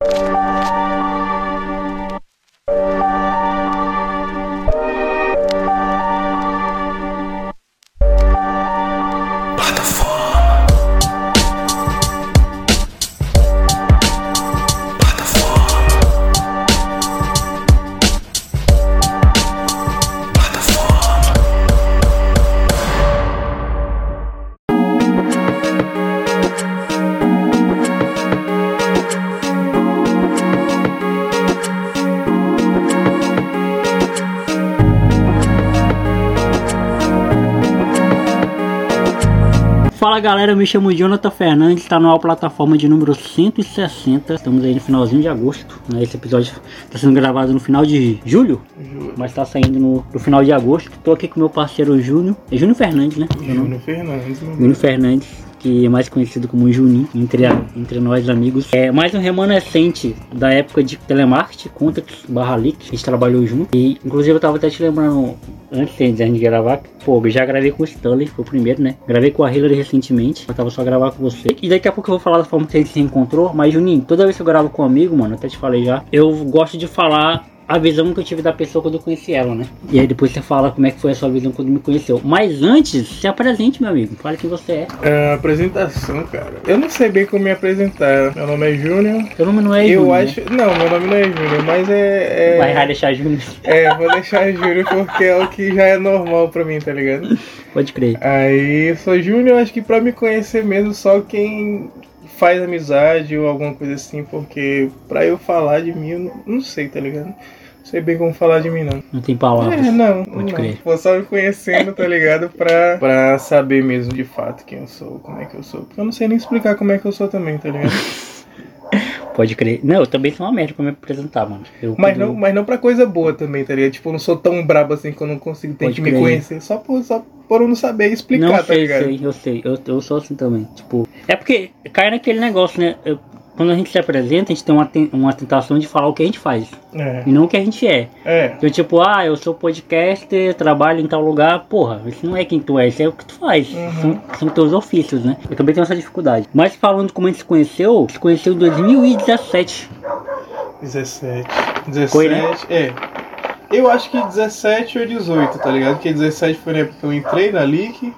Fala galera, me chamo Jonathan Fernandes, está numa plataforma de número 160. Estamos aí no finalzinho de agosto. Né? Esse episódio está sendo gravado no final de julho, Júnior. mas está saindo no, no final de agosto. Estou aqui com meu parceiro Júnior. É Júnior Fernandes, né? Júnior Fernandes. Júnior Fernandes, que é mais conhecido como Juninho entre, a- entre nós amigos. É mais um remanescente da época de telemarketing, Contact barra Leak, a gente trabalhou junto. E inclusive eu tava até te lembrando, antes de a gente gravar, pô, eu já gravei com o Stanley, foi o primeiro, né? Gravei com a Hillary recentemente, eu tava só gravar com você. E daqui a pouco eu vou falar da forma que a gente se encontrou, mas Juninho, toda vez que eu gravo com um amigo, mano, até te falei já, eu gosto de falar a visão que eu tive da pessoa quando eu conheci ela, né? E aí depois você fala como é que foi a sua visão quando me conheceu. Mas antes, se apresente, meu amigo. Fale quem você é. É, apresentação, cara. Eu não sei bem como me apresentar. Meu nome é Júnior. Seu nome não é Eu Júnior, né? acho. Não, meu nome não é Júnior, mas é. é... Vai vai deixar Júnior. É, vou deixar Júnior porque é o que já é normal pra mim, tá ligado? Pode crer. Aí eu sou Júnior, acho que pra me conhecer mesmo só quem faz amizade ou alguma coisa assim, porque pra eu falar de mim eu não, não sei, tá ligado? Não sei bem como falar de mim, não. Não tem palavras. É, não, Pode não. crer. Vou só me conhecendo, tá ligado? Pra, pra saber mesmo de fato quem eu sou, como é que eu sou. Porque eu não sei nem explicar como é que eu sou também, tá ligado? Pode crer. Não, eu também sou uma merda pra me apresentar, mano. Eu, Mas quando- não, mas não pra coisa boa também, tá ligado? Tipo, eu não sou tão brabo assim que eu não consigo ter que me conhecer. Só por, só por eu não saber explicar, Não tá sei, ligado? sei, eu sei. Eu, eu sou assim também. Tipo, é porque cai naquele negócio, né? Eu- quando a gente se apresenta, a gente tem uma, uma tentação de falar o que a gente faz. É. E não o que a gente é. É. Então, tipo, ah, eu sou podcaster, trabalho em tal lugar. Porra, isso não é quem tu é, isso é o que tu faz. Uhum. São, são teus ofícios, né? Eu também tenho essa dificuldade. Mas falando como a gente se conheceu, se conheceu em 2017. 17. 17. Foi, né? É. Eu acho que 17 ou 18, tá ligado? Porque 17 foi na época que eu entrei na LIC.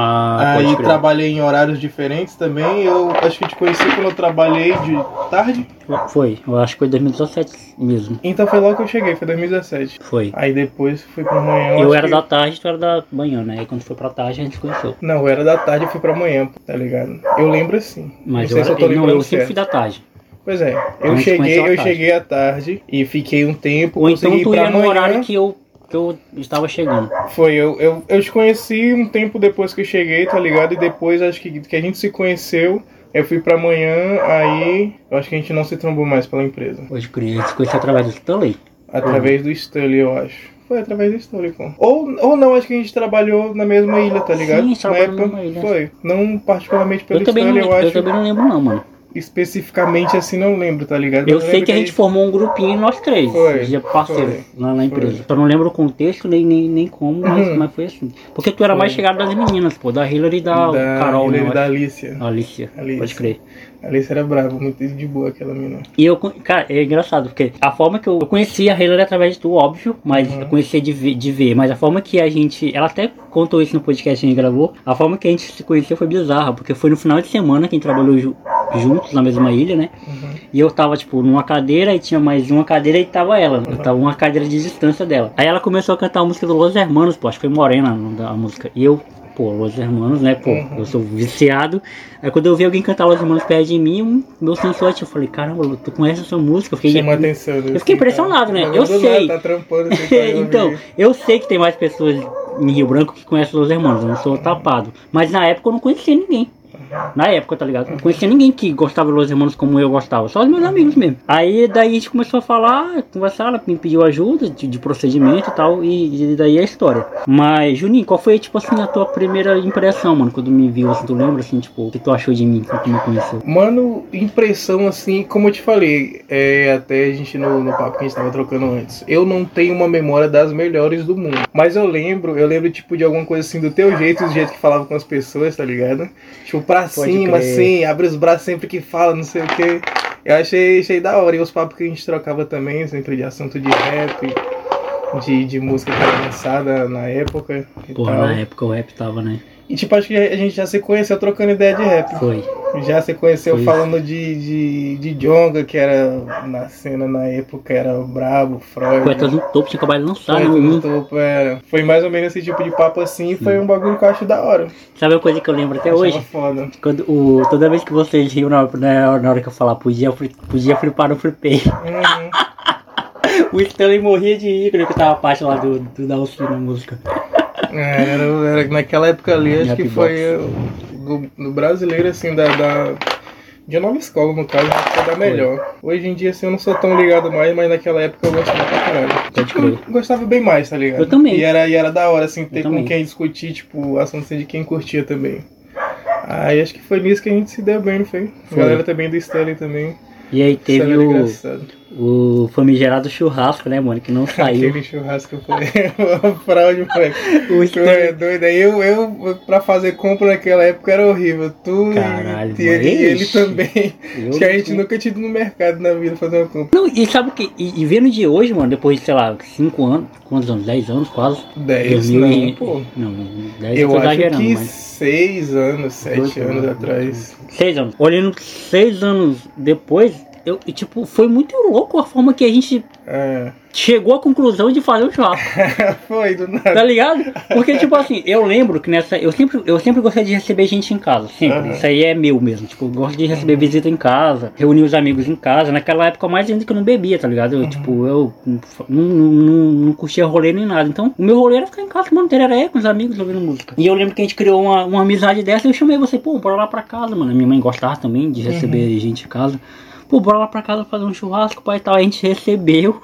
Ah, aí trabalhei em horários diferentes também. Eu acho que te conheci quando eu trabalhei de tarde. Foi, eu acho que foi 2017 mesmo. Então foi logo que eu cheguei, foi 2017. Foi. Aí depois fui pra manhã. Eu acho era que- da tarde, tu era da manhã, né? E quando foi pra tarde a gente se conheceu. Não, eu era da tarde e fui pra manhã, tá ligado? Eu lembro assim. Mas não eu, sei se era, eu tô não, lembrando eu sempre fui da tarde. Pois é, eu gente cheguei, eu tarde. cheguei à tarde e fiquei um tempo, Ou então tu ia no horário que eu, que eu estava chegando. Foi, eu, eu, eu te conheci um tempo depois que eu cheguei, tá ligado? E depois acho que, que a gente se conheceu, eu fui pra manhã, aí eu acho que a gente não se trombou mais pela empresa. Hoje gente se conheceu através do Stanley. Através do Stanley, eu acho. Foi através do Stanley, pô. Ou, ou não, acho que a gente trabalhou na mesma ilha, tá ligado? Sim, trabalhou na mesma ilha. Foi. Não particularmente pelo Eu também, não, Stanley, eu eu acho. também não lembro não, mano. Especificamente assim, não lembro, tá ligado? Eu Mas sei que a gente formou um grupinho nós três, Foi, de parceiros lá na empresa. foi. Só não lembro o contexto nem, nem, nem como, mas, Uhum. mas foi assim. Porque tu era mais Foi. chegado das meninas, pô, da Hillary e da, da, Carol, né? Hilary eu da. Alicia. Alicia, Alicia. pode crer. A Alicia era brava, muito de boa aquela mina. E eu, cara, é engraçado, porque a forma que eu, eu conheci a Hillary através de tu, óbvio, mas Uhum. eu conheci de ver, de ver, mas a forma que a gente, ela até contou isso no podcast que a gente gravou, a forma que a gente se conheceu foi bizarra, porque foi no final de semana que a gente trabalhou ju- juntos na mesma ilha, né? Uhum. E eu tava, tipo, numa cadeira e tinha mais uma cadeira e tava ela. Eu tava uma cadeira de distância dela. Aí ela começou a cantar a música do Los Hermanos, pô, acho que foi Morena da música. E eu, pô, Los Hermanos, né, pô, Uhum. eu sou viciado. Aí quando eu vi alguém cantar Los Hermanos perto de mim, um- meu sensor, eu falei, caramba, tu conhece essa música? Eu fiquei, Chama atenção. né? eu fiquei impressionado, né? Tá Eu sei. Nada, tá vai então, eu sei que tem mais pessoas em Rio Branco que conhecem Los Hermanos, eu não sou tapado. Mas na época eu não conhecia ninguém. Na época, tá ligado? Não conhecia ninguém que gostava de Los Hermanos como eu gostava, só os meus amigos mesmo. Aí daí a gente começou a falar, conversar, ela me pediu ajuda de, de procedimento e tal, e, e daí a história. Mas, Juninho, qual foi, tipo assim, a tua primeira impressão, mano, quando me viu, assim, tu lembra, assim, tipo, o que tu achou de mim, quando tu me conheceu? Mano, impressão assim, como eu te falei, é, até a gente no, no papo que a gente tava trocando antes. Eu não tenho uma memória das melhores do mundo. Mas eu lembro, eu lembro, tipo, de alguma coisa assim do teu jeito, do jeito que falava com as pessoas, tá ligado? Tipo, pra Pode cima, crer. assim, abre os braços sempre que fala, não sei o quê. Eu achei, achei da hora. E os papos que a gente trocava também, sempre de assunto de rap, de, de música que era lançada na época. Porra, tal. na época o rap tava, né? E tipo, acho que a gente já se conheceu trocando ideia de rap. Foi. Já se conheceu Foi. falando de, de, de Jonga, que era na cena na época, era brabo, Freud. Poetas no topo tinha acabado de lançar, Foi, né? tudo Um. topo, era. foi mais ou menos esse tipo de papo assim, e foi um bagulho que eu acho da hora. Sabe uma coisa que eu lembro até Achava hoje? foda. Quando, o, toda vez que vocês riam na, na, na hora que eu falar, podia, podia flipar no flipei. Uhum. O Stanley morria de rir quando eu cantava a parte lá do, do Dalcy na música. É, era, era- naquela época ali, acho Happy que foi do, do brasileiro, assim, da, da- de nova escola, no caso, foi da melhor. Hoje em dia, assim, eu não sou tão ligado mais, mas naquela época eu gostava pra caralho. Eu gostava bem mais, tá ligado? Eu também. E era, e era da hora, assim, ter Eu com também. quem discutir, tipo, assunto assim, de quem curtia também. Aí acho que foi nisso que a gente se deu bem, não foi? A Foi. galera também do Stanley também. E aí teve o. o famigerado churrasco, né, mano? Que não saiu. Aquele churrasco foi uma fraude, moleque. O Tu é doido. Aí eu, eu, pra fazer compra naquela época era horrível. Tu Caralho, e, ele, e ele também. Acho que a gente nunca tinha ido no mercado na vida fazer uma compra. Não, e sabe o que? E, e vendo de hoje, mano, depois de, sei lá, 5 anos, quantos anos? 10 anos quase. 10, 2000 não, e- pô. Não, 10 Eu eu acho que mas. 6 anos, 7 Dois anos anos. atrás. 6 anos. Olhando 6 anos depois, eu, e, tipo, foi muito louco a forma que a gente É. chegou à conclusão de fazer o churrasco. Foi, do Tá nada. ligado? Porque, tipo assim, eu lembro que nessa. Eu sempre, eu sempre gostei de receber gente em casa. Sempre. Aham. Isso aí é meu mesmo. Tipo, eu gosto de receber visita em casa, reunir os amigos em casa. Naquela época, mais ainda que eu não bebia, tá ligado? Eu, tipo, eu não, não, não, não curtia rolê nem nada. Então, o meu rolê era ficar em casa, mano, tereré com os amigos ouvindo música. E eu lembro que a gente criou uma, uma amizade dessa e eu chamei você, pô, bora lá pra casa, mano. Minha mãe gostava também de receber gente em casa. Pô, bora lá pra casa fazer um churrasco, pai e tal. A gente recebeu.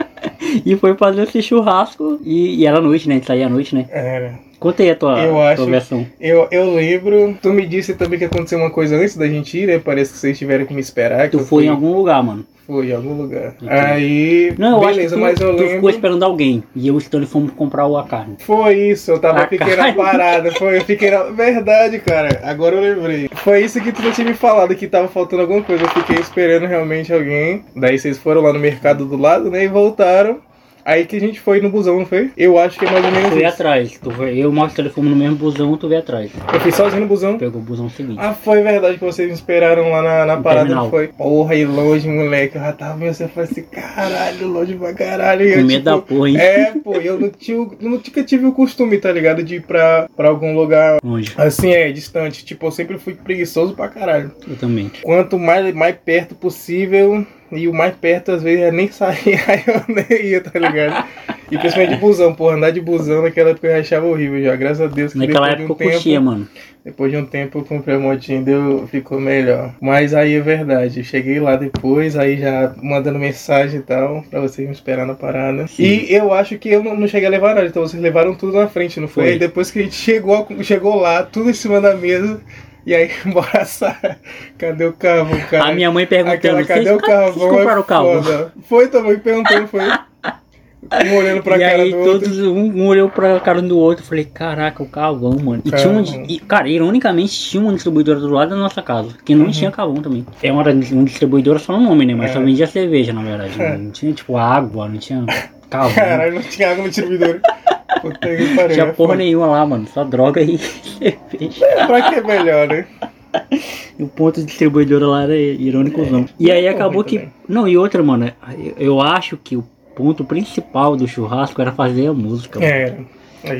e foi fazer esse churrasco. E, e era noite, né? A gente saía à noite, né? Era. Conta aí a tua, Eu tua acho- versão. Eu, eu lembro. Tu me disse também que aconteceu uma coisa antes da gente ir, né? Parece que vocês tiveram que me esperar. que Tu foi fui- em algum lugar, mano. Foi em algum lugar. Entendi. Aí. Não, eu beleza, acho mas que tu, eu tu ficou esperando alguém. E eu e Stanley fomos comprar a carne. Foi isso, eu tava Ah, fiquei na parada. Foi, eu fiquei na. Verdade, cara. Agora eu lembrei. Foi isso que tu já tinha me falado, que tava faltando alguma coisa. Eu fiquei esperando realmente alguém. Daí vocês foram lá no mercado do lado, né? E voltaram. Aí que a gente foi no busão, não foi? Eu acho que é mais ou menos veio isso. atrás. Tu veio, eu Stanley fomos no mesmo busão, tu veio atrás. Eu fui sozinho no busão. Pegou o busão seguinte. Ah, foi verdade que vocês me esperaram lá na, na parada, terminal. não foi? Porra, e longe, moleque. Eu já tava vendo você falei assim, caralho, longe pra caralho. Eu, Com medo da porra, hein? É, pô, eu não tinha, eu nunca tive o costume, tá ligado? De ir pra, pra algum lugar Longe. assim, é, distante. Tipo, eu sempre fui preguiçoso pra caralho. Eu também. Quanto mais, mais perto possível, e o mais perto às vezes é nem sair, aí eu nem ia, tá ligado? E principalmente de busão, porra, andar de busão naquela época eu achava horrível já, graças a Deus que Naquela depois de época um eu curtia, tempo, mano. depois de um tempo eu comprei a motinha, deu, ficou melhor. Mas aí é verdade, eu cheguei lá depois, aí já mandando mensagem e tal, pra vocês me esperar na parada. Sim. E eu acho que eu não, não cheguei a levar nada, então vocês levaram tudo na frente, não foi? Foi. Aí depois que a gente chegou, chegou lá, tudo em cima da mesa, e aí, bora Sara, cadê o carro, cara? A minha mãe perguntando, Aquela, cadê o "Cadê carvão? compraram é o carvão? foda. Foi também perguntando, foi. Um olhando pra e cara aí do outro. todos, um, um olhou pra cara do outro, falei, caraca, o carvão, mano. E tinha um, Carvão. e, cara, ironicamente tinha uma distribuidora do lado da nossa casa, que não Uhum. tinha carvão também. É uma, uma distribuidora só no nome, né? Mas É. só vendia cerveja, na verdade. Não tinha, tipo, água, não tinha carvão. Caralho, não tinha água no distribuidor. Puta que pariu. tinha é porra nenhuma lá, mano. Só droga e cerveja. Pra que é melhor, né? O ponto de distribuidora lá era irônicozão. E aí Não, acabou que. também. Não, e outra, mano, eu- acho que o ponto principal do churrasco era fazer a música. É.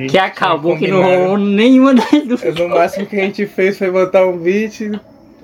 Que acabou que não rolou nenhuma das duas. É, No máximo que a gente fez foi botar um beat,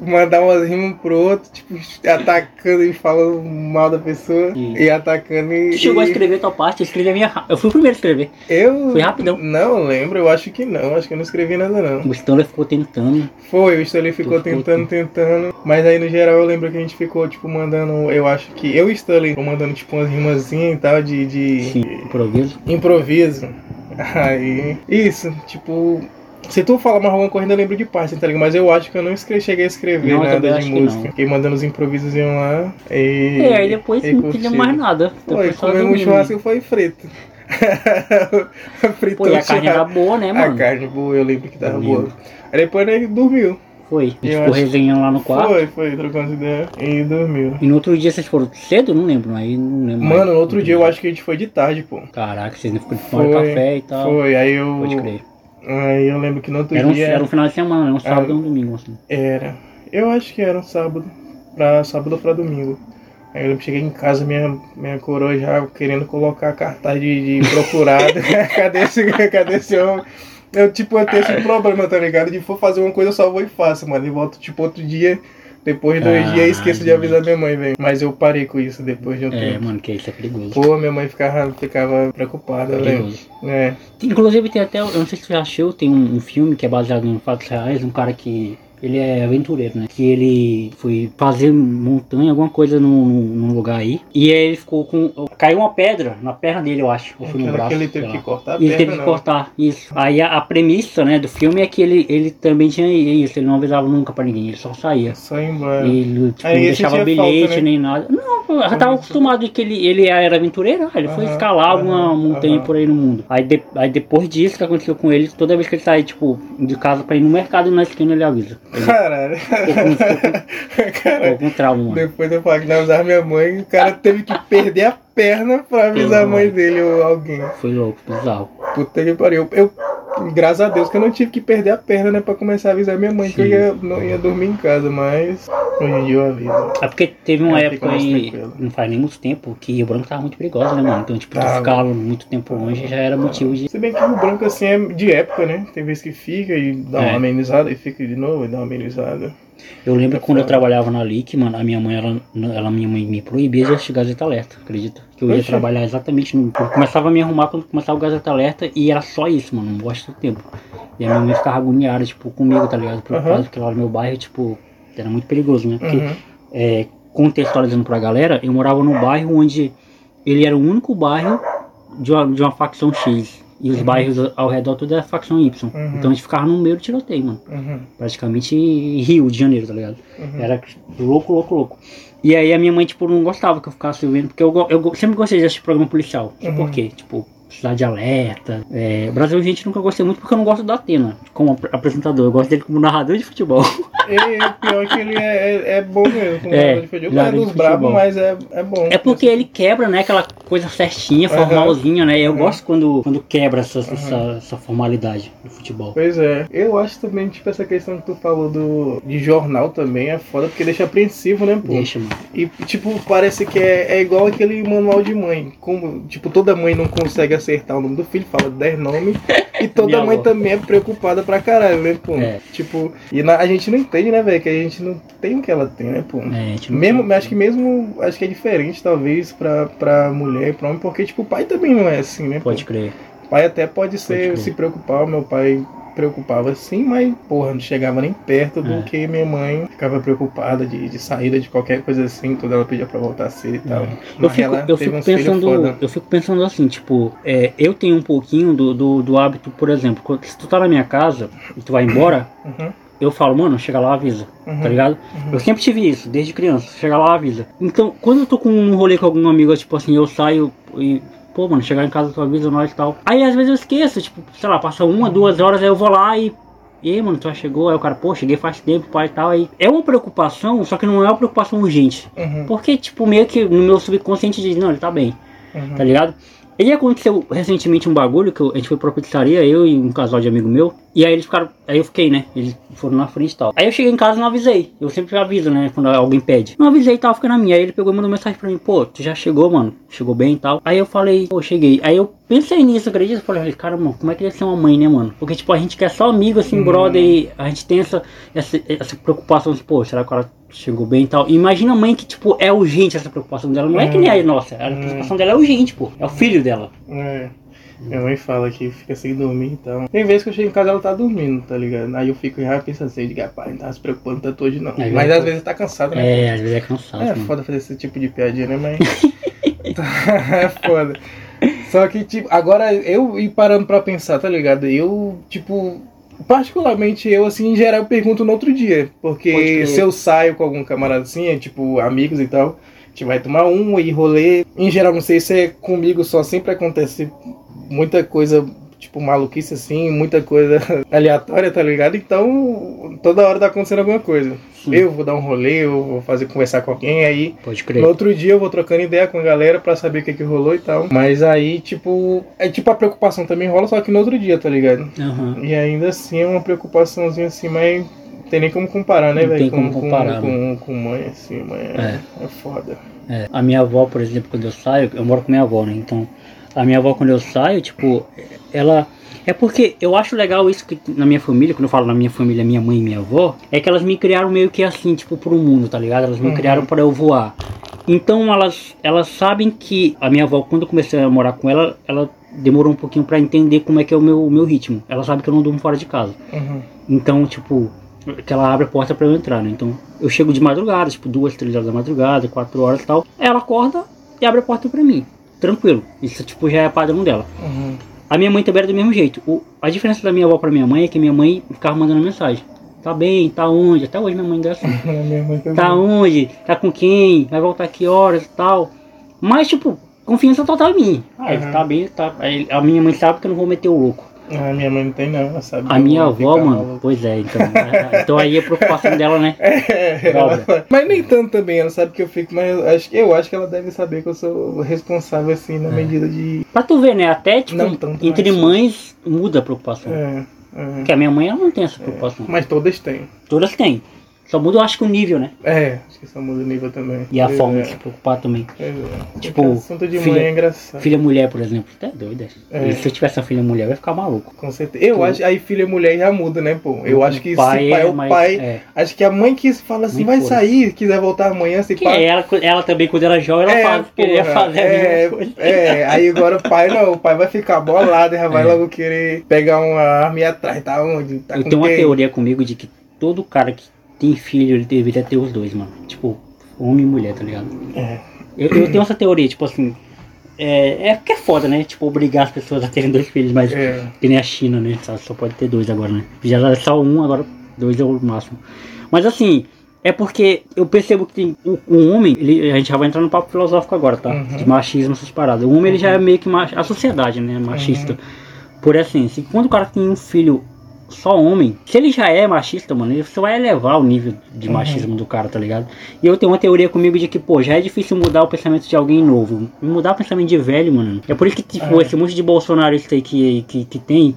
mandar umas rimas pro outro, tipo, atacando e falando mal da pessoa. Sim. E atacando e. Tu chegou a e- escrever tua parte, eu escrevi a minha. Eu fui o primeiro a escrever. Eu. Foi rapidão. Não lembro, eu acho que não. Acho que eu não escrevi nada, não. O Stanley ficou tentando. Foi, o Stanley ficou Tu ficou tentando, tentando. Mas aí no geral eu lembro que a gente ficou, tipo, mandando. Eu acho que. Eu e o Stanley ficou mandando, tipo, umas rimazinhas e tal, de. de Sim, improviso. improviso. Aí. Isso, tipo. Se tu falar mais alguma coisa, eu lembro de parte, tá ligado? Mas eu acho que eu não cheguei a escrever Não, nada de música. Fiquei mandando os improvisos iam lá. E. É, aí depois e não tinha mais nada. Foi, comemos um churrasco e foi frito. Fritou Pô, e a carne era boa, né, A mano? carne boa, eu lembro que tava Eu boa. Aí depois ele dormiu. Foi. A gente ficou resenhando lá no quarto. Foi, foi, trocando ideia e dormiu. E no outro dia vocês foram cedo? Não lembro, aí não lembro. mais. Mano, no outro dia eu acho que a gente foi de tarde, pô. Caraca, vocês não ficam de tomar café e tal. Foi, aí eu. Pode crer. Aí eu lembro que no outro Era um, dia. era um final de semana, né? Um sábado Ah. e um domingo, assim. Era. Eu acho que era um sábado. Pra sábado ou pra domingo. Aí eu lembro que cheguei em casa, minha, minha coroa já querendo colocar cartaz de, de procurado. cadê, esse, cadê esse homem? Eu, tipo, eu tenho esse problema, tá ligado? De for fazer uma coisa, eu só vou e faço, mano. E volto, tipo, outro dia. Depois de dois Ah, dias, esqueço de avisar minha mãe, velho. Mas eu parei com isso depois de um É, tempo. mano, que isso é perigoso. Pô, minha mãe ficava, ficava preocupada, velho. perigoso. É. Inclusive tem até, eu não sei se você já achou, tem um, um filme que é baseado em fatos reais, um cara que. Ele é aventureiro, né? Que ele foi fazer montanha, alguma coisa num, num lugar aí. E aí ele ficou com. Caiu uma pedra na perna dele, eu acho. Ou foi no braço. que ele teve que cortar a E ele teve que não. cortar, isso. Aí a, a premissa, né, do filme é que ele, ele também tinha isso, ele não avisava nunca pra ninguém, ele só saía. Só embora. Ele tipo, não deixava bilhete falta, né? nem nada. Não, eu já tava acostumado de que ele, ele era aventureiro, ah, ele foi escalar alguma aham, montanha por aí no mundo. Aí, de- aí depois disso que aconteceu com ele, toda vez que ele sai, tipo, de casa pra ir no mercado na esquina, ele avisa. Caralho. ficou com, Caralho. ficou com trauma. Depois eu falo que não avisar minha mãe, o cara teve que perder a perna pra avisar a mãe dele ou alguém. Foi louco, bizarro. Puta que pariu. Eu, graças a Deus que eu não tive que perder a perna, né, pra começar a avisar minha mãe que eu Sim. ia, não ia dormir em casa, mas hoje em dia eu aviso. É porque teve uma É, época aí, não faz nem muito tempo, que o branco tava muito perigoso, né, mano? Então, tipo, tu Tava. ficar muito tempo longe já era motivo de. Se bem que o branco assim é de época, né? Tem vezes que fica e dá É. uma amenizada e fica de novo e dá uma amenizada. Eu lembro É quando eu foda. trabalhava na LIC, mano, a minha mãe, ela, ela minha mãe me proibia de assistir Gazeta Alerta, acredita? Que eu ia trabalhar exatamente no. Eu começava a me arrumar quando começava o Gazeta Alerta e era só isso, mano, não gosto do tempo. E a minha mãe ficava agoniada, tipo, comigo, tá ligado? Preocupada, Aham. porque lá no meu bairro, tipo, era muito perigoso, né? Porque, Uhum. é, contextualizando pra galera, eu morava num bairro onde ele era o único bairro de uma, de uma facção X. E os bairros ao redor tudo era facção Y. Uhum. Então a gente ficava no meio do tiroteio, mano Uhum. praticamente Rio de Janeiro, tá ligado? Uhum. Era louco, louco, louco. E aí a minha mãe, tipo, não gostava que eu ficasse vendo, porque eu, eu sempre gostei de assistir programa policial. Não sei Uhum. por quê? Tipo, Cidade Alerta. É, Brasil Gente nunca gostei muito porque eu não gosto da Atena como ap- apresentador. Eu gosto dele como narrador de futebol. E o pior é que ele é, é, é bom mesmo. É, futebol. É dos futebol. mas é, é bom. É porque ele quebra, né, aquela coisa certinha, formalzinha, né? Eu Uhum. gosto quando, quando quebra essa, essa, essa formalidade do futebol. Pois é. Eu acho também, tipo, essa questão que tu falou do, de jornal também é foda, porque deixa apreensivo, né, pô? Deixa, mano. E, tipo, parece que é, é igual aquele manual de mãe. Como, tipo, toda mãe não consegue acertar o nome do filho, fala 10 nomes. E toda mãe também é preocupada pra caralho, né, pô? É. Tipo, e na- a gente não entende, né, velho? Que a gente não tem o que ela tem, né, pô? É, não Mesmo, acho que mesmo, acho que é diferente, talvez, pra, pra mulher e pra homem, porque, tipo, o pai também não é assim, né? pô? Pode crer. O pai até pode ser, crer. se preocupar, o meu pai preocupava sim, mas, porra, não chegava nem perto do É. que minha mãe ficava preocupada de, de saída de qualquer coisa assim, toda ela pedia pra voltar cedo e tal. É. Eu fico, eu fico pensando, eu fico pensando assim, tipo, é, eu tenho um pouquinho do, do, do hábito, por exemplo, se tu tá na minha casa e tu vai embora, Uhum, eu falo, mano, chega lá, avisa, uhum, tá ligado? Eu sempre tive isso, desde criança, chega lá, avisa. Então, quando eu tô com um rolê com algum amigo, tipo assim, eu saio e, pô, mano, chegar em casa tu avisa nós e tal. Aí às vezes eu esqueço, tipo, sei lá, passa uma, duas horas, aí eu vou lá e. E aí, mano, tu já chegou? Aí o cara, pô, cheguei faz tempo, pai e tal. Aí é uma preocupação, só que não é uma preocupação urgente. uhum, Porque, tipo, meio que no meu subconsciente diz, não, ele tá bem uhum. tá ligado? E aconteceu recentemente um bagulho que eu- a gente foi pra pizzaria, eu e um casal de amigo meu. E aí eles ficaram. Aí eu fiquei, né? Eles foram na frente e tal. Aí eu cheguei em casa e não avisei. Eu sempre aviso, né? Quando alguém pede. Não avisei e tal, fica na minha. Aí ele pegou e mandou mensagem pra mim, pô, tu já chegou, mano? Chegou bem e tal. Aí eu falei, pô, cheguei. Aí eu pensei nisso, acredita? Eu falei, cara, mano, como é que deve ser uma mãe, né, mano? Porque, tipo, a gente quer só amigo, assim, brother, e a gente tem essa, essa, essa preocupação, assim, pô, será que o cara chegou bem e tal? Imagina a mãe que, tipo, é urgente essa preocupação dela. Não é que nem a nossa, a preocupação dela é urgente, pô. É o filho dela. É. Minha mãe fala que fica sem dormir e tal. Tem vezes que eu chego em casa e ela tá dormindo, tá ligado? Aí eu fico já pensando assim, digo, rapaz, não tava se preocupando tanto hoje não. É, Mas às tô- vezes tá cansado, né? É, às vezes é cansado. É mano. foda fazer esse tipo de piadinha, né, mas. é foda. Só que, tipo, agora eu ir parando pra pensar, tá ligado? Eu, tipo. Particularmente eu, assim, em geral, pergunto no outro dia. Porque se eu saio com algum camarada assim, é, tipo, amigos e tal, a gente vai tomar um e rolê. Em geral, não sei se é comigo só, sempre acontece muita coisa tipo, maluquice assim, muita coisa aleatória, tá ligado? Então, toda hora tá acontecendo alguma coisa. Sim. Eu vou dar um rolê, eu vou fazer conversar com alguém, aí Pode no crer. outro dia eu vou trocando ideia com a galera pra saber o que que rolou e tal. Mas aí, tipo, é tipo a preocupação também rola, só que no outro dia, tá ligado? Aham. E ainda assim é uma preocupaçãozinha assim, mas não tem nem como comparar, né, velho? tem como com, comparar, com, com, com mãe, assim, mãe é, é foda. É, a minha avó, por exemplo, quando eu saio, eu moro com minha avó, né? Então, a minha avó, quando eu saio, tipo, ela. É porque eu acho legal isso que na minha família, quando eu falo na minha família, minha mãe e minha avó, é que elas me criaram meio que assim, tipo, pro mundo, tá ligado? Elas me Uhum. criaram para eu voar. Então elas, elas sabem que a minha avó, quando eu comecei a morar com ela, ela demorou um pouquinho pra entender como é que é o meu, meu ritmo. Ela sabe que eu não durmo fora de casa. Uhum. Então, tipo, que ela abre a porta pra eu entrar, né? Então, eu chego de madrugada, tipo, duas, três horas da madrugada, quatro horas e tal. Ela acorda e abre a porta pra mim. Tranquilo. Isso, tipo, já é padrão dela. Uhum. A minha mãe também era do mesmo jeito. O, a diferença da minha avó pra minha mãe é que minha mãe ficava mandando mensagem. Tá bem, tá onde? Até hoje minha mãe assim. Mãe também. Tá onde? Tá com quem? Vai voltar que horas e tal. Mas, tipo, confiança total em mim. Ah, ele Uhum. tá bem, tá. A minha mãe sabe que eu não vou meter o louco. Ah, minha mãe não tem não, ela sabe. A minha avó, mano, maluco. pois é, então. então aí a preocupação dela, né? É, ela- mas nem tanto também, ela sabe que eu fico, mas eu acho, eu acho que ela deve saber que eu sou responsável assim na medida de. Pra tu ver, né? Até, tipo, Não tanto, entre mas- mães muda a preocupação. É, é. Porque a minha mãe, ela não tem essa preocupação. Mas todas têm. Todas têm. Só muda, eu acho que o nível, né? É, acho que só muda o nível também. E a Pois forma é, de se preocupar também. pois é. Tipo, Porque assunto de filha- mãe é engraçado. Filha mulher, por exemplo. Até doida. É. Se eu tivesse uma filha mulher, eu ia ficar maluco. Com certeza. Eu Tu- acho, aí filha mulher já muda, né, pô? Eu O acho que pai se pai é é o pai. é. Acho que a mãe que fala assim, vai sair, quiser voltar amanhã, se Que pá. ela, ela também, quando era jovem, ela É, faz, queria fazer é, é, aí agora o pai não, o pai vai ficar bolado e já vai É. logo querer pegar uma arma e ir atrás, tá onde? Tá eu tenho uma quem? teoria comigo de que todo cara que tem filho, ele deveria ter os dois, mano. Tipo, homem e mulher, tá ligado? É. Eu, eu tenho essa teoria, tipo assim. É, é porque é foda, né? Tipo, obrigar as pessoas a terem dois filhos, mas É. que nem a China, né? Só, só pode ter dois agora, né? Já era só um, agora dois é o máximo. Mas assim, é porque eu percebo que tem o, o homem, ele, a gente já vai entrar no papo filosófico agora, tá? Uhum. De machismo, essas paradas. O homem, ele já é meio que mach, a sociedade, né? Machista. Por assim, se quando o cara tem um filho só homem, se ele já é machista, mano, ele só vai elevar o nível de Uhum. machismo do cara, tá ligado? E eu tenho uma teoria comigo de que, pô, já é difícil mudar o pensamento de alguém novo. Mudar o pensamento de velho, mano. É por isso que, tipo, É. esse monte de bolsonarista aí que, que, que tem.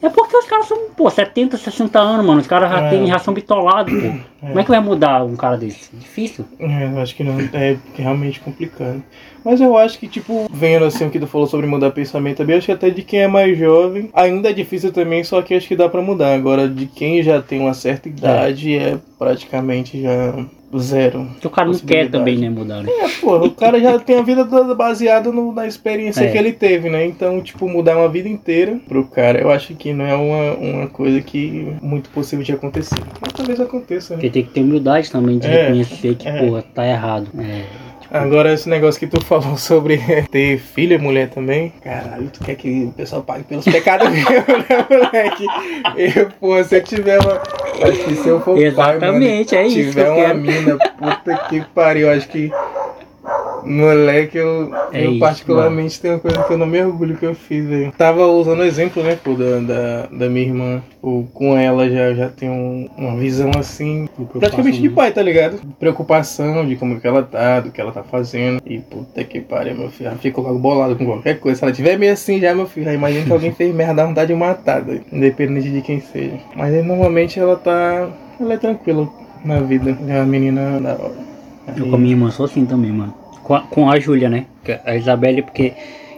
É porque os caras são, pô, 70, 60 anos, mano. Os caras já É. têm ração bitolado, pô. Como é que vai mudar um cara desse? Difícil. É, eu acho que não é realmente complicado. Mas eu acho que, tipo, vendo assim o que tu falou sobre mudar pensamento também, acho que até de quem é mais jovem ainda é difícil também, só que acho que dá pra mudar. Agora, de quem já tem uma certa idade, é, praticamente já zero. Porque o cara não quer também, né, mudar, né? É, pô, o cara já tem a vida toda baseada no- na experiência É. que ele teve, né? Então, tipo, mudar uma vida inteira pro cara, eu acho que não é uma, uma coisa que muito possível de acontecer. Mas talvez aconteça, né? Porque tem que ter humildade também de É, reconhecer que, é. porra, tá errado. É. Agora, esse negócio que tu falou sobre ter filha e mulher também. Caralho, tu quer que o pessoal pague pelos pecados meus, né, moleque? Eu, pô, se eu tiver uma. Acho que se eu for Exatamente, pai, é mano, isso que tiver uma mina, puta que pariu, acho que. Moleque, eu, É eu isso, particularmente tenho uma coisa que eu não me orgulho que eu fiz, velho. Tava usando o exemplo, né, pô, da, da, da minha irmã. Tipo, com ela já, já tem um- uma visão assim, praticamente de pai, tá ligado? Preocupação de como que ela tá, do que ela tá fazendo. E puta que pariu, meu filho. Ela fica logo bolada com qualquer coisa. Se ela tiver meio assim já, meu filho, já imagina que alguém fez merda, dá vontade de matar, independente de quem seja. Mas aí, normalmente ela tá. Ela é tranquila na vida. É uma menina da hora. Eu com a minha irmã sou assim também, mano. Com a, com a Júlia, né? Que A Isabelle, porque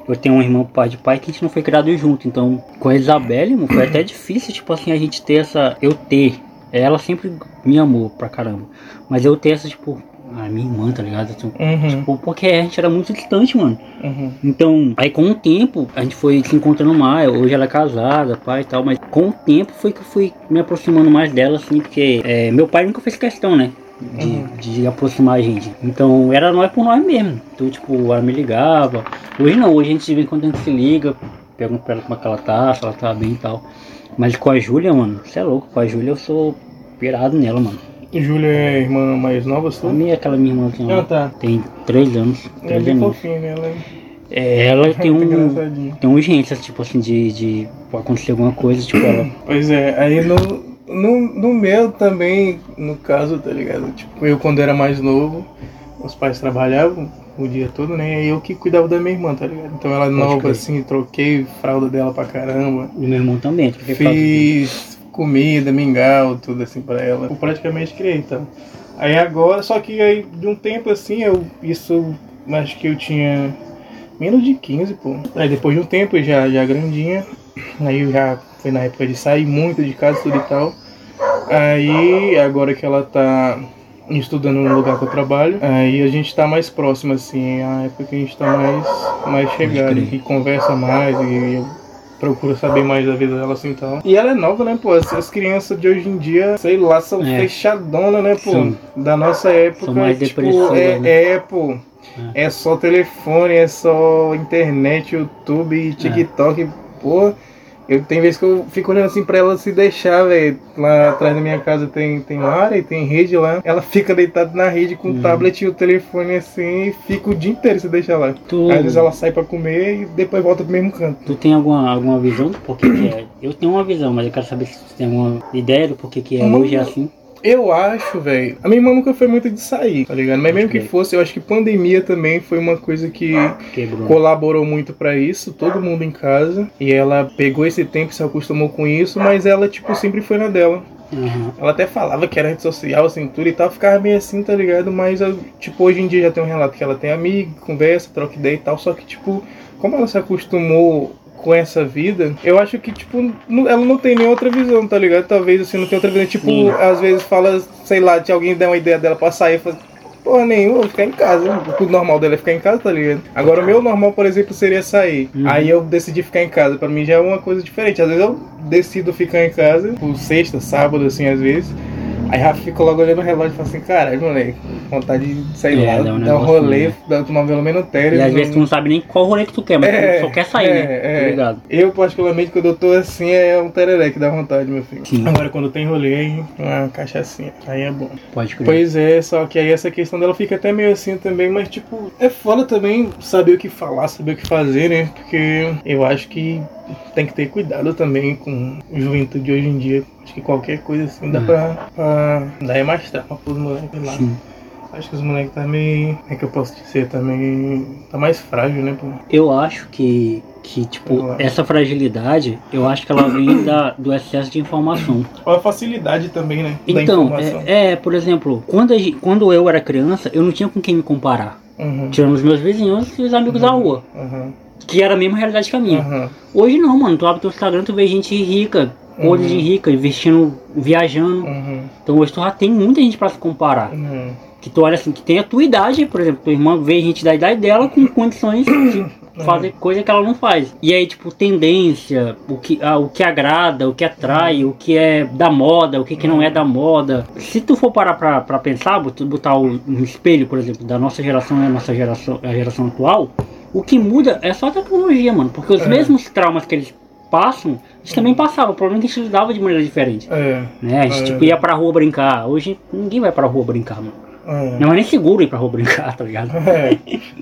eu tenho uma irmã pai de pai que a gente não foi criado junto. Então, com a Isabelle, mano, foi até difícil, tipo assim, a gente ter essa. Eu ter. Ela sempre me amou pra caramba. Mas eu ter essa, tipo. A minha irmã, tá ligado? Tipo, Uhum, tipo, porque a gente era muito distante, mano. uhum. Então, aí com o tempo, a gente foi se encontrando mais. Hoje ela é casada, pai e tal, mas com o tempo foi que eu fui me aproximando mais dela, assim, porque é, meu pai nunca fez questão, né? De, Uhum. de aproximar a gente. Então era nós por nós mesmo. Então, tipo, ela me ligava. Hoje não, hoje a gente de vez em quando a gente se liga, pergunta pra ela como é que ela tá, se ela tá bem e tal. Mas com a Júlia, mano, você é louco, com a Júlia eu sou pirado nela, mano. Júlia é a irmã mais nova A sua? minha é aquela minha irmãzinha Ah, lá. tá. Tem três anos. É Três bem anos. fofinha, né? Ela é- É, ela tem um. Tem urgências, tipo assim, de, de acontecer alguma coisa, tipo, ela. Pois é, aí no, no, no meu também, no caso, tá ligado? Tipo, eu quando era mais novo, os pais trabalhavam o dia todo, né? E eu que cuidava da minha irmã, tá ligado? Então ela nova, crer. assim, troquei fralda dela pra caramba. E meu irmão também, troquei. Fiz comida, mingau, tudo assim pra ela. Eu praticamente criei, então. Aí agora, só que aí de um tempo assim, eu isso acho que eu tinha menos de 15, pô. Aí depois de um tempo, já, já grandinha, aí eu já foi na época de sair muito de casa tudo e tal. Aí agora que ela tá estudando no lugar que eu trabalho, aí a gente tá mais próximo, assim, é a época que a gente tá mais, mais chegado, crer. e conversa mais, e eu procuro saber mais da vida dela assim e tal. E ela é nova, né, pô? As, as crianças de hoje em dia, sei lá, são É. fechadonas, né, pô? São. Da nossa época, São mais tipo, é, né? é, pô. É só telefone, é só internet, YouTube, TikTok, pô. Eu, tem vezes que eu fico olhando assim pra ela se deixar, velho. Lá atrás da minha casa tem, tem área e tem rede lá. Ela fica deitada na rede com o tablet e o telefone assim e fica o dia inteiro se deixar lá. Tu, Às vezes ela sai pra comer e depois volta pro mesmo canto. tu tem alguma, alguma visão do porquê que é? Eu tenho uma visão, mas eu quero saber se tu tem alguma ideia do porquê que é Não. hoje é assim. Eu acho, velho. A minha irmã nunca foi muito de sair, tá ligado? Mas mesmo que crer. fosse, eu acho que pandemia também foi uma coisa que Quebrou. colaborou muito pra isso, todo mundo em casa. E ela pegou esse tempo e se acostumou com isso, mas ela, tipo, sempre foi na dela. Aham. Ela até falava que era rede social, assim, tudo e tal, ficava meio assim, tá ligado? Mas, tipo, hoje em dia já tem um relato que ela tem amigo, conversa, troca ideia e tal, só que, tipo, como ela se acostumou com essa vida, eu acho que, tipo, ela não tem nem outra visão, tá ligado? Talvez, assim, não tem outra visão. Tipo, Sim. às vezes fala, sei lá, de alguém der uma ideia dela pra sair, fala, porra nenhuma, ficar em casa. O normal dela é ficar em casa, tá ligado? Agora, o meu normal, por exemplo, seria sair. Uhum. Aí eu decidi ficar em casa. Pra mim já é uma coisa diferente. Às vezes eu decido ficar em casa, por sexta, sábado, assim, às vezes. Aí já fico logo olhando o relógio e falo assim, caralho, moleque, vontade de, sei É, lá, dá um dar um rolê, né? dar, tomar pelo menos tério. E às vezes tu não sabe nem qual rolê que tu quer, mas É, tu só quer sair, é, né? é. Tá ligado? Eu, particularmente, quando eu tô assim, é um tereré que dá vontade, meu filho. Sim. Agora, quando tem rolê, aí, uma cachaçinha. Aí é bom. Pode crer. Pois é, só que aí essa questão dela fica até meio assim também, mas tipo, é foda também saber o que falar, saber o que fazer, né? Porque eu acho que tem que ter cuidado também com a juventude hoje em dia. Acho que qualquer coisa assim dá É. pra, pra dar é mais trauma pros moleques lá. Sim. Acho que os moleques tá meio. Como é que eu posso dizer? Tá meio. tá mais frágil, né? Pô? Eu acho que, que tipo, essa fragilidade, eu acho que ela vem da, do excesso de informação. Olha a facilidade também, né? da Então, informação. é, é, por exemplo, quando, a gen- quando eu era criança, eu não tinha com quem me comparar. Uhum. Tirando os meus vizinhos e os amigos da rua. Uhum. Que era a mesma realidade que a minha. Uhum. Hoje não, mano. Tu abre teu Instagram, tu vê gente rica, olhos de rica, investindo, viajando. Uhum. Então hoje tu já tem muita gente pra se comparar. Uhum. Que tu olha assim, que tem a tua idade, por exemplo, tua irmã vê gente da idade dela com condições de fazer coisa que ela não faz. E aí, tipo, tendência, o que, ah, o que agrada, o que atrai, o que é da moda, o que, que não é da moda. Se tu for parar pra, pra pensar, bot- botar o, um espelho, por exemplo, da nossa geração e a nossa geração, a geração atual, o que muda é só a tecnologia, mano. Porque os É. mesmos traumas que eles passam, eles também passavam. O problema é que a gente lidava de maneira diferente. É. Né? A gente É. tipo, ia pra rua brincar. Hoje ninguém vai pra rua brincar, mano. É. Não é nem seguro ir pra rua brincar, tá ligado? É.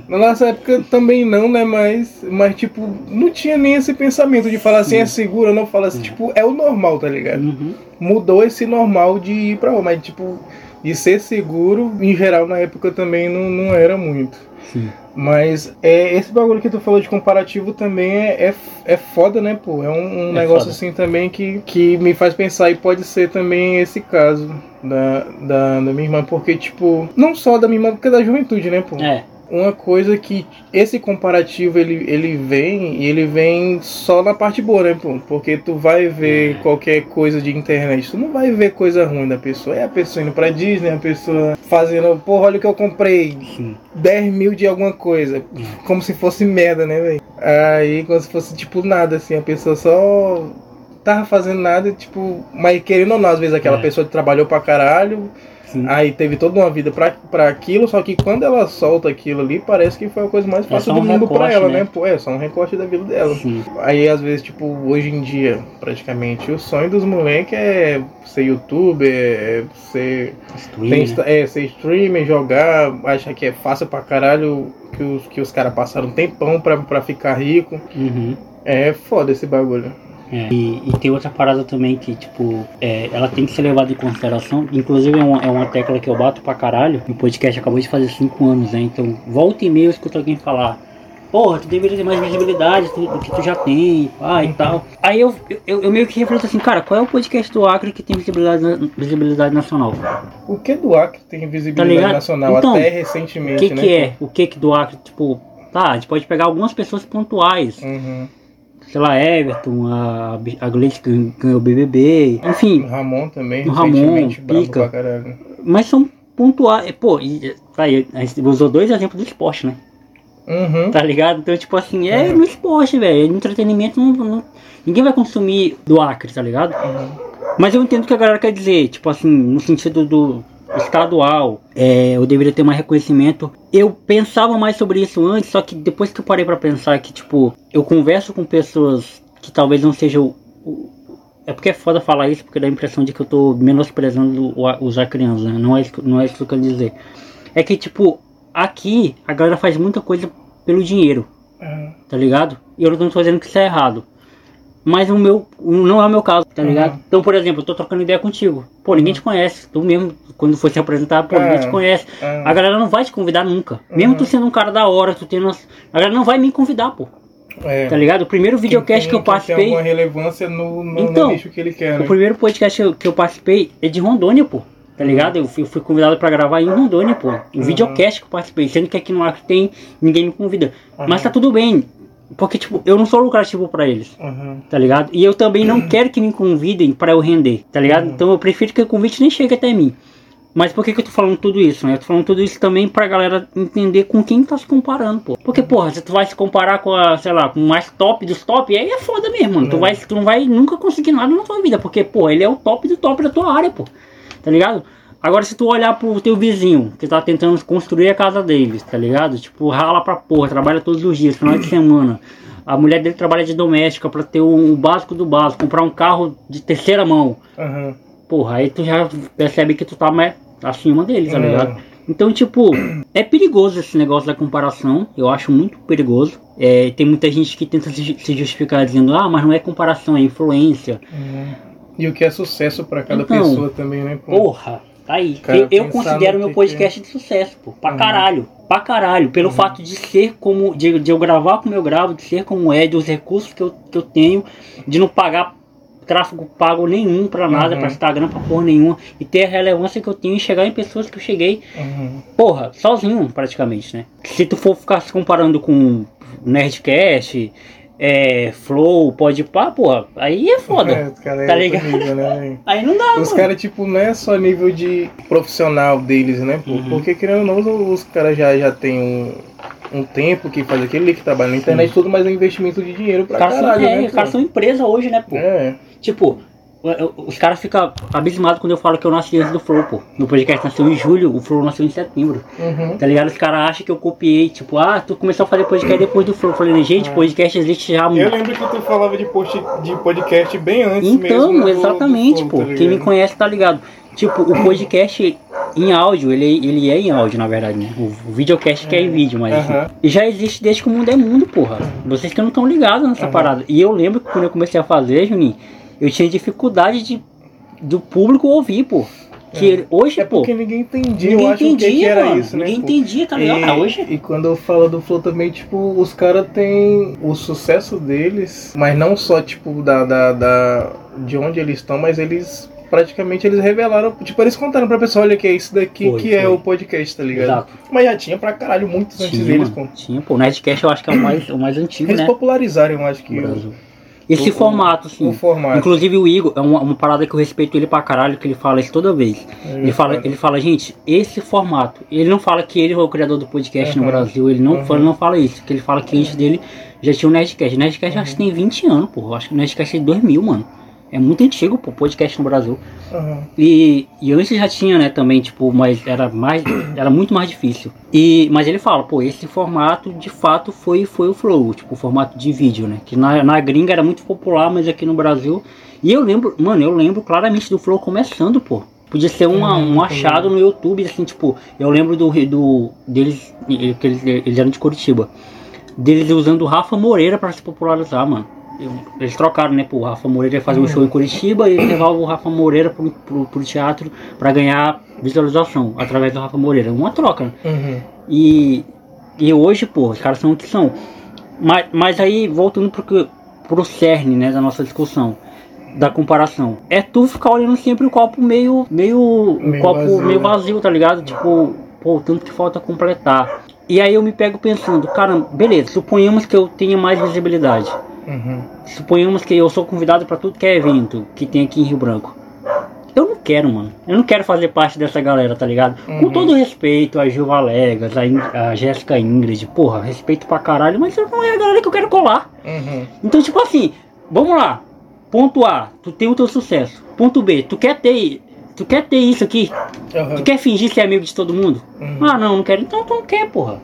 Na nossa época também não, né? Mas, mas, tipo, não tinha nem esse pensamento de falar assim, é seguro, não fala assim, tipo, é o normal, tá ligado? Uhum. Mudou esse normal de ir pra rua, mas, tipo, de ser seguro, em geral, na época também não, não era muito. Sim. Mas é, esse bagulho que tu falou de comparativo também é, é, é foda, né, pô? É um, um É negócio foda. assim também que, que me faz pensar e pode ser também esse caso da, da, da minha irmã, porque, tipo, não só da minha irmã, porque da juventude, né, pô? É, uma coisa que esse comparativo ele, ele vem e ele vem só na parte boa, né, pô? Porque tu vai ver É. qualquer coisa de internet, tu não vai ver coisa ruim da pessoa. É a pessoa indo pra Disney, a pessoa fazendo, porra, olha o que eu comprei, sim. 10 mil de alguma coisa. Como se fosse merda, né, velho? Aí, como se fosse tipo nada, assim, a pessoa só tava fazendo nada, tipo, mas querendo ou não, às vezes aquela É. pessoa trabalhou pra caralho Sim. Aí teve toda uma vida pra, pra aquilo, só que quando ela solta aquilo ali, parece que foi a coisa mais É fácil do um mundo pra recorte, ela, né? né? Pô, é só um recorte da vida dela. Sim. Aí às vezes, tipo, hoje em dia, praticamente, o sonho dos moleques é ser youtuber, é ser, Streaming, tem, é, ser streamer, jogar, acha que é fácil pra caralho, que os, que os caras passaram um tempão pra, pra ficar rico. Uhum. É foda esse bagulho. É, E, e tem outra parada também que, tipo, é, ela tem que ser levada em consideração. Inclusive, é uma, é uma tecla que eu bato pra caralho. O podcast acabou de fazer 5 anos, né? Então, volta e meia eu escuto alguém falar: Porra, tu deveria ter mais visibilidade do, que tu já tem, pá, e tal. Aí eu, eu, eu meio que reflito assim: Cara, qual é o podcast do Acre que tem visibilidade, visibilidade nacional? O que do Acre tem visibilidade ligado? nacional Então, até O recentemente, que né? que é? O que que do Acre, tipo. Tá, a gente pode pegar algumas pessoas pontuais. Uhum. Sei lá, Everton, a, a Gleice que ganhou o BBB, enfim. O Ramon também, O Ramon, pica. pra caralho. Mas são pontuais. Pô, e, aí, a gente usou dois exemplos do esporte, né? Uhum. Tá ligado? Então, tipo assim, é Uhum. no esporte, velho. É No entretenimento, não, não- ninguém vai consumir do Acre, tá ligado? Uhum. Mas eu entendo o que a galera quer dizer. Tipo assim, no sentido do estadual, é, eu deveria ter mais reconhecimento. Eu pensava mais sobre isso antes, só que depois que eu parei pra pensar que, tipo, eu converso com pessoas que talvez não sejam. É porque é foda falar isso, porque dá a impressão de que eu tô menosprezando os acrianos, né? Não é, isso, que- não é isso que eu quero dizer. É que, tipo, aqui a galera faz muita coisa pelo dinheiro, tá ligado? E eu não tô dizendo que isso é errado. Mas o meu não é o meu caso, tá Uhum. ligado? Então, por exemplo, eu tô trocando ideia contigo. Pô, ninguém te conhece. Tu mesmo, quando for se apresentar, pô, ninguém É. te conhece. Uhum. A galera não vai te convidar nunca. Mesmo Uhum. tu sendo um cara da hora, tu tendo. A galera não vai me convidar, pô. É. Tá ligado? O primeiro videocast tem- que eu Tem participei. alguma relevância no, no, Então, no que ele quer, O né? primeiro podcast que eu, que eu participei é de Rondônia, pô. Tá ligado? Eu fui, eu fui convidado pra gravar em Rondônia, pô. O Uhum. videocast que eu participei. Sendo que aqui no Acre tem, ninguém me convida. Uhum. Mas tá tudo bem. Porque, tipo, eu não sou lucrativo pra eles. Uhum. Tá ligado? E eu também não quero que me convidem pra eu render, tá ligado? Uhum. Então eu prefiro que o convite nem chegue até mim. Mas por que, que eu tô falando tudo isso, né? Eu tô falando tudo isso também pra galera entender com quem tá se comparando, pô. Porque, porra, se tu vai se comparar com a, sei lá, com o mais top dos top, aí é foda mesmo, mano. Tu, Uhum. vai, tu não vai nunca conseguir nada na tua vida, porque, pô, ele é o top do top da tua área, pô. Tá ligado? Agora, se tu olhar pro teu vizinho, que tá tentando construir a casa deles, tá ligado? Tipo, rala pra porra, trabalha todos os dias, final de semana. A mulher dele trabalha de doméstica pra ter o, o básico do básico, comprar um carro de terceira mão. Uhum. Porra, aí tu já percebe que tu tá mais acima deles, tá Uhum. ligado? Então, tipo, é perigoso esse negócio da comparação. Eu acho muito perigoso. É, tem muita gente que tenta se se justificar dizendo, ah, mas não é comparação, é influência. Uhum. E o que é sucesso pra cada Então, pessoa também, né? pô? Porra, tá aí. Cara, eu considero meu que podcast de sucesso, pô. Pra Uhum. caralho. Pra caralho. Pelo fato de ser como. De, de eu gravar como eu gravo, de ser como é, dos recursos que eu, que eu tenho, de não pagar tráfego pago nenhum pra nada, Uhum. pra Instagram, pra porra nenhuma. E ter a relevância que eu tenho em chegar em pessoas que eu cheguei, Uhum. porra, sozinho praticamente, né? Se tu for ficar se comparando com Nerdcast, é, Flow, Podpah, porra, aí é foda. É, cara, é Tá outro ligado? nível, né? Aí não dá, Os caras, tipo, não é só nível de profissional deles, né? pô? Uhum. Porque, querendo ou não, os, caras já, já tem um, um tempo que faz aquele que trabalha na internet, tudo, mas é um investimento de dinheiro pra Os caras são, caralho, é, né? os caras pô? são empresa hoje, né, pô? É. Tipo, os caras ficam abismados quando eu falo que eu nasci antes do Flow, pô. Meu podcast nasceu em julho, o Flow nasceu em setembro. Uhum. Tá ligado? Os caras acham que eu copiei, tipo, ah, tu começou a fazer podcast depois do Flow. Eu falei, gente, podcast existe já há Eu muito. lembro que tu falava de, post, de podcast bem antes Então, mesmo. do- exatamente, do pô. Flow, tá Quem me conhece tá ligado. Tipo, o podcast em áudio, ele, ele é em áudio, na verdade, né? O, o videocast que é em vídeo, mas Aham. assim, já existe desde que o mundo é mundo, porra. Vocês que não estão ligados nessa parada. E eu lembro que quando eu comecei a fazer, Juninho, eu tinha dificuldade de do público ouvir, pô. Que hoje, É pô, porque ninguém entendia, ninguém eu acho o que, que entendia, era mano. isso, né? ninguém pô? entendia, tá ligado? Ah, hoje. E, e quando eu falo do Flow também, tipo, os caras têm o sucesso deles, mas não só, tipo, da, da, da- de onde eles estão, mas eles praticamente eles revelaram, tipo, eles contaram pra pessoa, olha que é isso daqui Foi, que é foi. o podcast, tá ligado? Exato. Mas já tinha pra caralho muitos antes Tinha, deles, pô. tinha, pô. O Nerdcast eu acho que é o mais, o mais antigo, Eles né? popularizaram, eu acho que, Brasil. Esse o- formato, assim. o formato. Inclusive o Igor, é uma, uma parada que eu respeito ele pra caralho, que ele fala isso toda vez. Ele fala, ele fala, gente, esse formato. Ele não fala que ele foi o criador do podcast no Uhum. Brasil, ele não, Uhum. fala, não fala isso. Que ele fala que antes dele já tinha o Nerdcast. O Nerdcast acho que tem 20 anos, porra. Acho que o Nerdcast é de 2000, mano. É muito antigo, pô, podcast no Brasil. Aham. E, e antes já tinha, né, também, tipo, mas era mais. Era muito mais difícil. E, mas ele fala, pô, esse formato de fato foi, foi o Flow, tipo, o formato de vídeo, né? Que na, na gringa era muito popular, mas aqui no Brasil. E eu lembro, mano, eu lembro claramente do Flow começando, pô. Podia ser uma, Uhum, um achado no YouTube, assim, tipo, eu lembro do, do deles, que eles, eles eram de Curitiba, deles usando o Rafa Moreira pra se popularizar, mano. Eles trocaram, né, pro Rafa Moreira ia fazer um show em Curitiba e eles levavam o Rafa Moreira pro, pro, pro teatro pra ganhar visualização através do Rafa Moreira. Uma troca, né? Uhum. E, e hoje, pô, os caras são o que são. Mas, mas aí, voltando pro, pro cerne, né, da nossa discussão, da comparação. É tu ficar olhando sempre o copo meio, meio, Meio copo vazio, meio né? vazio, tá ligado? Tipo, pô, tanto que falta completar. E aí eu me pego pensando, cara, beleza, suponhamos que eu tenha mais visibilidade. Uhum. Suponhamos que eu sou convidado pra tudo que é evento que tem aqui em Rio Branco. Eu não quero, mano. Eu não quero fazer parte dessa galera, tá ligado? Com Uhum. todo respeito a Gil Valegas, a, In- a Jéssica Ingrid, porra, respeito pra caralho, mas não é a galera que eu quero colar. Uhum. Então, tipo assim, vamos lá. Ponto A, tu tem o teu sucesso. Ponto B, tu quer ter. Tu quer ter isso aqui? Aham. Tu quer fingir ser amigo de todo mundo? Uhum. Ah, não, não quero. Então tu não quer, porra.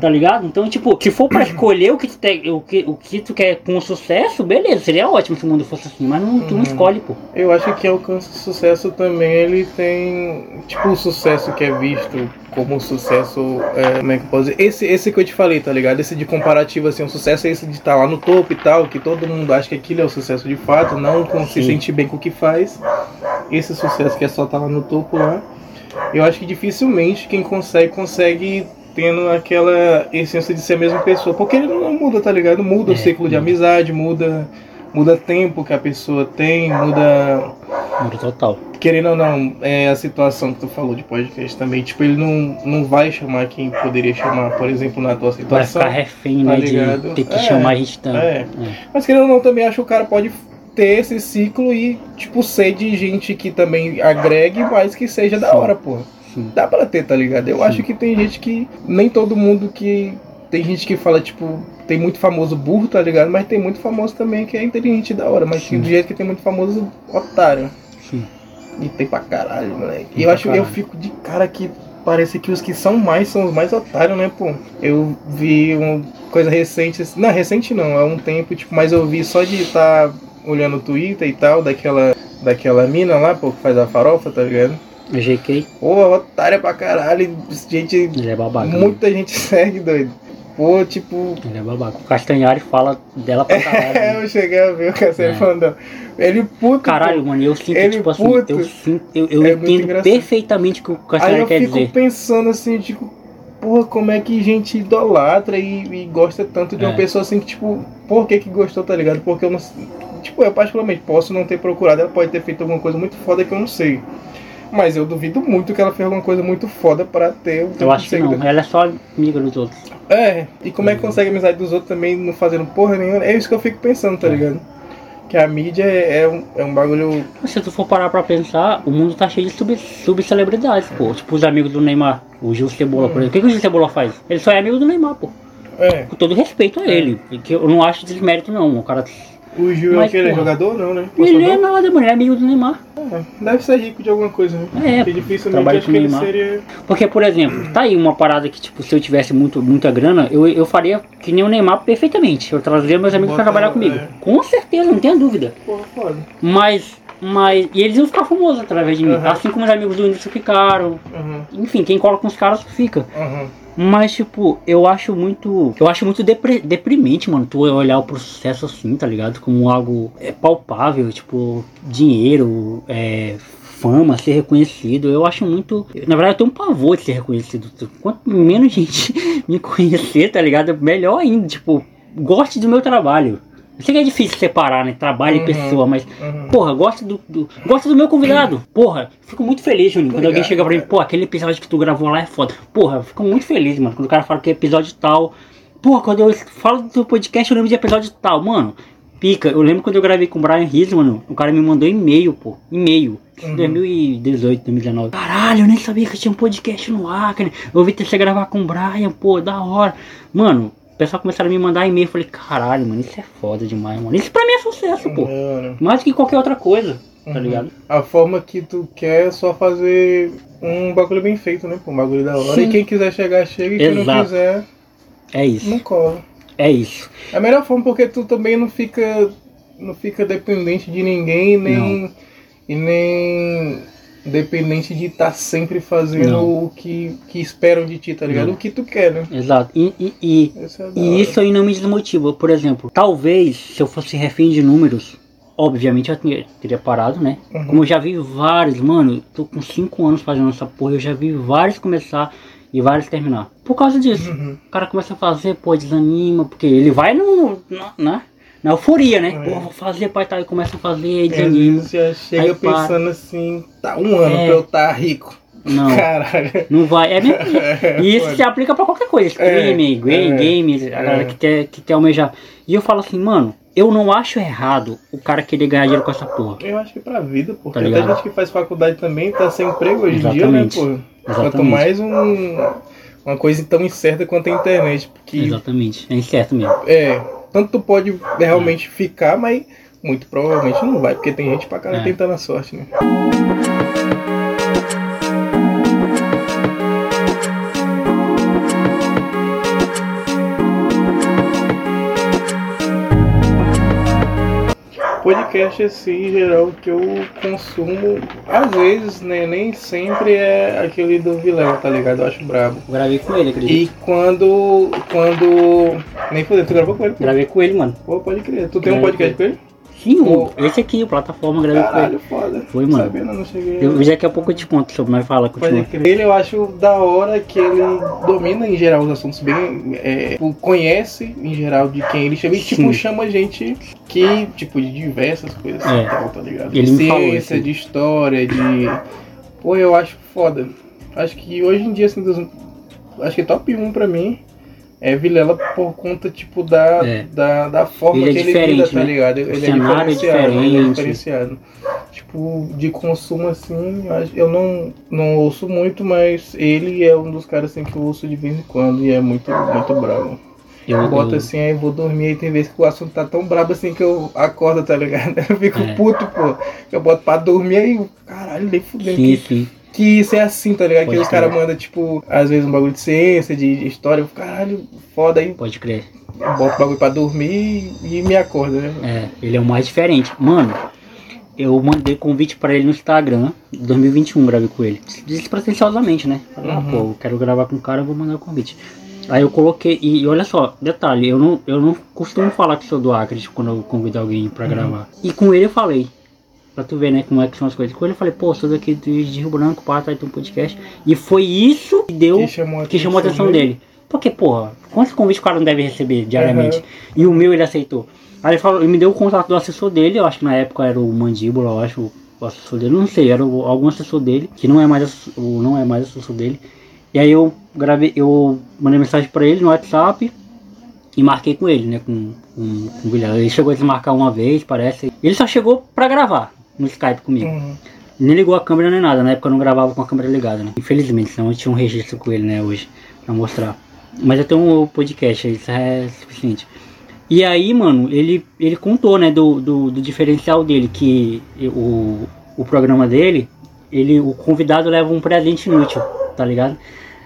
Tá ligado? Então, tipo, se for pra escolher o que tu, te, o que, o que tu quer com sucesso, beleza, seria ótimo se o mundo fosse assim, mas não, tu não Uhum. escolhe, pô. Eu acho que alcança sucesso também, ele tem, tipo, o sucesso que é visto como um sucesso, é, como é que eu posso dizer? Esse, esse que eu te falei, tá ligado? Esse de comparativo, assim, um sucesso é esse de estar lá no topo e tal, que todo mundo acha que aquilo é o sucesso de fato, não com se sentir bem com o que faz. Esse sucesso que é só estar lá no topo lá. Eu acho que dificilmente quem consegue, consegue tendo aquela essência de ser a mesma pessoa. Porque ele não muda, tá ligado? Muda É, o ciclo de muda. amizade, muda, muda tempo que a pessoa tem, muda Muda total. querendo ou não, é a situação que tu falou de podcast também, tipo, ele não, não vai chamar quem poderia chamar, por exemplo, na tua Vai situação. ficar refém, tá né? De ligado? ter que É, chamar a gente tanto. é. Mas querendo ou não, também acho que o cara pode ter esse ciclo e, tipo, ser de gente que também agregue, mas que seja da Sim. hora, porra. Sim. Dá pra ter, tá ligado? Eu Sim. acho que tem gente que. Nem todo mundo que. Tem gente que fala, tipo, tem muito famoso burro, tá ligado? Mas tem muito famoso também que é inteligente da hora. Mas do jeito que tem muito famoso otário. Sim. E tem pra caralho, moleque. Tem E eu acho eu caralho. fico de cara que parece que os que são mais são os mais otários, né, pô? Eu vi uma coisa recente, assim- não, recente não, há um tempo, tipo, mas eu vi só de estar olhando o Twitter e tal, daquela, daquela mina lá, pô, que faz a farofa, tá ligado? GK, Pô, otária pra caralho, gente, ele é babaca. né? muita gente segue, doido. Pô, tipo, Ele é babaca. O Castanhari fala dela pra caralho. é, né? eu cheguei a ver o você É. falando. Ele puto. Caralho, mano, eu sinto, Ele tipo assim, puto. eu sinto, eu, eu É entendo perfeitamente o que o Castanhari eu quer fico dizer. pensando assim, tipo, porra, como é que gente idolatra e, e gosta tanto de uma É. pessoa assim que, tipo, por que que gostou, tá ligado? Porque eu não. Tipo, eu particularmente posso não ter procurado, ela pode ter feito alguma coisa muito foda que eu não sei. Mas eu duvido muito que ela fez alguma coisa muito foda pra ter o tanto Eu acho que não, ela é só amiga dos outros. É, e como é que consegue amizade dos outros também não fazendo porra nenhuma? É isso que eu fico pensando, tá É. ligado? Que a mídia é, é um, é um bagulho. Se tu for parar pra pensar, o mundo tá cheio de sub- subcelebridades, pô. Tipo os amigos do Neymar, o Gil Cebola, por exemplo. O que, que o Gil Cebola faz? Ele só é amigo do Neymar, pô. É. Com todo respeito a ele. Que eu não acho desmérito, não. O cara. O Gil é Mas, é porra, jogador? Não, né? Ele é nada, mano. Ele é amigo do Neymar. É, Deve ser rico de alguma coisa, né? É, Porque dificilmente acho que ele Neymar. seria. Porque, por exemplo, tá aí uma parada que, tipo, se eu tivesse muito, muita grana, eu, eu faria que nem o Neymar perfeitamente. Eu trazia meus amigos pra Bota- trabalhar comigo. é. Com certeza, não tenha dúvida. Porra, foda. Mas, mas. E eles iam ficar famosos através de mim. Aham. Assim como os amigos do Whindersson ficaram. Aham, Enfim, quem cola com os caras fica. aham. Mas, tipo, eu acho muito. Eu acho muito depre- deprimente, mano, tu olhar pro sucesso assim, tá ligado? Como algo é, palpável, tipo, dinheiro, é, fama, ser reconhecido. Eu acho muito. Na verdade, eu tenho um pavor de ser reconhecido. Quanto menos gente me conhecer, tá ligado? Melhor ainda, tipo, goste do meu trabalho. Sei que é difícil separar, né? Trabalho Uhum. e pessoa, mas Uhum. Porra, gosto do, do, gosto do meu convidado. Porra, fico muito feliz, Juninho. Quando alguém chega pra mim, pô, aquele episódio que tu gravou lá é foda. Porra, eu fico muito feliz, mano. Quando o cara fala que é episódio tal. Porra, quando eu falo do podcast, eu lembro de episódio tal. Mano, pica. Eu lembro quando eu gravei com o Brian Riz, mano. O cara me mandou e-mail, pô. E-mail. Uhum. 2018, 2019. Caralho, eu nem sabia que tinha um podcast no ar. cara. Eu ouvi você gravar com o Brian, pô, da hora. Mano, pessoal começaram a me mandar e-mail. Falei, caralho, mano, isso é foda demais, mano. Isso pra mim é sucesso, pô. Mano. Mais que qualquer outra coisa, tá Uhum. ligado? A forma que tu quer é só fazer um bagulho bem feito, né? pô? Um bagulho da hora. Sim. E quem quiser chegar, chega. E quem não Exato. quiser, É isso. não corre. É isso. É a melhor forma porque tu também não fica. Não fica dependente de ninguém, nem. E nem dependente de estar sempre fazendo Não. o que, que esperam de ti, tá ligado? Não. O que tu quer, né? Exato. E, e, e, é e isso aí não me desmotiva. Por exemplo, talvez se eu fosse refém de números, obviamente eu teria, teria parado, né? Uhum. Como eu já vi vários, mano, tô com 5 anos fazendo essa porra, eu já vi vários começar e vários terminar. Por causa disso. Uhum. O cara começa a fazer, pô, desanima, porque ele vai no, na, na, na euforia, né? É. Pô, vou fazer, pai, tá, e começa a fazer, E às desanima. já chega Aí para. pensando assim, tá um ano É. pra eu estar rico. Não, Caralho. não vai. É mesmo. É, E isso se aplica pra qualquer coisa, streaming, game, é, games, a galera é. que quer, que quer almejar. E eu falo assim, mano, eu não acho errado o cara querer ganhar dinheiro com essa porra. Eu acho que pra vida, porque Tá até ligado? gente que faz faculdade também tá sem emprego hoje em dia, né, Exatamente. pô? Quanto Exatamente. mais um, uma coisa tão incerta quanto a internet. Porque, Exatamente, é incerto mesmo. é, tanto tu pode realmente ficar, mas muito provavelmente não vai, porque tem gente pra cara É. tentando a sorte, né? Podcast, assim, em geral, que eu consumo, às vezes, né, nem sempre é aquele do Vilela, tá ligado? Eu acho brabo. Eu gravei com ele, acredito. E quando. Quando. Nem fudeu, tu gravou com ele? pô? Gravei com ele, mano. Pô, pode crer. Tu tem um podcast com ele? Esse aqui, o plataforma, ele. Caralho, foda. Foi, mano. Sabendo, eu não cheguei. Eu, daqui a pouco eu te conto sobre, mas fala, continua. Ele eu acho da hora que ele domina em geral os assuntos bem. É, conhece em geral de quem ele chama e tipo Sim. chama gente que, tipo, de diversas coisas É. tal, tá ligado? Ele de ciência, de história, de. Pô, eu acho foda. Acho que hoje em dia, assim, dos... acho que top 1 pra mim é Vilela por conta, tipo, da, É. da, da forma Ele é que ele lida, tá né? ligado? Ele é cenário é diferenciado, ele é diferenciado. Tipo, de consumo assim, eu não, não ouço muito, mas ele é um dos caras assim que eu ouço de vez em quando e é muito, muito bravo. Eu, boto assim, aí vou dormir e tem vezes que o assunto tá tão brabo assim que eu acordo, tá ligado? Eu fico É. puto, pô. Eu boto pra dormir aí, caralho, nem fudendo. Sim, Que, sim. Que isso é assim, tá ligado? Pode que os crer. caras mandam, tipo, às vezes um bagulho de ciência, de, de história, eu caralho, foda aí, Pode crer. eu boto o bagulho pra dormir e, e me acorda, né? É, ele é o mais diferente. Mano, eu mandei convite pra ele no Instagram, 2021 gravei com ele. Despretensiosamente, né? Falei, ah, Uhum. pô, eu quero gravar com o cara, eu vou mandar o convite. Aí eu coloquei, e, e olha só, detalhe, eu não, eu não costumo falar que sou do Acre tipo, quando eu convido alguém pra Uhum. gravar. E com ele eu falei, pra tu ver, né, como é que são as coisas. Ele eu falei, pô, sou daqui de, Rio Branco, pá, tá aí um podcast. E foi isso que deu Que chamou a que chamou atenção dele. Porque, porra, quantos convites o cara não deve receber diariamente? Uhum. E o meu ele aceitou. Aí ele, falou, ele me deu o contato do assessor dele, eu acho que na época era o Mandíbula, eu acho, o assessor dele, não sei, era o- algum assessor dele, que não é mais o não é mais assessor dele. E aí eu gravei, eu mandei mensagem pra ele no WhatsApp e marquei com ele, né, com, com, com o Guilherme. Ele chegou a desmarcar uma vez, parece. Ele só chegou pra gravar no Skype comigo. Uhum. Nem ligou a câmera nem nada, na época eu não gravava com a câmera ligada, né? Infelizmente, senão eu tinha um registro com ele, né, hoje, pra mostrar. Mas eu tenho um podcast, isso é suficiente. E aí, mano, ele, ele contou, né, do, do, do diferencial dele, que o, o programa dele, ele, o convidado leva um presente inútil, tá ligado?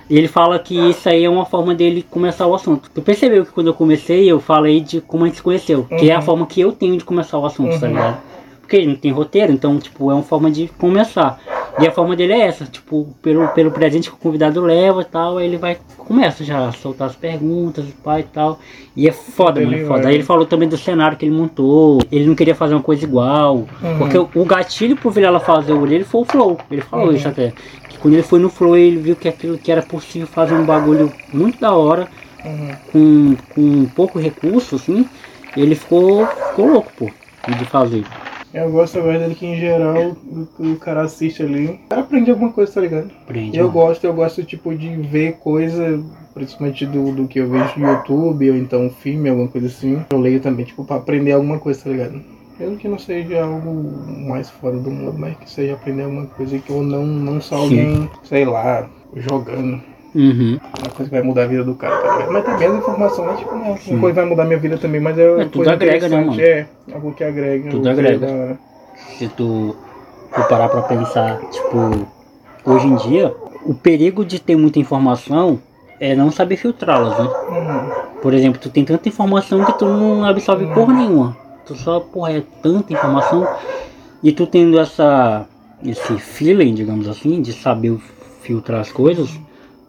E ele fala que isso aí é uma forma dele começar o assunto. Tu percebeu que quando eu comecei, eu falei de como a gente se conheceu, que é a Uhum. forma que eu tenho de começar o assunto, tá Uhum. ligado? Porque ele não tem roteiro, então, tipo, é uma forma de começar. E a forma dele é essa, tipo, pelo, pelo presente que o convidado leva e tal, aí ele vai, começa já a soltar as perguntas, pai e tal. E é foda, mano, é foda. Aí ele falou também do cenário que ele montou, ele não queria fazer uma coisa igual. Uhum. Porque o, o gatilho pro Vilela fazer o ele foi o Flow. Ele falou Uhum. isso até. Que quando ele foi no Flow, ele viu que aquilo que era possível fazer um bagulho muito da hora, Uhum. com, com pouco recurso, assim, ele ficou, ficou louco, pô, de fazer. Eu gosto agora dele que em geral o, o cara assiste ali. O cara aprende alguma coisa, tá ligado? Aprende, eu mano. gosto, eu gosto tipo de ver coisa, principalmente do, do que eu vejo no YouTube ou então filme, alguma coisa assim. Eu leio também, tipo, pra aprender alguma coisa, tá ligado? Mesmo que não seja algo mais fora do mundo, mas que seja aprender alguma coisa que eu não, não só Sim. alguém, sei lá, jogando. Uhum. Uma coisa que vai mudar a vida do cara, tá? Mas também as informações, tipo, não, Sim. uma coisa vai mudar minha vida também, mas é, uma tudo coisa agrega, né, interessante. É, algo que agrega. Tudo agrega. é da. Se tu for parar pra pensar, tipo, hoje em dia, o perigo de ter muita informação é não saber filtrá-las, né? Uhum. Por exemplo, tu tem tanta informação que tu não absorve porra nenhuma. Tu só, porra, é tanta informação. E tu tendo essa, esse feeling, digamos assim, de saber filtrar as coisas,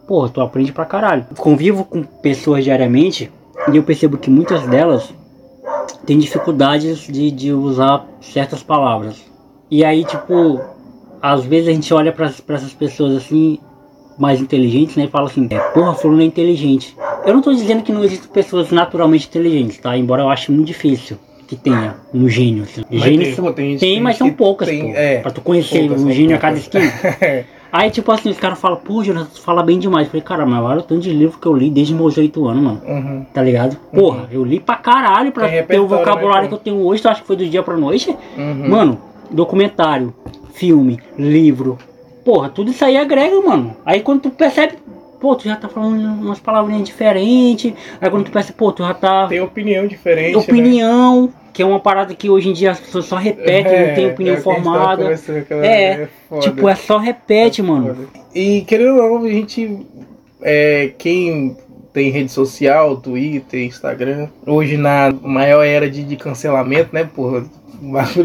porra, tu aprende pra caralho. Convivo com pessoas diariamente e eu percebo que muitas delas têm dificuldades de, de usar certas palavras. E aí, tipo, às vezes a gente olha pra, pra essas pessoas assim, mais inteligentes, né? E fala assim, é, porra, fulano é inteligente. Eu não tô dizendo que não existem pessoas naturalmente inteligentes, tá? Embora eu ache muito difícil que tenha um gênio. Assim. Gênios tem, são- pô, tem tem, mas são poucas, tem- pô. é, pra tu conhecer poucas, um são gênio a cada poucas. esquina. Aí, tipo assim, os caras falam, pô, Jonathan, tu fala bem demais. Eu falei, cara, mas olha o tanto de livro que eu li desde meus oito anos, mano. Uhum. Tá ligado? Porra, eu li pra caralho pra Tem ter o repertório, vocabulário né, que eu tenho hoje. Tu acha que foi do dia pra noite? Uhum. Mano, documentário, filme, livro. Porra, tudo isso aí agrega, mano. Aí quando tu percebe, pô, tu já tá falando umas palavrinhas diferentes. Aí quando tu percebe, pô, tu já tá. Tem opinião diferente. né? opinião, que é uma parada que hoje em dia as pessoas só repetem, não tem opinião é o que a gente tava formada. É, foda. Tipo, é só repete, mano. Foda. E querendo ou não, a gente. É, quem tem rede social, Twitter, Instagram, hoje na maior era de, de cancelamento, né, porra?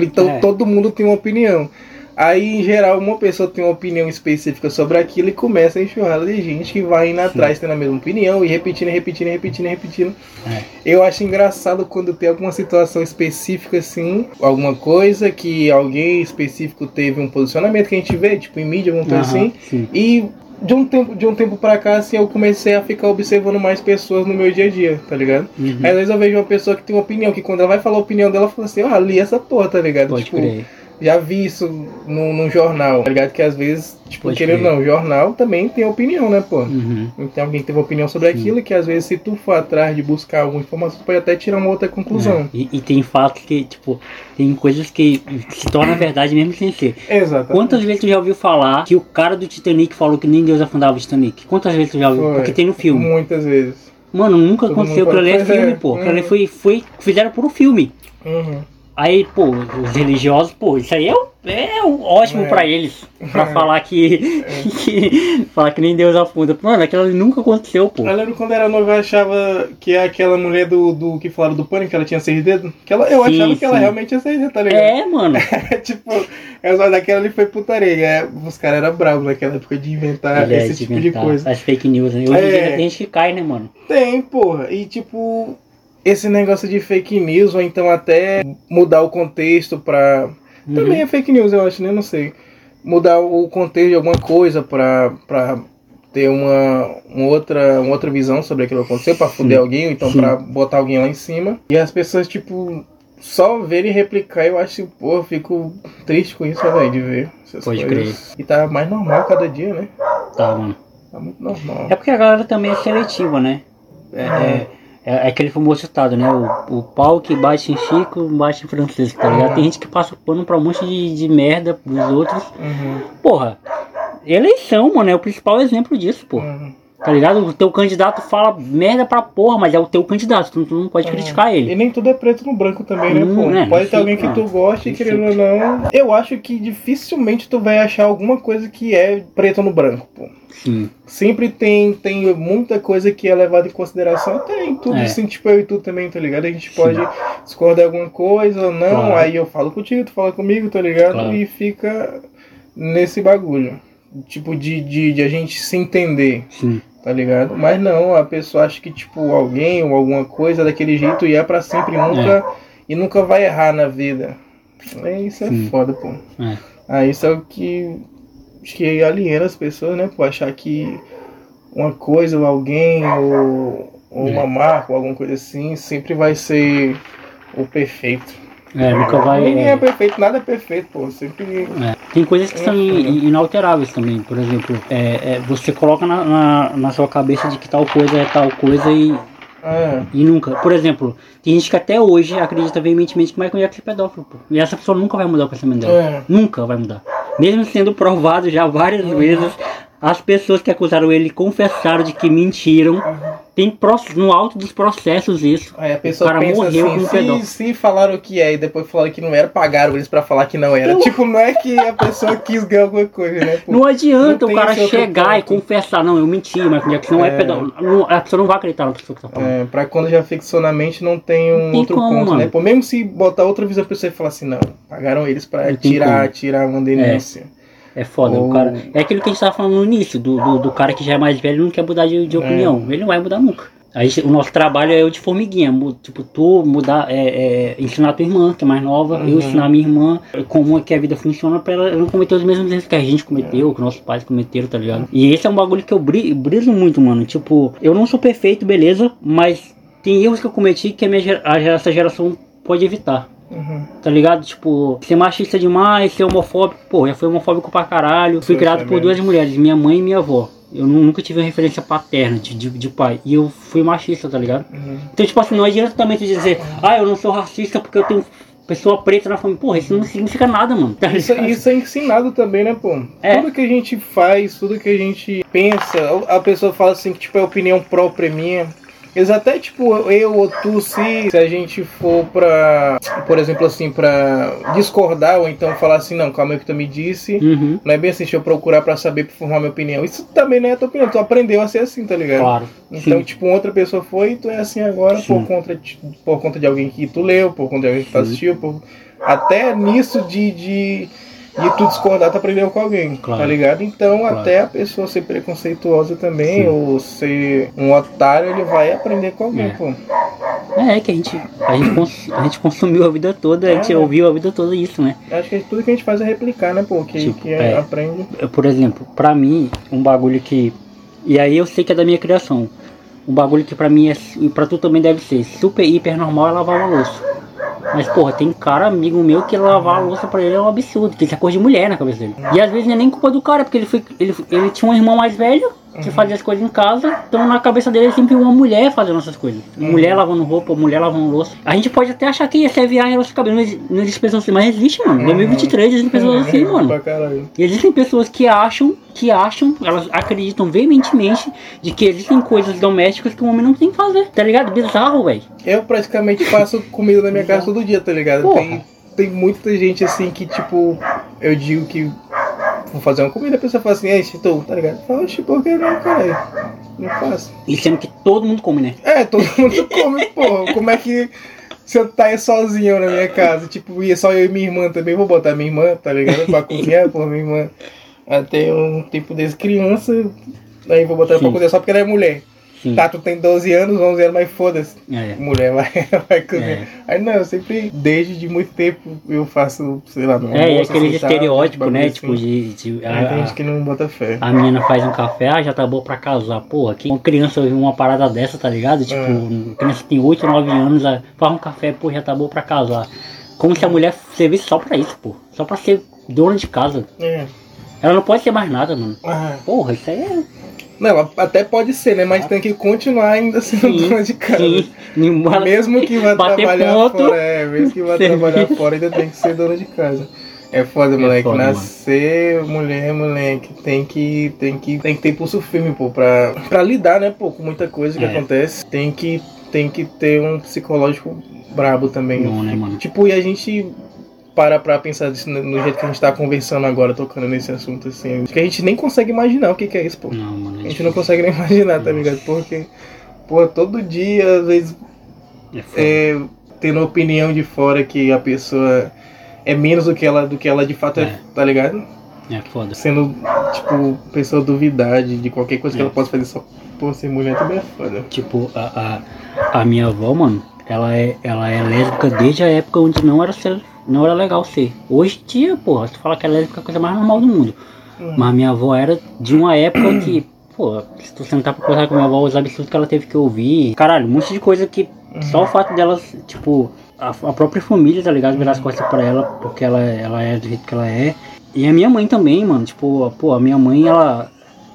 Então É. todo mundo tem uma opinião. Aí, em geral, uma pessoa tem uma opinião específica sobre aquilo e começa a enxurrada de gente que vai indo atrás tendo a mesma opinião e repetindo, repetindo, repetindo, repetindo. É. Eu acho engraçado quando tem alguma situação específica assim, alguma coisa que alguém específico teve um posicionamento que a gente vê, tipo em mídia, alguma coisa Aham, assim. sim. E de um tempo, de um tempo pra cá, assim, eu comecei a ficar observando mais pessoas no meu dia a dia, tá ligado? Uhum. Aí, às vezes eu vejo uma pessoa que tem uma opinião, que quando ela vai falar a opinião dela, fala assim, ah, li essa porra, tá ligado? Pode tipo, crer. Já vi isso num, num jornal, tá ligado? Que às vezes, tipo, Pode querendo ou não, jornal também tem opinião, né, pô? Uhum. Então alguém teve opinião sobre aquilo que às vezes se tu for atrás de buscar alguma informação, tu pode até tirar uma outra conclusão. É. E, e tem fatos que, tipo, tem coisas que se tornam verdade mesmo sem ser. Exatamente. Quantas vezes tu já ouviu falar que o cara do Titanic falou que nem Deus afundava o Titanic? Quantas vezes tu já ouviu? Foi. Porque tem no filme. Muitas vezes. Mano, nunca Todo aconteceu. Aquilo ali é filme, pô. Aquilo ali uhum. foi, foi. Fizeram por um filme. Uhum. Aí, pô, os religiosos, pô, isso aí é, é ótimo É. pra eles. Pra falar que, que- Falar que nem Deus afunda. Mano, aquilo ali nunca aconteceu, pô. Eu lembro quando era nova, eu achava que aquela mulher do, do que falaram do pânico, que ela tinha seis dedos. Que ela, eu Sim, achava que ela sim. realmente tinha seis dedos, tá ligado? É, mano. tipo, essa daquela ali foi putaria. É, os caras eram bravos naquela época de inventar é esse de tipo de inventar coisa. As fake news, né? Hoje em É. dia tem gente que cai, né, mano? Tem, porra. E tipo, esse negócio de fake news, ou então até mudar o contexto pra. Uhum. Também é fake news, eu acho, né? Não sei. Mudar o contexto de alguma coisa pra, pra ter uma, uma outra, uma outra visão sobre aquilo que aconteceu, pra fuder alguém, ou então Sim. pra botar alguém lá em cima. E as pessoas, tipo, só verem e replicar, eu acho, pô, eu fico triste com isso, velho, de ver essas Pode coisas. E tá mais normal cada dia, né? Tá, mano. Tá muito normal. É porque a galera também é seletiva, né? É, é, é aquele famoso ditado, né? O, o pau que bate em Chico, bate em Francisco, tá ligado? Tem gente que passa pano pra um monte de, de merda dos outros. Uhum, Porra, eleição, mano, é o principal exemplo disso, pô. uhum. Tá ligado? O teu candidato fala merda pra porra, mas é o teu candidato, tu, tu não pode criticar E ele. nem tudo é preto no branco também, né, Hum, pô? né, Pode ter sim, alguém que tu goste, Sim, querendo ou não. Eu acho que dificilmente tu vai achar alguma coisa que é preto no branco, pô. Sim. Sempre tem, tem muita coisa que é levada em consideração. Tem tudo É. assim, tipo eu e tu também, tá ligado? A gente pode discordar de alguma coisa ou não. Claro. Aí eu falo contigo, tu fala comigo, tá ligado? Claro. E fica nesse bagulho. Tipo, de, de, de a gente se entender. Sim. Tá ligado? Mas não, a pessoa acha que, tipo, alguém ou alguma coisa daquele jeito e é pra sempre nunca e nunca vai errar na vida. É, isso é Sim. foda, pô. É. Ah, isso é o que acho que aliena as pessoas, né? Pô, achar que uma coisa ou alguém ou, ou É. uma marca ou alguma coisa assim sempre vai ser o perfeito. É, nunca vai. Ninguém é, é perfeito, nada é perfeito, pô. Sempre. É, Tem coisas que são in- inalteráveis também. Por exemplo, é, é, você coloca na, na, na sua cabeça de que tal coisa é tal coisa e, Ah, e nunca. Por exemplo, tem gente que até hoje acredita veementemente que Michael Jackson é pedófilo. Pô. E essa pessoa nunca vai mudar o pensamento dela. É. Nunca vai mudar. Mesmo sendo provado já várias vezes, As pessoas que acusaram ele confessaram de que mentiram. Tem no alto dos processos isso. Aí a pessoa o cara morreu assim, com um se, pedófilo. se falaram que é e depois falaram que não era, pagaram eles pra falar que não era. Tipo, não é que a pessoa quis ganhar alguma coisa, né? pô? Não adianta Não o cara chegar e confessar, não, eu menti, mas que não é, É. pedófilo. A pessoa não vai acreditar na pessoa que tá falando. É, pra quando já fixou na mente, não tem um Não tem outro como, ponto, mano. né? Pô, mesmo se botar outra visão, a pessoa ia falar assim, não, pagaram eles tem tirar, como. tirar uma denúncia. É foda, Ou- o cara. É aquilo que a gente tava falando no início, do, do, do cara que já é mais velho e não quer mudar de, de opinião. Ele não vai mudar nunca. Aí o nosso trabalho é o de formiguinha, tipo, tu mudar, é, é, ensinar a tua irmã, que é mais nova, eu Uhum. ensinar a minha irmã como é que a vida funciona pra ela não cometer os mesmos erros que a gente cometeu, que nossos pais cometeram, tá ligado? E esse é um bagulho que eu bri- briso muito, mano. Tipo, eu não sou perfeito, beleza, mas tem erros que eu cometi que a minha, a, essa geração pode evitar. Uhum. Tá ligado? Tipo, ser machista demais, ser homofóbico. Pô, já fui homofóbico pra caralho. Fui criado por duas mulheres, minha mãe e minha avó. Eu nu- nunca tive referência paterna de, de, de pai. E eu fui machista, tá ligado? Uhum. Então, tipo assim, não adianta também tu dizer, ah, eu não sou racista porque eu tenho pessoa preta na família. Porra, isso não significa nada, mano. Tá Isso, isso é ensinado também, né, pô? É. Tudo que a gente faz, tudo que a gente pensa, a pessoa fala assim que tipo é opinião própria minha. Eles até, tipo, eu ou tu, se, se a gente for pra, por exemplo, assim, pra discordar ou então falar assim, não, calma aí que tu me disse, Uhum, não é bem assim, deixa eu procurar pra saber, pra formar minha opinião. Isso também não é a tua opinião, tu aprendeu a ser assim, tá ligado? claro. Então, Sim. tipo, outra pessoa foi e tu é assim agora Sim. por conta, de, por conta de alguém que tu leu, por conta de alguém que tu assistiu, por... até nisso de, de, de tu discordar, tu aprendeu com alguém, Claro. tá ligado? Então, Claro. até a pessoa ser preconceituosa também, Sim. ou ser um otário, ele vai aprender com alguém, É. pô. É, que a gente, a, gente cons- a gente consumiu a vida toda, a gente É. ouviu a vida toda isso, né? Acho que tudo que a gente faz é replicar, né, pô? Que, Tipo, que é. aprende. Por exemplo, pra mim, um bagulho que. E aí eu sei que é da minha criação. Um bagulho que pra mim é. E pra tu também deve ser. Super, hiper normal é lavar uma louça. Mas, porra, tem cara amigo meu que lavar a louça pra ele é um absurdo, que isso é coisa de mulher na cabeça dele. E às vezes não é nem culpa do cara, porque ele foi. Ele, ele tinha um irmão mais velho que fazia as coisas em casa, então na cabeça dele é sempre uma mulher fazendo essas coisas. Mulher lavando roupa, mulher lavando louça. A gente pode até achar que isso é viagem nosso cabelo, mas não existe pessoas assim, mas existe, mano. 2023 existem pessoas assim, mano. Pra caralho. E existem pessoas que acham, que acham, elas acreditam veementemente de que existem coisas domésticas que o homem não tem que fazer. Tá ligado? Bizarro, velho. Eu praticamente faço comida na minha casa todo dia, tá ligado? Porra. Tem, tem muita gente assim que, tipo, eu digo que vou fazer uma comida, a pessoa fala assim, é, estou, tá ligado? Fala, oxe, por que não, caralho? Não faço. E sendo que todo mundo come, né? É, todo mundo come, porra. Como é que se eu tá aí sozinho na minha casa, tipo, ia só eu e minha irmã também, vou botar minha irmã, tá ligado? Pra cozinhar, porra, minha irmã. Tem um tipo desse criança, aí vou botar ela pra Sim. cozinhar só porque ela é mulher. Sim. Tá, tu tem 12 anos, 11 anos, mas foda-se. É. Mulher vai, vai cozinhar. É. Aí não, eu sempre, desde de muito tempo, eu faço, sei lá, meu É, e almoço, aquele assim, tá, estereótipo, né? assim. Tipo, de. de tem a, gente que não bota fé. a menina faz um café, ah, já tá boa pra casar. Porra, que uma criança ouve uma parada dessa, tá ligado? Tipo, É. uma criança que tem 8, 9 anos, ah, faz um café, pô, já tá boa pra casar. Como se a mulher servisse só pra isso, pô. Só pra ser dona de casa. É. Ela não pode ser mais nada, mano. Ah, Porra, isso aí é. Não, até pode ser, né? Mas tem que continuar ainda sendo Sim, dona de casa. Sim. Mesmo que vá trabalhar ponto. fora, é, mesmo que vá Serviço. trabalhar fora, ainda tem que ser dona de casa. É foda, moleque. foda, mano. Nascer mulher, moleque, tem que, tem que, tem que ter pulso firme, pô, pra, pra lidar, né, pô, com muita coisa que É. acontece. Tem que, tem que ter um psicológico brabo também. Bom, né, mano? Tipo, e a gente para pra pensar disso no no jeito que a gente tá conversando agora, tocando nesse assunto, assim. Acho que a gente nem consegue imaginar o que, que é isso, pô. Não, mano. A gente não consegue nem imaginar, tá ligado? Porque, pô, todo dia, às vezes, É é, tendo opinião de fora que a pessoa é menos do que ela, do que ela de fato é, É. tá ligado? É foda. Sendo, tipo, pessoa duvidar de, de qualquer coisa que É. ela possa fazer só por ser mulher também é foda. Tipo, a, a, a minha avó, mano, ela é, ela é lésbica desde a época onde não era, não era legal ser. Hoje dia, porra, se tu fala que é lésbica é a coisa mais normal do mundo. Hum. Mas minha avó era de uma época que, pô, se tu sentar pra conversar com minha avó, os absurdos que ela teve que ouvir. Caralho, um monte de coisa que só o fato delas, tipo, a, a própria família, tá ligado? Virar as costas pra ela, porque ela, ela é do jeito que ela é. E a minha mãe também, mano, tipo, pô, a minha mãe, ela,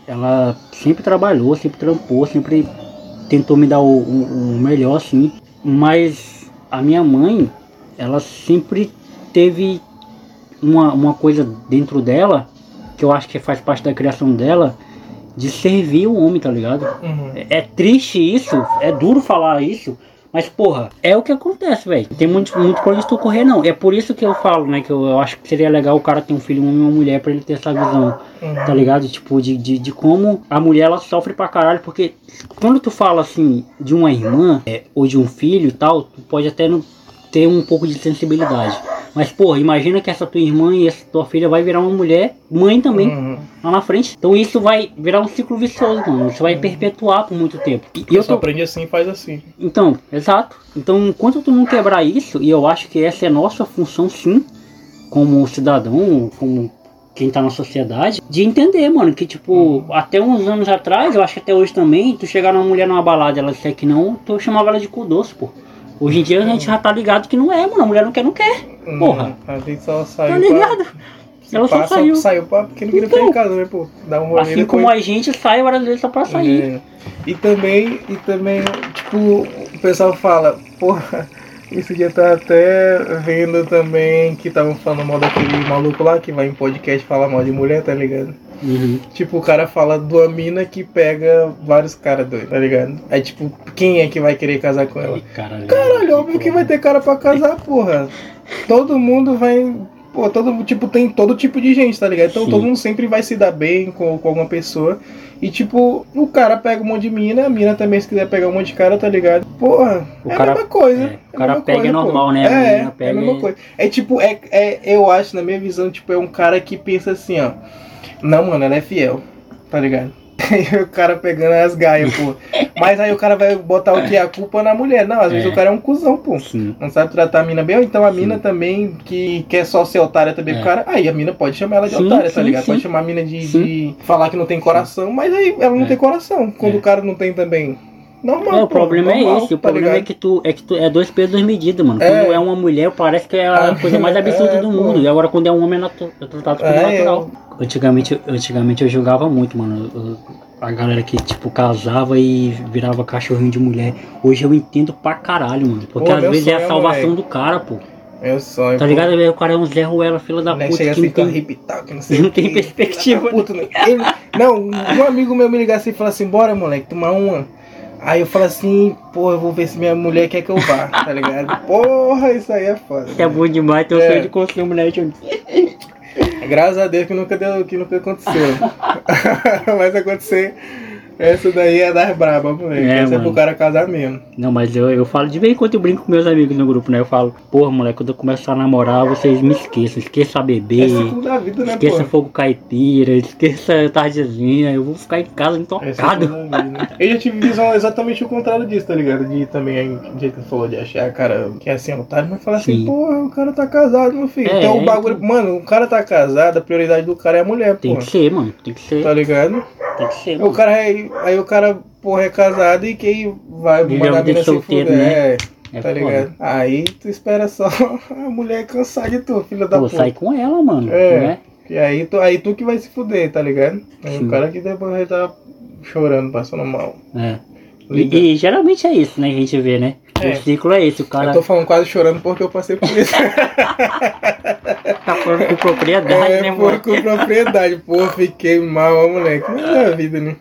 ela sempre trabalhou, sempre trampou, sempre tentou me dar o, o- o melhor, assim. Mas a minha mãe, ela sempre teve uma, uma coisa dentro dela, que eu acho que faz parte da criação dela, de servir o homem, tá ligado? Uhum. É, é triste isso, é duro falar isso, mas porra, é o que acontece, velho. Tem muito, muito por isso ocorrer, não. É por isso que eu falo, né, que eu, eu acho que seria legal o cara ter um filho, um homem e uma mulher, pra ele ter essa visão, Uhum. tá ligado? Tipo, de, de, de como a mulher ela sofre pra caralho, porque quando tu fala assim de uma irmã é, ou de um filho e tal, tu pode até não ter um pouco de sensibilidade. Mas, porra, imagina que essa tua irmã e essa tua filha vai virar uma mulher, mãe também, Uhum. lá na frente. Então isso vai virar um ciclo vicioso, mano. Isso vai perpetuar por muito tempo. E, eu Só tô... aprende assim e faz assim. Então, exato. Então, enquanto tu não quebrar isso, e eu acho que essa é nossa função, sim, como cidadão, como quem tá na sociedade, de entender, mano, que tipo, até uns anos atrás, eu acho que até hoje também, tu chegar numa mulher numa balada, ela disser que não, tu chamava ela de cu doce, pô. Hoje em dia a gente já tá ligado que não é, mano. A mulher não quer, não quer. Porra. A gente só saiu Tá pra- ligado? se Ela só passa, saiu. saiu pra, porque não queria Então. ficar em casa, né, pô? Dar um Assim depois. como a gente sai várias vezes só pra sair. É. E também, e também, tipo, o pessoal fala, porra, esse dia tá até vendo também que estavam falando mal daquele maluco lá que vai em podcast falar mal de mulher, tá ligado? Uhum. Tipo, o cara fala de uma mina que pega vários caras doidos, tá ligado? Aí, tipo, quem é que vai querer casar com ela? Ih, Caralho, Caralho, óbvio que vai ter cara pra casar, porra. Todo mundo vai. Pô, todo tipo, tem todo tipo de gente, tá ligado? Então Sim. todo mundo sempre vai se dar bem com, com alguma pessoa. E tipo, o cara pega um monte de mina, a mina também, se quiser pegar um monte de cara, tá ligado? Porra, O é cara- a mesma coisa. é, o é cara pega coisa, é normal, pô. né? A É, é a mesma coisa. É tipo, é, é, eu acho, na minha visão, tipo, é um cara que pensa assim, ó. Não, mano, ela é fiel, tá ligado? Aí o cara pegando as gaias, pô. Mas aí o cara vai botar o que? A culpa na mulher. Não, às vezes É. o cara é um cuzão, pô. Sim. Não sabe tratar a mina bem, ou então a mina também, que quer só ser otária também É. pro cara, aí a mina pode chamar ela de Sim, otária, tá sim, ligado? sim. Pode chamar a mina de, Sim. de falar que não tem coração, mas aí ela não É. tem coração. Quando É. o cara não tem também. Normal. É, o pô, problema é normal, esse. O tá problema é ligado? que tu é que tu é dois pesos, duas medidas, mano. É. Quando é uma mulher, parece que é a Ah, coisa mais absurda é, do pô. mundo. E agora quando é um homem, é é tratado como É, natural. Antigamente, antigamente eu julgava muito, mano. eu- A galera que, tipo, casava e virava cachorrinho de mulher. Hoje eu entendo pra caralho, mano. Porque Pô, às meu vezes é a sonho, salvação moleque. do cara, pô. É o sonho. Tá pô. ligado? O cara é um Zé Ruela, filho da puta, chega que assim não tem... que não sei não o quê, tem perspectiva, da puta, né? Ele- não, um amigo meu me ligar assim e falar assim, bora moleque, tomar uma. Aí eu falo assim, porra, eu vou ver se minha mulher quer que eu vá, tá ligado? Porra, isso aí é foda. Isso é bom demais, tem o É. sonho de uma mulher de Graças a Deus que nunca deu, que nunca aconteceu. Mas acontecer, essa daí é das brabas, moleque. É, essa é mano. pro cara casar mesmo. Não, mas eu, eu falo de vez em quando eu brinco com meus amigos no grupo, né? Eu falo, porra, moleque, quando eu começar a namorar, vocês me esqueçam. Esqueça a É beber, da vida, né, esqueça pô? fogo caipira, esqueça tardezinha. Eu vou ficar em casa É intocado. né? Eu já tive visão exatamente o contrário disso, tá ligado? De também, do jeito que você falou, de achar cara que é assim, otário, mas falar assim, Sim. porra, o cara tá casado, meu filho. É, então o é, bagulho, mano, o cara tá casado, a prioridade do cara é a mulher, Tem pô. que ser, mano. Tem que ser. Tá ligado? Tem que ser. O Mano. cara é, aí o cara, porra, é casado e quem vai mandar a mina se fuder. né? É, É tá foda. ligado? Aí tu espera só a mulher cansar de tu, filha da Pô, puta. sai com ela, mano. É. Né? E aí tu, aí tu que vai se fuder, tá ligado? Aí Sim. o cara que depois estar chorando, passando mal. É. E, e geralmente é isso, né? Que a gente vê, né? É. O ciclo é esse. O cara Eu tô falando quase chorando porque eu passei por isso. tá falando com propriedade, é, né, por, mano? com propriedade. Pô, fiquei mal, ó, moleque. Mas é a vida, né?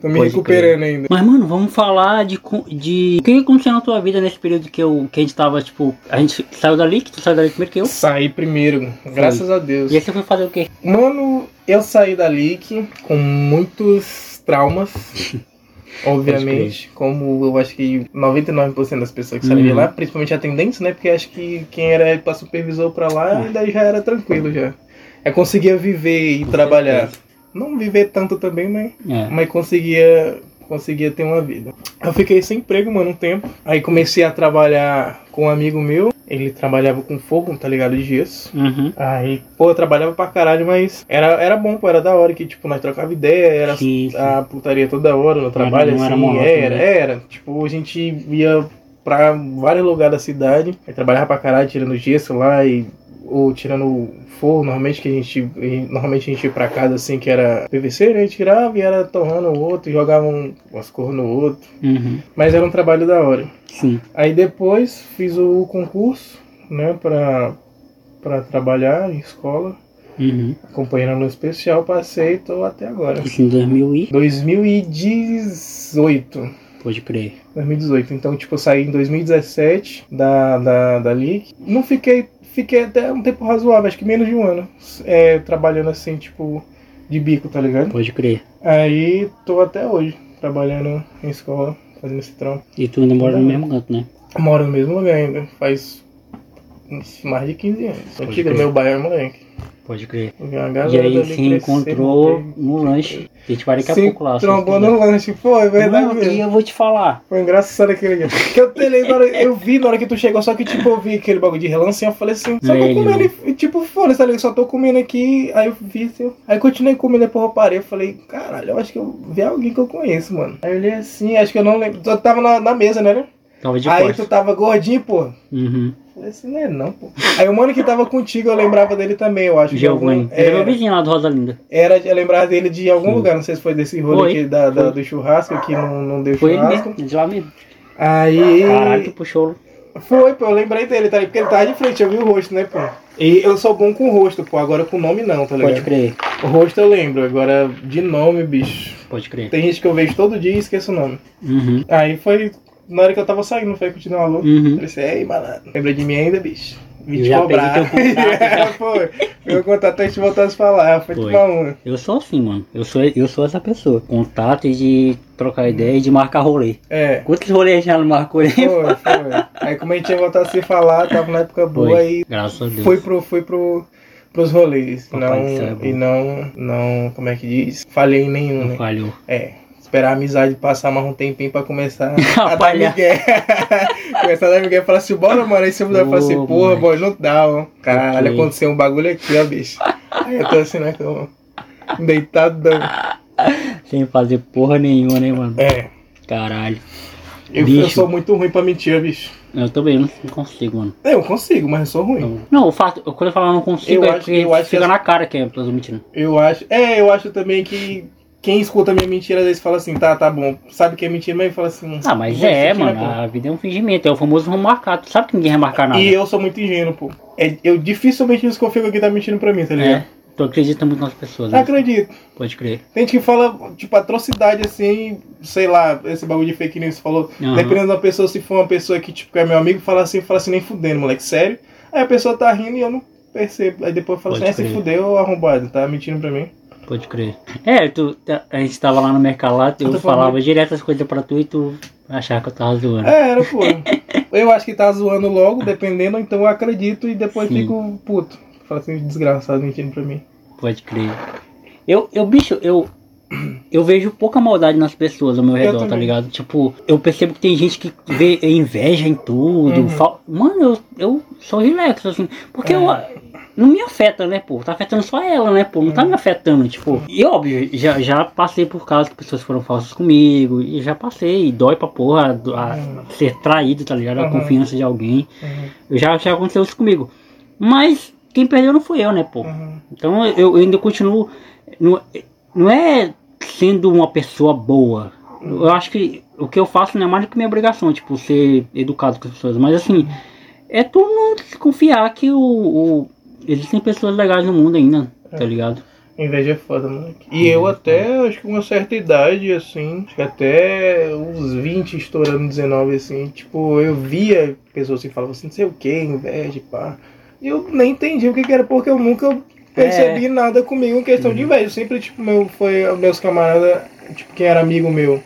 Tô me Pode recuperando ainda. Mas, mano, vamos falar de, de... O que aconteceu na tua vida nesse período que, eu, que a gente tava, tipo... A gente saiu dali, que tu saiu dali primeiro que eu. Saí primeiro, graças a Deus. E aí você foi fazer o quê? Mano, eu saí da LIC com muitos traumas. Obviamente, como eu acho que 99% das pessoas que saíram de Uhum. lá, principalmente atendentes, né? Porque acho que quem era pra supervisor pra lá, É. daí já era tranquilo já. É conseguia viver e Com trabalhar. certeza. Não viver tanto também, mas, É. mas conseguia, conseguia ter uma vida. Eu fiquei sem emprego, mano, um tempo. Aí comecei a trabalhar com um amigo meu. Ele trabalhava com fogo, tá ligado? De gesso. Uhum. Aí, pô, eu trabalhava pra caralho, mas era, era bom, pô, era da hora que, tipo, nós trocava ideia, era Sim, sim. a putaria toda hora no trabalho, não era assim, monótono, era, né? era. Tipo, a gente ia pra vários lugares da cidade, aí trabalhava pra caralho, tirando gesso lá e ou tirando forro, normalmente que a gente, normalmente a gente ia pra casa assim, que era PVC, né, a gente tirava e era torrando o outro, jogava um, umas cores no outro, Uhum. mas era um trabalho da hora. Sim. Aí depois fiz o concurso, né, pra, pra trabalhar em escola. Uhum. Acompanhando no especial, passei e tô até agora. Isso em 2000 e... 2018. Pode crer. 2018. Então, tipo, eu saí em 2017 da, da, da League. Não fiquei. Fiquei até um tempo razoável, acho que menos de um ano. É, trabalhando assim, tipo, de bico, tá ligado? Pode crer. Aí tô até hoje, trabalhando em escola, fazendo esse trampo. E tu ainda mora no mesmo canto, né? Moro no mesmo lugar ainda, faz mais de 15 anos. Antiga, meu bairro é moleque. Pode crer. E aí se encontrou no lanche. A gente vai daqui a Se pouco lá. trombou no lanche, pô, é verdade Não, e eu vou te falar. Foi engraçado aquele dia. Porque eu, telei na hora, eu vi na hora que tu chegou, só que tipo, eu vi aquele bagulho de relance eu falei assim, só tô comendo e tipo, foda-se, tá? Só tô comendo aqui, aí eu vi assim, aí continuei comendo, depois eu parei, eu falei, caralho, eu acho que eu vi alguém que eu conheço, mano. Aí eu olhei assim, acho que eu não lembro, eu tava na, na mesa, né? né? Tava de aí tu tava gordinho, pô. Uhum. Assim, não é não, pô. Aí o mano que tava contigo, eu lembrava dele também, eu acho. de algum- Ele é meu Era, vizinho lá do Rosa Linda. era, eu lembrava dele de algum Sim. lugar, não sei se foi desse rolê Foi, aqui da, da- foi. do churrasco, que não, não deu Foi ele churrasco. mesmo, de lá mesmo. Aí. Caralho, tu puxou. Foi, pô, eu lembrei dele, tá? Porque ele tava de frente, eu vi o rosto, né, pô? E eu sou bom com o rosto, pô, agora com o nome não, tá ligado? Pode crer. O rosto eu lembro, agora de nome, bicho. Pode crer. Tem gente que eu vejo todo dia e esqueço o nome. Uhum. Aí foi na hora que eu tava saindo, foi continuar alô. Uhum. Falei assim, ei, malandro, lembra de mim ainda, bicho? Vim Eu te já cobrar. teu contato, já. foi. Meu contato a gente voltasse a falar, foi Foi. tomar uma. Eu sou assim, mano. Eu sou, eu sou essa pessoa. Contato e de trocar ideia e de marcar rolê. É. Quantos rolês já não marcou ele? Foi, foi. Aí como a gente ia voltar a se falar, tava na época boa Foi. e Graças a Deus. foi pro, foi pro, pros rolês. Papai não, é e não, não, como é que diz? Falhei em nenhum, Não né? falhou. É. Esperar a amizade passar mais um tempinho pra começar a dar migué. começar a dar migué e falar assim, bora, mano. Aí você vai falar assim, porra, boy, não dá, ó. Caralho, Ok. aconteceu um bagulho aqui, ó, bicho. Aí eu tô assim na cama. Deitadão. Sem fazer porra nenhuma, né, mano? É. Caralho. Eu, eu sou muito ruim pra mentira, bicho. Eu também não não consigo, mano. Eu consigo, mas eu sou ruim. Não, não o fato, quando eu falo não consigo, Eu é acho- porque eu acho que fica as- na cara que é tô mentindo. Eu acho. É, eu acho também que quem escuta a minha mentira às vezes fala assim, tá, tá bom. Sabe que é mentira, mas fala assim. Ah, mas é, mano. boa. A vida é um fingimento. É o famoso remarcar. Tu sabe que ninguém vai marcar nada. E eu sou muito ingênuo, pô. É, eu dificilmente desconfio que alguém tá mentindo pra mim, tá ligado? É. Tu acredita muito nas pessoas, né? Acredito. Pode crer. Tem gente que fala, tipo, atrocidade assim, sei lá, esse bagulho de fake news falou. Aham. Dependendo da pessoa, se for uma pessoa que, tipo, é meu amigo, fala assim, fala assim, nem fudendo, moleque, sério. Aí a pessoa tá rindo e eu não percebo. Aí depois fala Pode assim, é, se fudeu, arrombado, tá mentindo pra mim. Pode crer. É, tu, a gente tava lá no mercado lá, eu Eu falava falando. direto as coisas pra tu e tu achava que eu tava zoando. É, era, pô. eu acho que tá zoando logo, dependendo, então eu acredito e depois Sim. fico puto. Fala assim, desgraçado mentindo pra mim. Pode crer. Eu, eu bicho, eu. Eu vejo pouca maldade nas pessoas ao meu redor, tá ligado? Tipo, eu percebo que tem gente que vê inveja em tudo. Uhum. fal- Mano, eu, eu sou relax, assim. Porque eu. Não me afeta, né, pô? Tá afetando só ela, né, pô? Não Uhum. tá me afetando, tipo. E óbvio, já, já passei por casos que pessoas foram falsas comigo. E já passei. Dói pra porra do- a Uhum. ser traído, tá ligado? A Uhum. confiança de alguém. Uhum, Já, já aconteceu isso comigo. Mas quem perdeu não fui eu, né, pô? uhum. Então eu, eu ainda continuo. Não, não é sendo uma pessoa boa. Eu acho que o que eu faço não é mais do que minha obrigação, tipo, ser educado com as pessoas. Mas assim, é tu não confiar que o, o- existem pessoas legais no mundo ainda, tá ligado? Inveja é foda, moleque. E eu até, acho que uma certa idade, assim, acho que até uns 20, estourando 19, assim, tipo, eu via pessoas que falavam assim, não sei o que, inveja, pá. E eu nem entendi o que que era, porque eu nunca percebi nada comigo em questão de inveja. Sempre, tipo, meu, foi meus camaradas, tipo, quem era amigo meu.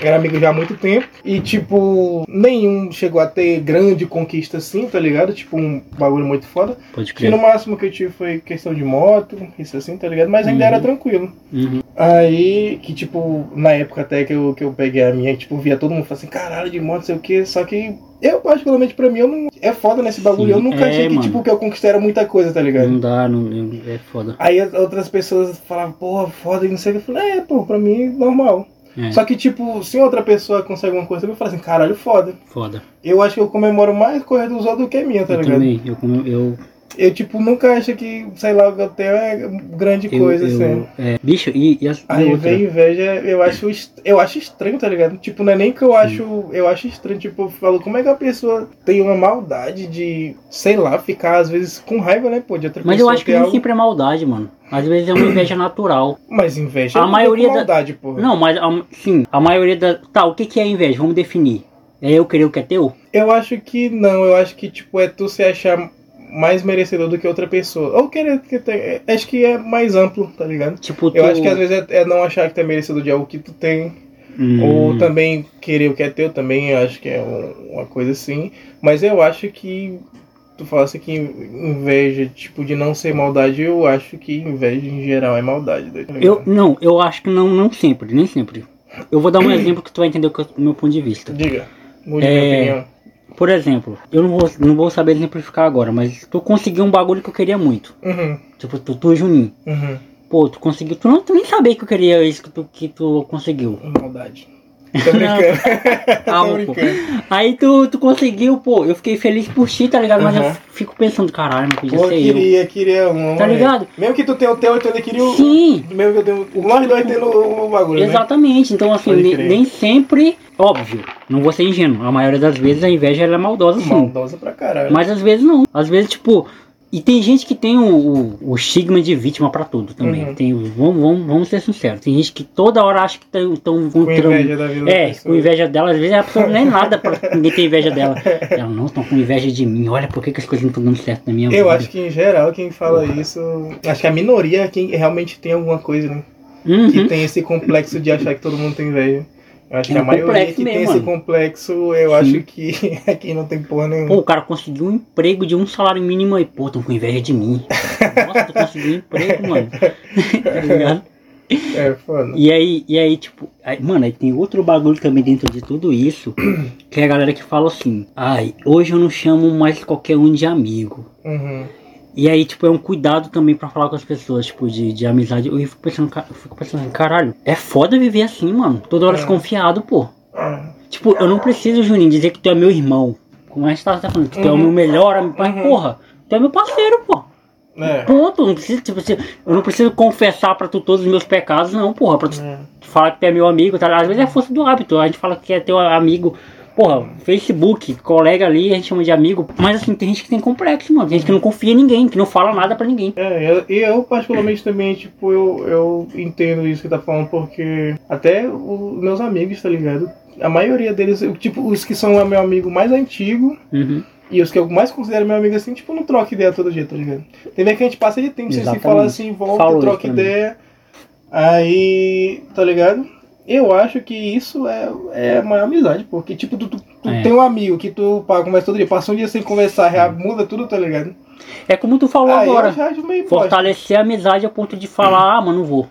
Era amigo já há muito tempo. E, tipo, nenhum chegou a ter grande conquista assim, tá ligado? Tipo, um bagulho muito foda. Pode Que no crer. máximo que eu tive foi questão de moto, isso assim, tá ligado? Mas ainda Uhum. era tranquilo. Uhum. Aí, que tipo, na época até que eu, que eu peguei a minha, tipo, via todo mundo falando assim, caralho, de moto, sei o que, só que eu, particularmente, pra mim, eu não. É foda nesse bagulho. Sim, eu nunca é, achei que, mano. tipo, que eu conquistei era muita coisa, tá ligado? Não dá, não, é foda. Aí as outras pessoas falavam, porra, foda e não sei o que. Eu falei, é, pô, pra mim, normal. É, Só que, tipo, se outra pessoa consegue uma coisa, eu falo assim, caralho, foda. foda. Eu acho que eu comemoro mais coisa dos outros do que a minha, tá eu ligado? também, eu, eu Eu, tipo, nunca acho que, sei lá, o que eu tenho é grande Eu- coisa, eu- assim. é, bicho, e, e, as, Aí outra, vem inveja, eu acho, eu acho estranho, tá ligado? Tipo, não é nem que eu acho. Eu acho estranho, tipo, eu falo, como é que a pessoa tem uma maldade de, sei lá, ficar às vezes com raiva, né, pô, de outra Mas eu pessoa acho que nem algo. sempre é maldade, mano. Às vezes é uma inveja natural. Mas inveja A vem maioria da- maldade, porra. Não, mas a- sim, a maioria da. Tá, o que, que é inveja? Vamos definir. É eu querer o que é teu? Eu acho que não, eu acho que, tipo, é tu se achar mais merecedor do que outra pessoa. Ou querer que tem. é- Acho que é mais amplo, tá ligado? Tipo, tu. Eu acho que às vezes é, é não achar que tu é merecedor de algo que tu tem. Hum, Ou também querer o que é teu também, acho que é um- uma coisa assim. Mas eu acho que tu fala assim que inveja, tipo, de não ser maldade, eu acho que inveja em geral é maldade. tá? Eu, não, eu acho que não, não sempre, nem sempre. Eu vou dar um exemplo que tu vai entender o meu ponto de vista. Diga, mude É. minha opinião. Por exemplo, eu não vou, não vou saber exemplificar agora, mas tu conseguiu um bagulho que eu queria muito. Uhum, Tipo, tu, tu Juninho. uhum. Pô, tu conseguiu. Tu, não, tu nem sabia que eu queria isso que tu, que tu conseguiu. Maldade. Tô brincando. Calma, Tô pô. brincando. Aí tu, tu conseguiu, pô. Eu fiquei feliz por ti, tá ligado? Mas Aham. eu fico pensando, caralho, não podia Pô, ser eu. queria, queria um. Tá né? ligado? Mesmo que tu tenha o teu, tu ainda queria o. Sim. Mesmo que eu tenha o. Nós dois tendo o, bagulho, né? Exatamente, então assim, nem, nem sempre, óbvio, não vou ser ingênuo, a maioria das vezes a inveja ela é maldosa sim. Maldosa pra caralho. Mas às vezes não. Às vezes, tipo. E tem gente que tem o, o, estigma de vítima pra tudo também. Uhum. Tem, vamos, vamos, vamos ser sinceros. Tem gente que toda hora acha que estão com inveja da vida da É, pessoa. com inveja dela, às vezes a pessoa nem nada pra ninguém ter inveja dela. Ela não estão com inveja de mim. Olha por que, que as coisas não estão dando certo na minha vida. Eu acho que em geral quem fala isso. Acho que a minoria é quem realmente tem alguma coisa, né? Uhum. Que tem esse complexo de achar que todo mundo tem inveja. Acho É que a maioria complexo que tem mesmo, esse mano. complexo, eu Sim. acho que é quem não tem porra nenhuma. Pô, o cara conseguiu um emprego de um salário mínimo aí. Pô, tão com inveja de mim. Nossa, tu conseguiu um emprego, mano. tá ligado? É, foda. E aí, e aí, tipo, aí, mano, aí tem outro bagulho também dentro de tudo isso, que é a galera que fala assim, ai, hoje eu não chamo mais qualquer um de amigo. Uhum. E aí, tipo, é um cuidado também pra falar com as pessoas, tipo, de, de amizade. Eu fico pensando, eu fico pensando, caralho, é foda viver assim, mano. Toda hora É. desconfiado, pô. É. Tipo, eu não preciso, Juninho, dizer que tu é meu irmão. Como a gente tava falando, que tu é o Uhum. meu melhor amigo. Mas, Uhum. porra, tu é meu parceiro, pô. É. Ponto, não preciso, tipo, eu não preciso confessar pra tu todos os meus pecados, não, porra. Pra tu É. falar que tu é meu amigo, tá? Às vezes é força do hábito. A gente fala que é teu amigo. Porra, Facebook, colega ali, a gente chama de amigo. Mas assim, tem gente que tem complexo, mano. Tem gente que não confia em ninguém, que não fala nada pra ninguém. É, eu- e eu, particularmente também, tipo, eu, eu entendo isso que tá falando, porque até os meus amigos, tá ligado? A maioria deles, eu, tipo, os que são meu amigo mais antigo Uhum. e os que eu mais considero meu amigo assim, tipo, não troca ideia todo dia, tá ligado? Tem vezes que a gente passa de tempo sem se Exatamente. falar assim, volta, Falou troca ideia. Aí, tá ligado? Eu acho que isso é, é a maior amizade, porque, tipo, tu, tu, tu É. tem um amigo que tu pá, conversa todo dia, passa um dia sem conversar, já muda tudo, tá ligado? É como tu falou Aí agora. Fortalecer a amizade a ponto de falar, ah, mano, não vou.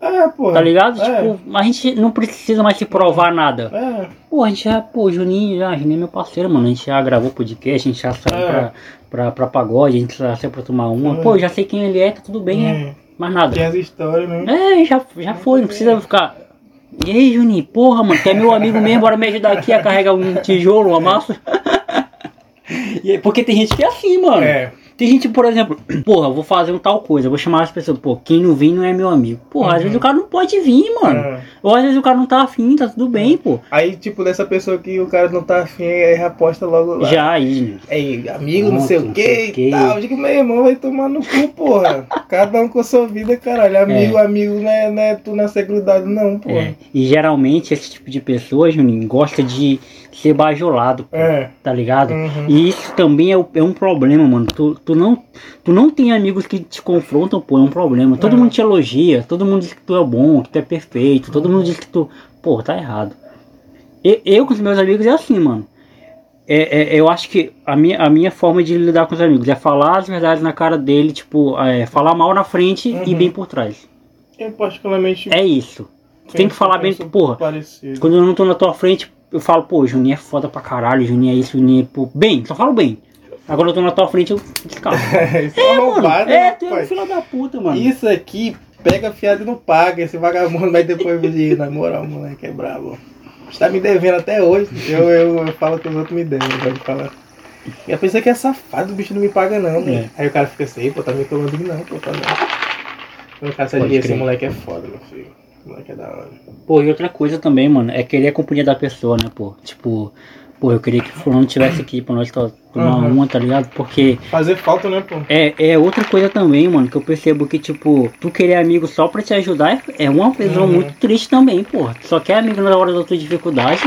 É, pô. Tá ligado? É. Tipo, a gente não precisa mais se provar nada. É, Pô, a gente já, pô, Juninho, já, Juninho é meu parceiro, mano. A gente já gravou podcast, a gente já saiu É. pra, pra, pra pagode, a gente já saiu pra tomar uma. É. Pô, já sei quem ele é, tá tudo bem, é. é. Mais nada. Tem as histórias, né? É, já, já foi, não precisa ficar. E aí, Juninho, porra, mano, tu é meu amigo mesmo, bora me ajudar aqui a carregar um tijolo, uma massa. Porque tem gente que é assim, mano. É. Tem gente, por exemplo, porra, eu vou fazer um tal coisa, eu vou chamar as pessoas, pô, quem não vir não é meu amigo. Porra, às Uhum. vezes o cara não pode vir, mano. É. Ou às vezes o cara não tá afim, tá tudo bem, pô. Aí, tipo, dessa pessoa que o cara não tá afim, aí já posta logo lá. Já aí, Ei, amigo, não Pronto, sei o não que sei o e quê. tal. Eu digo, meu irmão, vai tomar no cu, porra. Cada um com a sua vida, caralho. Amigo, amigo, não é, não é tu na seguridade, não, porra. É, e geralmente esse tipo de pessoa, Juninho, gosta de ser bajulado, pô, É. tá ligado? Uhum. E isso também é, é um problema, mano. Tu, tu, não, tu não tem amigos que te confrontam, pô, é um problema. Todo É. mundo te elogia, todo mundo diz que tu é bom, que tu é perfeito, todo mundo diz que tu. Pô, tá errado. E- Eu, com os meus amigos é assim, mano. É, é- eu acho que a minha, a minha forma de lidar com os amigos é falar as verdades na cara dele, tipo, é, falar mal na frente e Uhum. bem por trás. Eu, particularmente, É isso. Tem que falar bem, porra. Parecido. Quando eu não tô na tua frente, eu falo, pô, Juninho é foda pra caralho, Juninho é isso, Juninho é pô, bem, só falo bem. Agora eu tô na tua frente, eu descarto. Isso é, uma mano, é, né, tu é um filho da puta, mano. Isso aqui, pega fiado e não paga. Esse vagabundo vai depois me dizer, na moral, moleque, é brabo. Você tá me devendo até hoje. Eu, eu, eu falo que os outros me devem, pode falar. E a pessoa que é safado, o bicho não me paga não, É. Aí o cara fica assim, pô, tá me tomando não, pô, tá não. O cara Pode mim, esse moleque é foda, meu filho. Moleque é da hora. Pô, e outra coisa também, mano, é querer a companhia da pessoa, né, pô? Tipo, pô, eu queria que o fulano tivesse aqui pra nós to- tomar Uhum. uma, tá ligado? Porque Fazer falta, né, pô? é, é outra coisa também, mano, que eu percebo que, tipo, tu querer amigo só pra te ajudar é, é uma pessoa Uhum. muito triste também, pô. Tu só quer amigo na hora da tua dificuldade.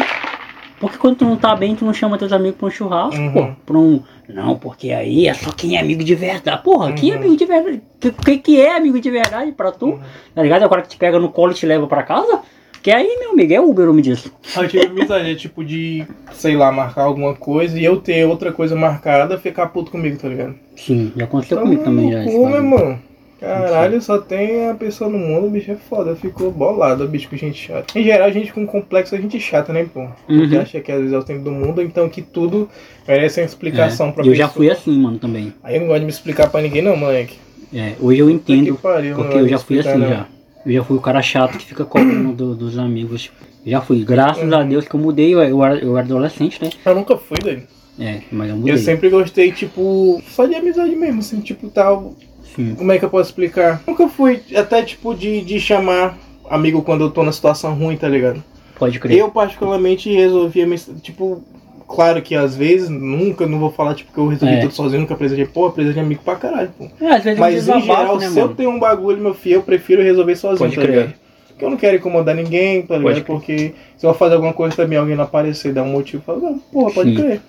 Porque quando tu não tá bem, tu não chama teus amigos pra um churrasco, Uhum. pô. Pra um. Não, porque aí é só quem é amigo de verdade. Porra, quem é Uhum. amigo de verdade? O que, que, que é amigo de verdade pra tu? Uhum. Tá ligado? É o cara que te pega no colo e te leva pra casa? Que aí, meu amigo, é Uber, me diz. Eu tive amizade, é tipo de, sei lá, marcar alguma coisa e eu ter outra coisa marcada, ficar puto comigo, tá ligado? Sim, já aconteceu Então, comigo também já. caso. irmão. Caralho, só tem a pessoa no mundo, o bicho é foda. Ficou bolado, bicho, com gente chata. Em geral, a gente com complexo, a gente chata, né, pô? Porque Uhum. acha que às vezes é o tempo do mundo, então que tudo merece uma explicação É, pra eu pessoa. já fui assim, mano, também. Aí eu não gosto de me explicar pra ninguém, não, moleque. É, hoje eu entendo, pariu, porque eu já fui explicar, assim não. já. Eu já fui o cara chato que fica cobrando do- dos amigos. Tipo, já fui. Graças a Deus que eu mudei, eu, eu, era, eu era adolescente, né? Eu nunca fui, daí. É, mas eu mudei. Eu sempre gostei, tipo, só de amizade mesmo, assim, tipo, tal. Sim. Como é que eu posso explicar? Nunca fui até, tipo, de, de chamar amigo quando eu tô na situação ruim, tá ligado? Pode crer. Eu, particularmente, resolvia, me- tipo, claro que às vezes, nunca, não vou falar, tipo, que eu resolvi É. tudo sozinho, nunca precisei de, pô, precisei de amigo pra caralho, pô. É, às vezes Mas, é um em geral, né, se eu tenho um bagulho, meu filho, eu prefiro resolver sozinho, Pode tá crer. ligado? Porque eu não quero incomodar ninguém, tá ligado? Porque se eu fazer alguma coisa também, alguém não aparecer, dar um motivo, fala, não, porra, pode Sim. crer.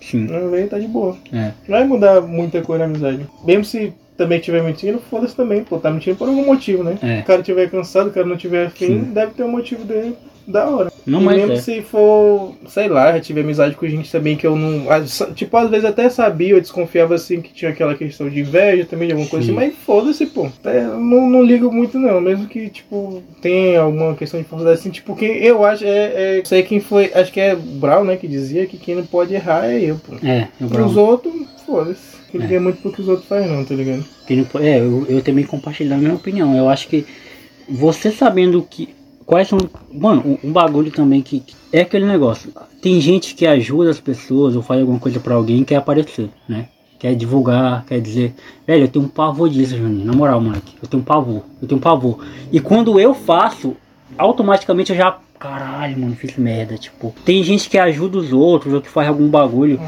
Sim. Não vem, tá de boa. É. Não vai mudar muita coisa na amizade. Mesmo se também estiver mentindo, foda-se também, pô, tá mentindo por algum motivo, né? É. O cara estiver cansado, o cara não tiver afim, deve ter um motivo dele da hora. Não, e mesmo é. se for, sei lá, já tive amizade com gente também que eu não. Tipo, às vezes até sabia, eu desconfiava assim que tinha aquela questão de inveja também, de alguma coisa Sim. assim, mas foda-se, pô. É, não, não ligo muito não, mesmo que, tipo, tenha alguma questão de falsidade assim, tipo, quem eu acho, é, é. Sei quem foi, acho que é Brown, né, que dizia que quem não pode errar é eu, pô. É, Os Brown. outros, foda-se. Não É. liga muito pro que os outros fazem, não, tá ligado? É, eu, eu também compartilho a minha opinião. Eu acho que você sabendo que. Quais são. Mano, um, um bagulho também que, que É aquele negócio. Tem gente que ajuda as pessoas ou faz alguma coisa pra alguém e quer aparecer, né? Quer divulgar, quer dizer. Velho, eu tenho um pavor disso, Juninho. Na moral, moleque. Eu tenho um pavor. Eu tenho um pavor. E quando eu faço, automaticamente eu já. Caralho, mano, fiz merda. Tipo, tem gente que ajuda os outros ou que faz algum bagulho.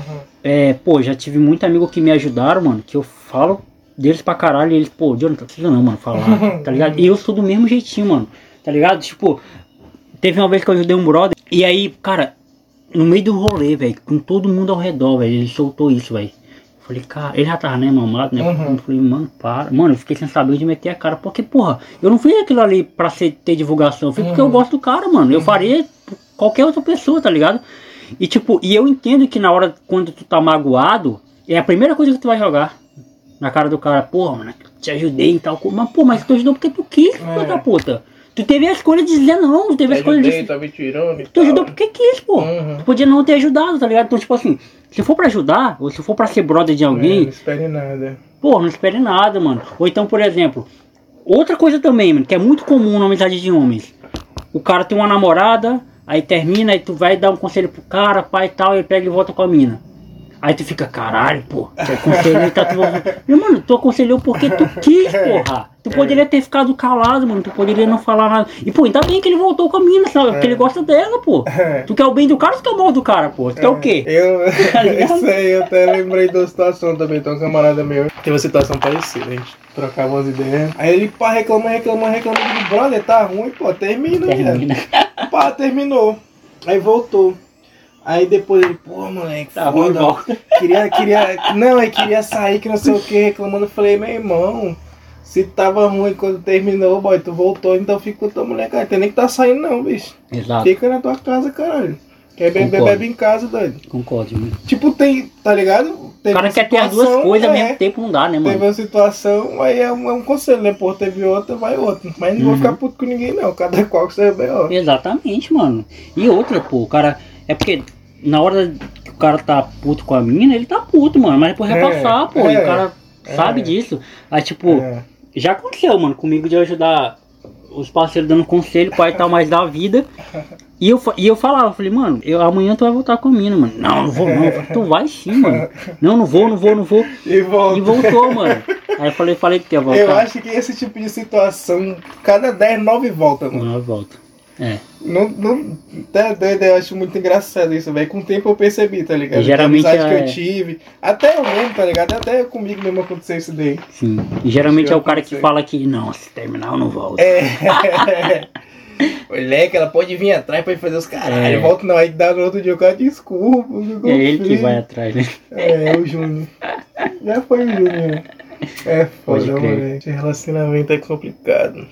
É, pô, já tive muito amigo que me ajudaram, mano, que eu falo deles pra caralho e eles, pô, Jonathan, não precisa não, mano, falar, tá ligado? E eu sou do mesmo jeitinho, mano, tá ligado? Tipo, teve uma vez que eu ajudei um brother, e aí, cara, no meio do rolê, velho, com todo mundo ao redor, velho, ele soltou isso, velho. Falei, cara, ele já tava, né, mamado, né? Uhum. Falei, mano, para. Mano, eu fiquei sem saber onde meter a cara. Porque, porra, eu não fiz aquilo ali pra ser, ter divulgação. Eu fiz porque eu Uhum. gosto do cara, mano. Eu faria por qualquer outra pessoa, tá ligado? E, tipo, e eu entendo que na hora, quando tu tá magoado, é a primeira coisa que tu vai jogar na cara do cara. Porra, mano, te ajudei e tal. Mas, pô, mas tu ajudou porque tu quis, filho É. da puta. Tu teve a escolha de dizer não, tu teve a escolha de Ajudei, tá me tirando Tu tal. ajudou porque quis, pô. Uhum. Tu podia não ter ajudado, tá ligado? Então, tipo assim, se for pra ajudar, ou se for pra ser brother de É, não alguém, espere nada. pô, não espere nada, mano. Ou então, por exemplo, outra coisa também, mano, que é muito comum na amizade de homens. O cara tem uma namorada, aí termina, aí tu vai dar um conselho pro cara, pai e tal, e pega e volta com a mina. Aí tu fica, caralho, pô, te aconselhei, tá tu... Meu, mano, tu aconselhou porque tu quis, porra. Tu poderia ter ficado calado, mano, tu poderia não falar nada. E, pô, ainda bem que ele voltou com a mina, sabe? Porque ele gosta dela, pô. É. Tu quer o bem do cara ou tu quer o mal do cara, pô? Tu quer o quê? Eu, Tá isso aí, eu até lembrei uma situação também. Tem um camarada meu, tem uma situação parecida, a gente trocava umas ideias. Aí ele, pá, reclama, reclama, reclama. Digo, brother, tá ruim, pô, termina. Termina. Pá, terminou. Aí voltou. Aí depois ele, pô, moleque, Tá ruim, volta. Queria, queria. Não, aí queria sair, que não sei o que, reclamando. Falei, meu irmão, se tava ruim quando terminou, boy, tu voltou, então fica com tua mulher, cara. Tem nem que tá saindo, não, bicho. Exato, Fica na tua casa, caralho. Quer beber, bebe em casa, doido. concordo. mano. Tipo, tem, tá ligado? O Teve cara uma quer ter as duas coisas ao é, mesmo tempo, não dá, né, Teve mano? uma situação, aí é um, é um conselho, né? Pô, teve outra, vai outra. Mas não vou Uhum. ficar puto com ninguém, não. Cada qual que você é B.O. Exatamente, mano. E outra, pô, o cara. É porque na hora que o cara tá puto com a mina, ele tá puto, mano. Mas depois vai É, passar, pô. E é, o cara é. sabe disso. Aí, tipo, É. já aconteceu, mano, comigo de ajudar os parceiros dando conselho, pai e tal, mais da vida. E eu, e eu falava, eu falei, mano, eu, amanhã tu vai voltar com a mina, mano. Não, não vou não. Falei, tu vai sim, mano. Não, não vou, não vou, não vou. E volta. E voltou, mano. Aí eu falei, falei que ia voltar. Eu acho que esse tipo de situação, cada 10, 9 volta, mano. Não, volta. É. Não, não, tá doido, eu acho muito engraçado isso, velho. Com o tempo eu percebi, tá ligado? E geralmente a amizade é- que eu tive, até eu mesmo, tá ligado? Até comigo mesmo aconteceu isso daí. Sim. E geralmente é o cara que fala que, não, se terminar eu não volto. É. Moleque, ela pode vir atrás pra ir fazer os caralho. É. Volta não, aí dá no outro dia o cara, desculpa. É ele que fiz." vai atrás, né? É, o Júnior. Já foi o Júnior. É foda, moleque. Relacionamento é complicado.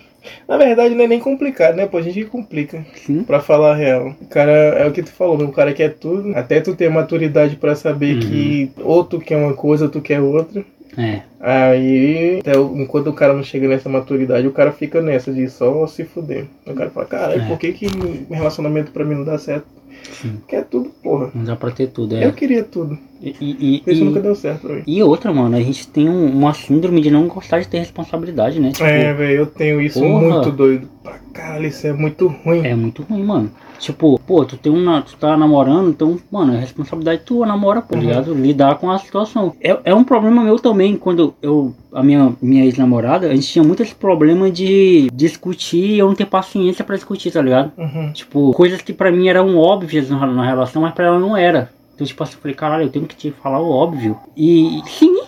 Na verdade, não é nem complicado, né? Pô, a gente que complica. Sim. Pra falar a real. O cara, é o que tu falou, né? o cara quer tudo. Até tu ter maturidade pra saber Uhum. que ou tu quer uma coisa, ou tu quer outra. É. Aí, até o- enquanto o cara não chega nessa maturidade, o cara fica nessa de só se fuder. O cara fala, caralho, É. por que que relacionamento pra mim não dá certo? Sim. Quer tudo, porra. Não dá pra ter tudo, Eu é. queria tudo. E, e, Isso e- nunca deu certo pra mim. e outra, mano, a gente tem um- uma síndrome de não gostar de ter responsabilidade, né? Tipo, É, velho, eu tenho isso Porra. muito doido. Pra caralho, isso é muito ruim. É muito ruim, mano. Tipo, pô, tu tem um, tu tá namorando, então, mano, é responsabilidade tua, namora, pô, Uhum. ligado? Lidar com a situação. É, é um problema meu também, quando eu, a minha, minha ex-namorada, a gente tinha muito esse problema de discutir e eu não ter paciência pra discutir, tá ligado? Uhum. Tipo, coisas que pra mim eram óbvias na, na relação, mas pra ela não era. Então, tipo assim, eu falei, caralho, eu tenho que te falar o óbvio. E sim,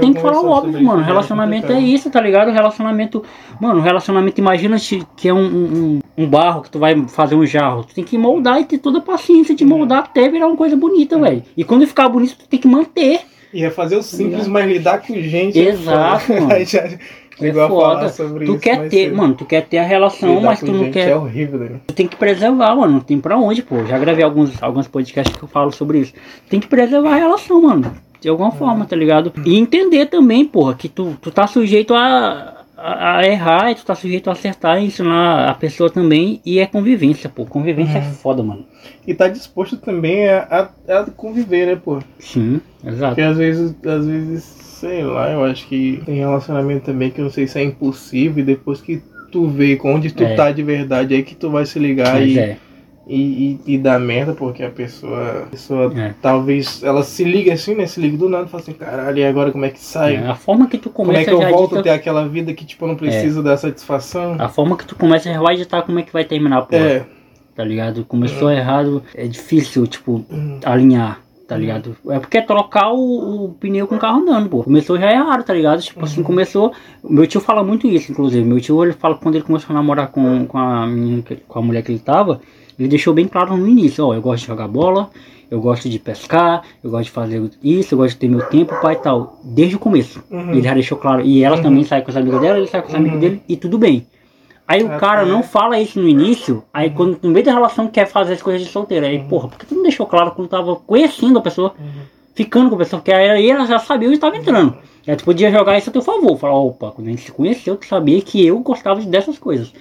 tem que falar o óbvio, mano. Relacionamento é isso, tá ligado? Relacionamento. Mano, relacionamento, imagina se- que é um, um, um barro que tu vai fazer um jarro. Tu tem que moldar e ter toda a paciência de moldar até virar uma coisa bonita, velho. E quando ficar bonito, tu tem que manter. Ia fazer o simples, mas lidar com gente. Exato, é foda. mano. Aí já É foda. Tu quer ter, cedo. mano, tu quer ter a relação, Lidar mas tu não quer. É horrível, né? Tu tem que preservar, mano. Não tem pra onde, pô. Já gravei alguns, alguns podcasts que eu falo sobre isso. Tem que preservar a relação, mano. De alguma forma, tá ligado? E entender também, porra, que tu, tu tá sujeito a, a, a errar e tu tá sujeito a acertar e ensinar a pessoa também. E é convivência, pô. Convivência é foda, mano. E tá disposto também a, a, a conviver, né, pô? Sim, exato. Porque às vezes, às vezes, sei lá, eu acho que tem relacionamento também que eu não sei se é impossível e depois que tu vê onde tu É. tá de verdade, aí que tu vai se ligar Mas e, é. E, e, e dar merda, porque a pessoa, a pessoa É. talvez, ela se liga assim, né? Se liga do nada e fala assim, caralho, e agora como é que sai? É, A forma que tu Como é começa que eu volto a ter aquela vida que, tipo, eu não preciso dar satisfação? A forma que tu começa já vai ditar como é que vai terminar. É. Tá ligado? Começou errado, é difícil, tipo, Hum. alinhar, tá ligado? É porque é trocar o, o pneu com o carro andando, pô. Começou já errado, tá ligado? Tipo assim, começou. Meu tio fala muito isso, inclusive. Meu tio, ele fala quando ele começou a namorar com, com a menina, com a mulher que ele tava, ele deixou bem claro no início, ó, eu gosto de jogar bola, eu gosto de pescar, eu gosto de fazer isso, eu gosto de ter meu tempo, pai e tal. Desde o começo. Uhum. Ele já deixou claro. E ela também sai com os amigos dela, ele sai com os amigos dele, e tudo bem. Aí o Ah, cara tá. não fala isso no início, aí quando no meio da relação quer fazer as coisas de solteiro. Aí, porra, por que tu não deixou claro quando tava conhecendo a pessoa, ficando com a pessoa? Porque aí ela já sabia onde estava entrando. Aí tu podia jogar isso a teu favor. Falar, opa, quando a gente se conheceu, tu sabia que eu gostava dessas coisas.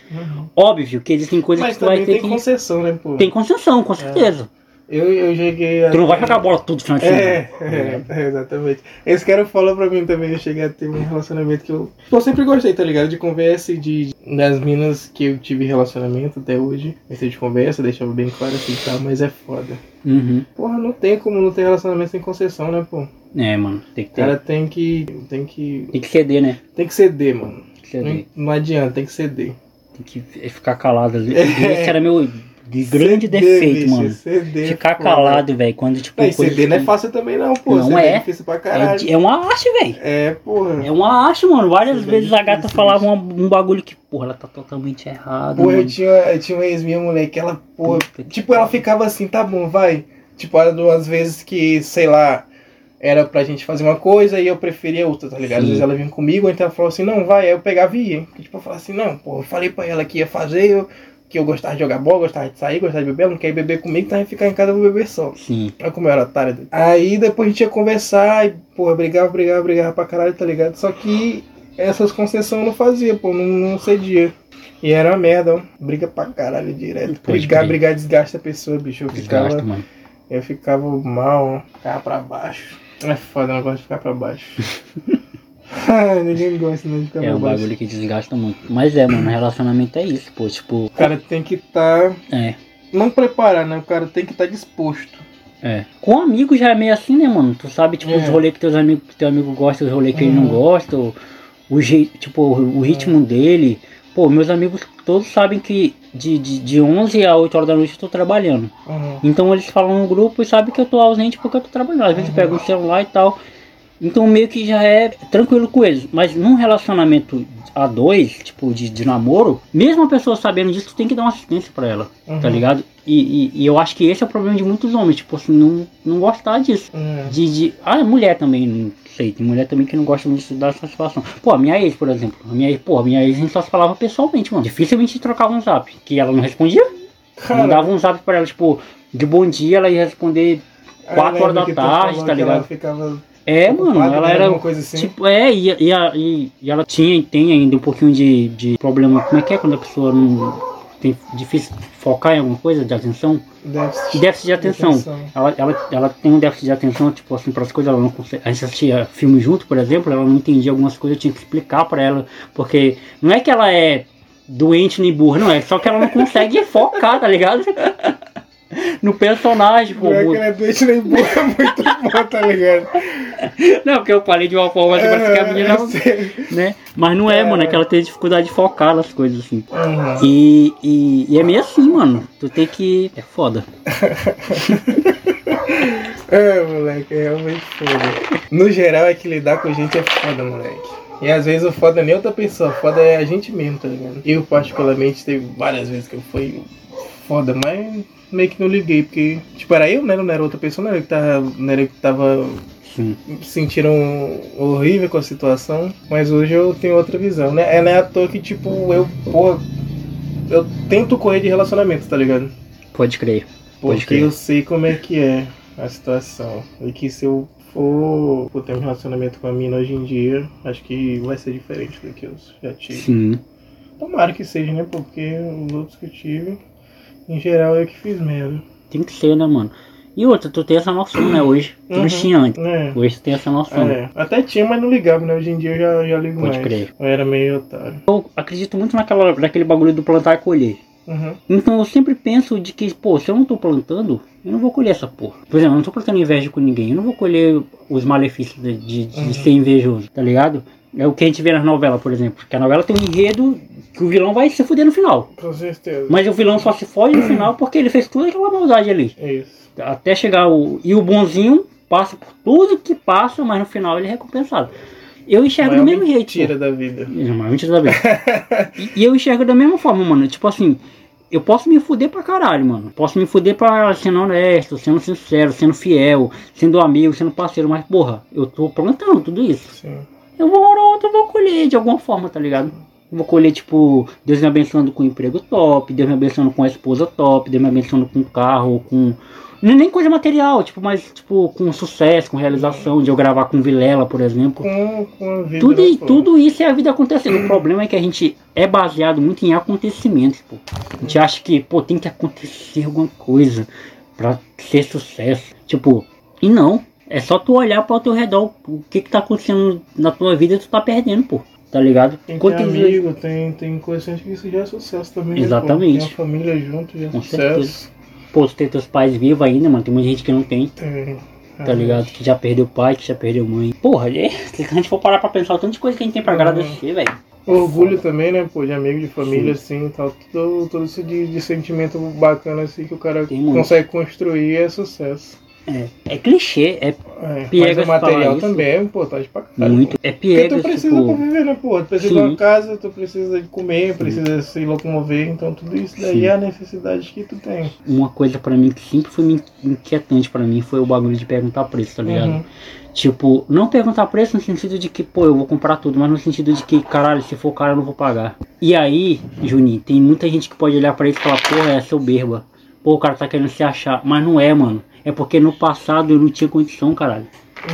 Óbvio que existem coisas Mas que tu vai ter tem que. concessão, né, pô? Tem concessão, com certeza. Eu, eu cheguei a... Tu não vai jogar bola tudo final de semana. É, é, é, exatamente. Esse cara falou pra mim também, eu cheguei a ter um relacionamento que eu, eu sempre gostei, tá ligado? De conversa e de. Das minas que eu tive relacionamento até hoje. Esse de conversa, deixava bem claro assim e tal, mas é foda. Uhum. Porra, não tem como não ter relacionamento sem concessão, né, pô? O É, mano, tem que ter. cara tem que. Tem que. Tem que ceder, né? Tem que ceder, mano. Tem que ceder. Não, não adianta, tem que ceder. Tem que ficar calado ali. É. Esse era meu de grande Ceder, defeito, bicho, mano. Ceder, Ficar foda. calado, velho. Quando, tipo. Não, coisa ceder não é fácil também, não, pô. Não Ceder é. difícil pra É, caralho. é uma arte, velho. É, porra. É uma arte, mano. Várias Isso é vezes a gata falava um, um bagulho que, porra, ela tá totalmente errada. Porra, eu tinha, eu tinha uma ex-minha moleque, ela, porra, Puta tipo, ela ficava assim, tá bom, vai. Tipo, era duas vezes que, sei lá, era pra gente fazer uma coisa e eu preferia outra, tá ligado? Às Sim. vezes ela vinha comigo, então ela falou assim, não, vai, aí eu pegava e ia. Tipo, eu falava assim, não, pô, eu falei pra ela que ia fazer, eu, que eu gostava de jogar bola, gostava de sair, gostava de beber, ela não quer ir beber comigo, então ia ficar em casa eu vou beber só. Sim. Olha como eu era otário. Aí depois a gente ia conversar e, porra, brigava, brigava, brigava pra caralho, tá ligado? Só que essas concessões eu não fazia, pô, não, não cedia. E era uma merda, ó. Briga pra caralho direto. Pode Brigar, brigar desgasta a pessoa, bicho. Eu ficava, Desgasta, mano. eu ficava mal, ó. Ficava pra baixo. É foda, eu não gosto de ficar pra baixo. Ninguém gosta né, de ficar É pra um baixo. bagulho que desgasta muito. Mas é, mano, relacionamento é isso, pô. Tipo, O cara tem que estar é. não preparar, né? O cara tem que estar disposto. É. Com amigos já é meio assim, né, mano? Tu sabe, tipo, É. os rolês que teus amigos, que teu amigo gosta, os rolês que ele não Uhum. gosta, o, o jeito, tipo, o, o ritmo dele. Pô, meus amigos todos sabem que de, de, de 11 a 8 horas da noite eu tô trabalhando. Uhum. Então eles falam no grupo e sabem que eu tô ausente porque eu tô trabalhando. Às vezes eu pego o celular e tal. Então meio que já é tranquilo com eles. Mas num relacionamento a dois, tipo, de, de namoro, mesmo a pessoa sabendo disso, tu tem que dar uma assistência pra ela, tá Uhum. ligado? E, e, e eu acho que esse é o problema de muitos homens, tipo assim, não, não gostar disso. É. De, de. Ah, mulher também, sei. Tem mulher também que não gosta muito da satisfação. Pô, a minha ex, por exemplo. A minha ex, pô, a minha ex a gente só se falava pessoalmente, mano. Dificilmente trocava um zap. Que ela não respondia. Cara, Mandava um zap pra ela, tipo, de bom dia, ela ia responder eu 4 lembro horas da tarde, tá que Ela ligado? ficava É, mano, ela né, era. assim. Tipo, é, e, e, e- e ela tinha e tem ainda um pouquinho de, de problema. Como é que é quando a pessoa não. Tem difícil focar em alguma coisa de atenção? déficit, Déficit de atenção. Ela, ela, ela tem um déficit de atenção, tipo assim, para as coisas, ela não consegue. A gente assistia filme junto, por exemplo, ela não entendia algumas coisas, eu tinha que explicar para ela, porque não é que ela é doente nem burra, não, é só que ela não consegue focar, tá ligado? No personagem, pô. Não é que ela é doente nem boa, é muito bom, tá ligado? Não, porque eu falei de uma forma assim, parece que a menina, eu sei. né? Mas não é, mano, é que ela tem dificuldade de focar nas coisas, assim. Uhum. E, e, e é meio assim, mano. Tu tem que. É foda. É, moleque, é realmente foda. No geral, é que lidar com gente é foda, moleque. E às vezes o foda nem outra pessoa, o foda é a gente mesmo, tá ligado? Eu, particularmente, teve várias vezes que eu fui foda, mas meio que não liguei, porque, tipo, era eu, né? Não era outra pessoa, não era eu que tava, não era eu que tava Sim. sentindo horrível com a situação, mas hoje eu tenho outra visão, né? É, não é à toa que, tipo, eu, pô, eu tento correr de relacionamento, tá ligado? Pode crer. Pode Porque crer. eu sei como é que é a situação. E que se eu for, for ter um relacionamento com a mina hoje em dia, acho que vai ser diferente do que eu já tive. Sim. Tomara que seja, né? Porque os outros que eu tive, em geral, eu que fiz merda. Tem que ser, né, mano? E outra, tu tem essa noção, né, hoje. Tu não Uhum. tinha antes. É. Hoje tu tem essa noção. É, até tinha, mas não ligava, né? Hoje em dia eu já, já ligo Pode mais. crer. Eu era meio otário. Eu acredito muito naquela, naquele bagulho do plantar e colher. Uhum. Então eu sempre penso de que, pô, se eu não tô plantando, eu não vou colher essa porra. Por exemplo, eu não tô plantando inveja com ninguém, eu não vou colher os malefícios de, de- de Uhum. ser invejoso, tá ligado? É o que a gente vê nas novelas, por exemplo. Que a novela tem um enredo que o vilão vai se fuder no final. Com certeza. Mas o vilão só se fode no final porque ele fez toda aquela maldade ali. É isso. Até chegar o. E o bonzinho passa por tudo que passa, mas no final ele é recompensado. Eu enxergo do mesmo jeito. mentira da vida. É, mentira da vez. e, e eu enxergo da mesma forma, mano. Tipo assim, eu posso me fuder pra caralho, mano. Posso me fuder pra sendo honesto, sendo sincero, sendo fiel, sendo amigo, sendo parceiro, mas porra, eu tô plantando tudo isso. Sim. Eu vou hora ou outra, eu vou colher de alguma forma, tá ligado? Vou colher, tipo, Deus me abençoando com um emprego top, Deus me abençoando com a esposa top, Deus me abençoando com um carro, com. É nem coisa material, tipo, mas tipo, com sucesso, com realização, de eu gravar com Vilela, por exemplo. Com, com a vida. Tudo, e- tudo isso é a vida acontecendo. O problema é que a gente é baseado muito em acontecimentos, pô. A gente acha que, pô, tem que acontecer alguma coisa pra ser sucesso. Tipo, e não. É só tu olhar para o teu redor, o que que tá acontecendo na tua vida e tu tá perdendo, pô. Tá ligado? Tem, Quantas tem amigo, tem, tem coisa assim que isso já é sucesso também. né? Exatamente. Tem a família junto, já é Com sucesso. Pô, tu tem teus pais vivos ainda, mano. Tem muita gente que não tem, Tem. tá ligado? Que já perdeu pai, que já perdeu mãe. Porra, é, se a gente for parar pra pensar de coisa que a gente tem pra Uhum. agradecer, velho. Orgulho também, né, pô, de amigo, de família, assim, tal. Tudo, tudo isso de, de sentimento bacana, assim, que o cara Tem muito. consegue construir é sucesso. É, é clichê, é É, Piegas mas o material também é importante pra caralho. muito. É Porque piegas, tu precisa tipo. viver, né, pô? Tu precisa Sim. de uma casa, tu precisa de comer, precisa se locomover, então tudo isso daí Sim. é a necessidade que tu tem. uma coisa pra mim que sempre foi inquietante pra mim foi o bagulho de perguntar preço, tá ligado? Uhum. Tipo, não perguntar preço no sentido de que, pô, eu vou comprar tudo, mas no sentido de que, caralho, se for caro eu não vou pagar. E aí, Juninho, tem muita gente que pode olhar pra isso e falar, porra, é soberba. Pô, o cara tá querendo se achar. Mas não é, mano. É porque no passado eu não tinha condição, caralho.